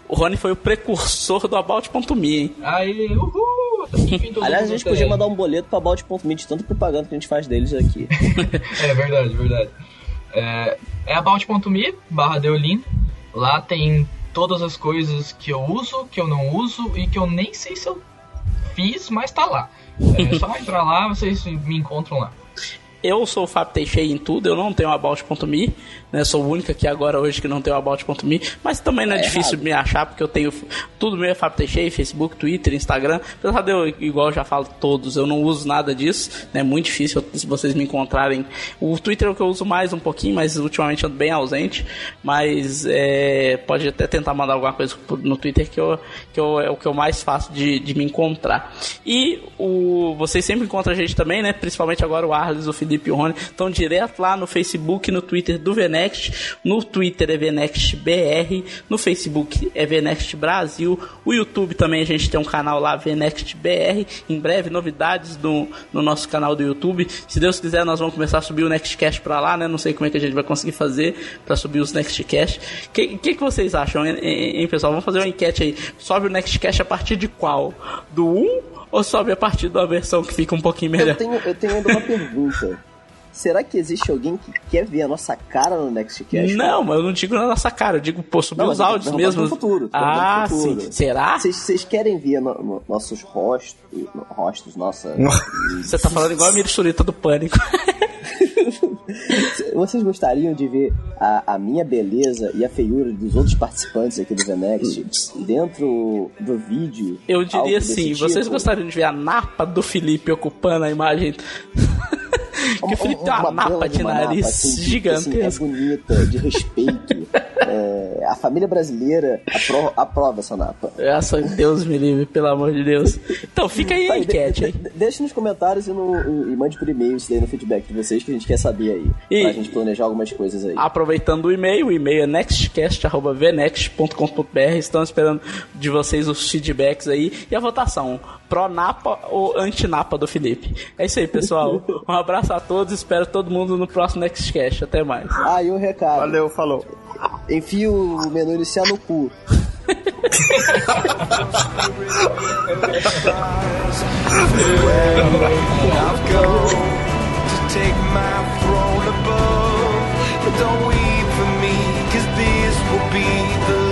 O Rony foi o precursor do About.me, hein? Aí, uhul! Aliás, a gente podia mandar um boleto pra About.me de tanto propaganda que a gente faz deles aqui. é verdade, verdade. É, é About.me barra Deolin Lá tem todas as coisas que eu uso, que eu não uso e que eu nem sei se eu fiz, mas tá lá. É só entrar lá, vocês me encontram lá. Eu sou o Fábio Teixeira em tudo, eu não tenho About.me, né? Sou o único aqui agora hoje que não tem About.me, mas também não é, é difícil errado. me achar, porque eu tenho tudo meu é Fábio Teixeira, Facebook, Twitter, Instagram. Apesar de eu, igual eu já falo todos, eu não uso nada disso, né? É muito difícil se vocês me encontrarem. O Twitter é o que eu uso mais um pouquinho, mas ultimamente ando bem ausente. Mas é, pode até tentar mandar alguma coisa no Twitter que, eu, que eu, é o que eu mais faço de, de me encontrar. E o, vocês sempre encontram a gente também, né? Principalmente agora o Arles, o Felipe e Rony, estão direto lá no Facebook no Twitter do Venext. No Twitter é Venext BR, no Facebook é Venext Brasil, o YouTube também a gente tem um canal lá, Venext BR. Em breve, novidades no, no nosso canal do YouTube. Se Deus quiser, nós vamos começar a subir o Nextcast para lá, né? Não sei como é que a gente vai conseguir fazer para subir os Nextcast. O que, que, que, vocês acham, hein, pessoal? Vamos fazer uma enquete aí. Sobe o Nextcast a partir de qual? Do 1 ou sobe a partir da versão que fica um pouquinho melhor? Eu tenho, eu tenho ainda uma pergunta. Será que existe alguém que quer ver a nossa cara no Nextcast? Não, mas eu não digo na nossa cara, eu digo, pô, subir não, os áudios mesmo. No futuro, ah, futuro. sim. Será? Vocês querem ver no, no, nossos rostos, rostos, nossa... Você tá falando igual a Mirsurita do Pânico. Vocês gostariam de ver a, a, minha beleza e a feiura dos outros participantes aqui do Venext dentro do vídeo? Eu diria sim. Tipo? Vocês gostariam de ver a napa do Felipe ocupando a imagem que o Felipe tem uma, uma napa de nariz nariz assim, gigantesca. Assim, é bonita, de respeito. É, a família brasileira apro aprova essa napa. Graças a Deus me livre, pelo amor de Deus. Então fica aí a enquete, hein? De, deixa nos comentários e, no, e mande por e-mail isso daí no feedback de vocês que a gente quer saber aí. E pra gente planejar algumas coisas aí. Aproveitando o e-mail, o e-mail é nextcast.vnext.com.br. Estamos esperando de vocês os feedbacks aí e a votação. Pro-napa ou anti-napa do Felipe. É isso aí, pessoal. Um abraço a todos, espero todo mundo no próximo Nextcast. Até mais. Ah, e um recado. Valeu, falou. Enfia o menu inicial no cu. Don't weep for me, cause this will be the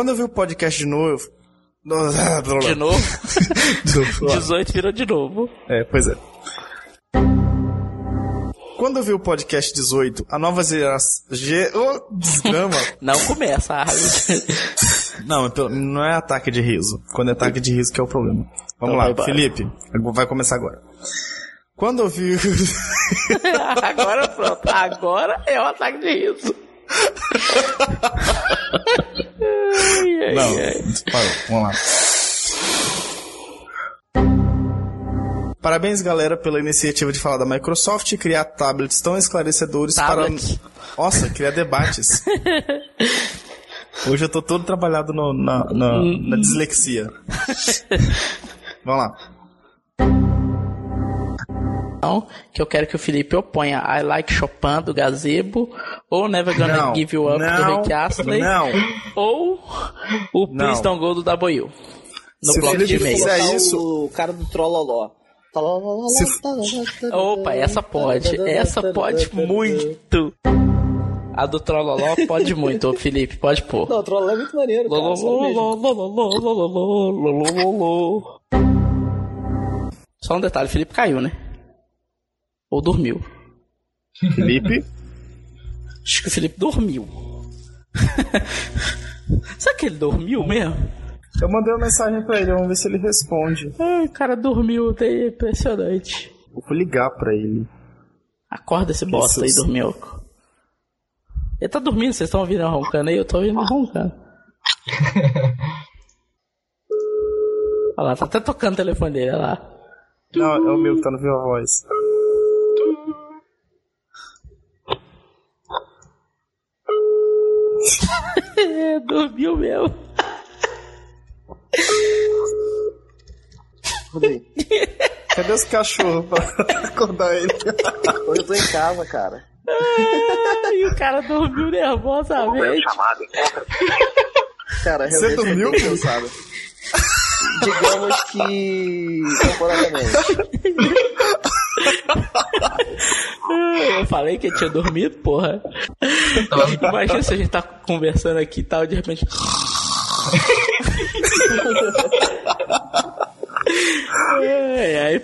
Quando eu vi o podcast de novo. De novo? 18 virou de novo. É, pois é. Quando eu vi o podcast 18, a nova geração. Ge... Oh, desgrama. não começa, Arlen. não, não é ataque de riso. Quando é ataque de riso que é o problema. Vamos então lá, Felipe, vai começar agora. Quando eu vi. agora pronto, agora é o ataque de riso. Ai, Não, ai. parou. Vamos lá. Parabéns, galera, pela iniciativa de falar da Microsoft e criar tablets tão esclarecedores tablets. para. Nossa, criar debates. Hoje eu tô todo trabalhado no, na, na, na dislexia. Vamos lá que eu quero que o Felipe oponha I Like Chopin do Gazebo, ou Never Gonna não, Give You Up não, do Rick Astley, não. ou o Please Don't Go do W. No Se bloco de e-mail. isso, o cara do Trolloló. Opa, essa pode. Essa pode muito. A do Trolloló pode muito, Felipe, pode pôr. Não, o Trolloló é muito maneiro, cara. Só um detalhe, o Felipe caiu, né? Ou dormiu. Felipe? Acho que o Felipe dormiu. Será que ele dormiu mesmo? Eu mandei uma mensagem pra ele, vamos ver se ele responde. Ai, o cara dormiu, é impressionante. Vou ligar pra ele. Acorda esse bosta aí, dormiu. Ele tá dormindo, vocês estão ouvindo roncando aí? Eu tô ouvindo roncando. olha lá, tá até tocando o telefone dele, olha lá. Não, é o meu que tá no Viva Voz. Dormiu mesmo. Cadê os cachorros pra acordar ele? Hoje eu tô em casa, cara. e o cara dormiu nervosamente. Cara, Você dormiu, cansado. Digamos que temporariamente. Eu falei que ele tinha dormido, porra. Imagina se a gente tá conversando aqui e tal, de repente. ai, ai.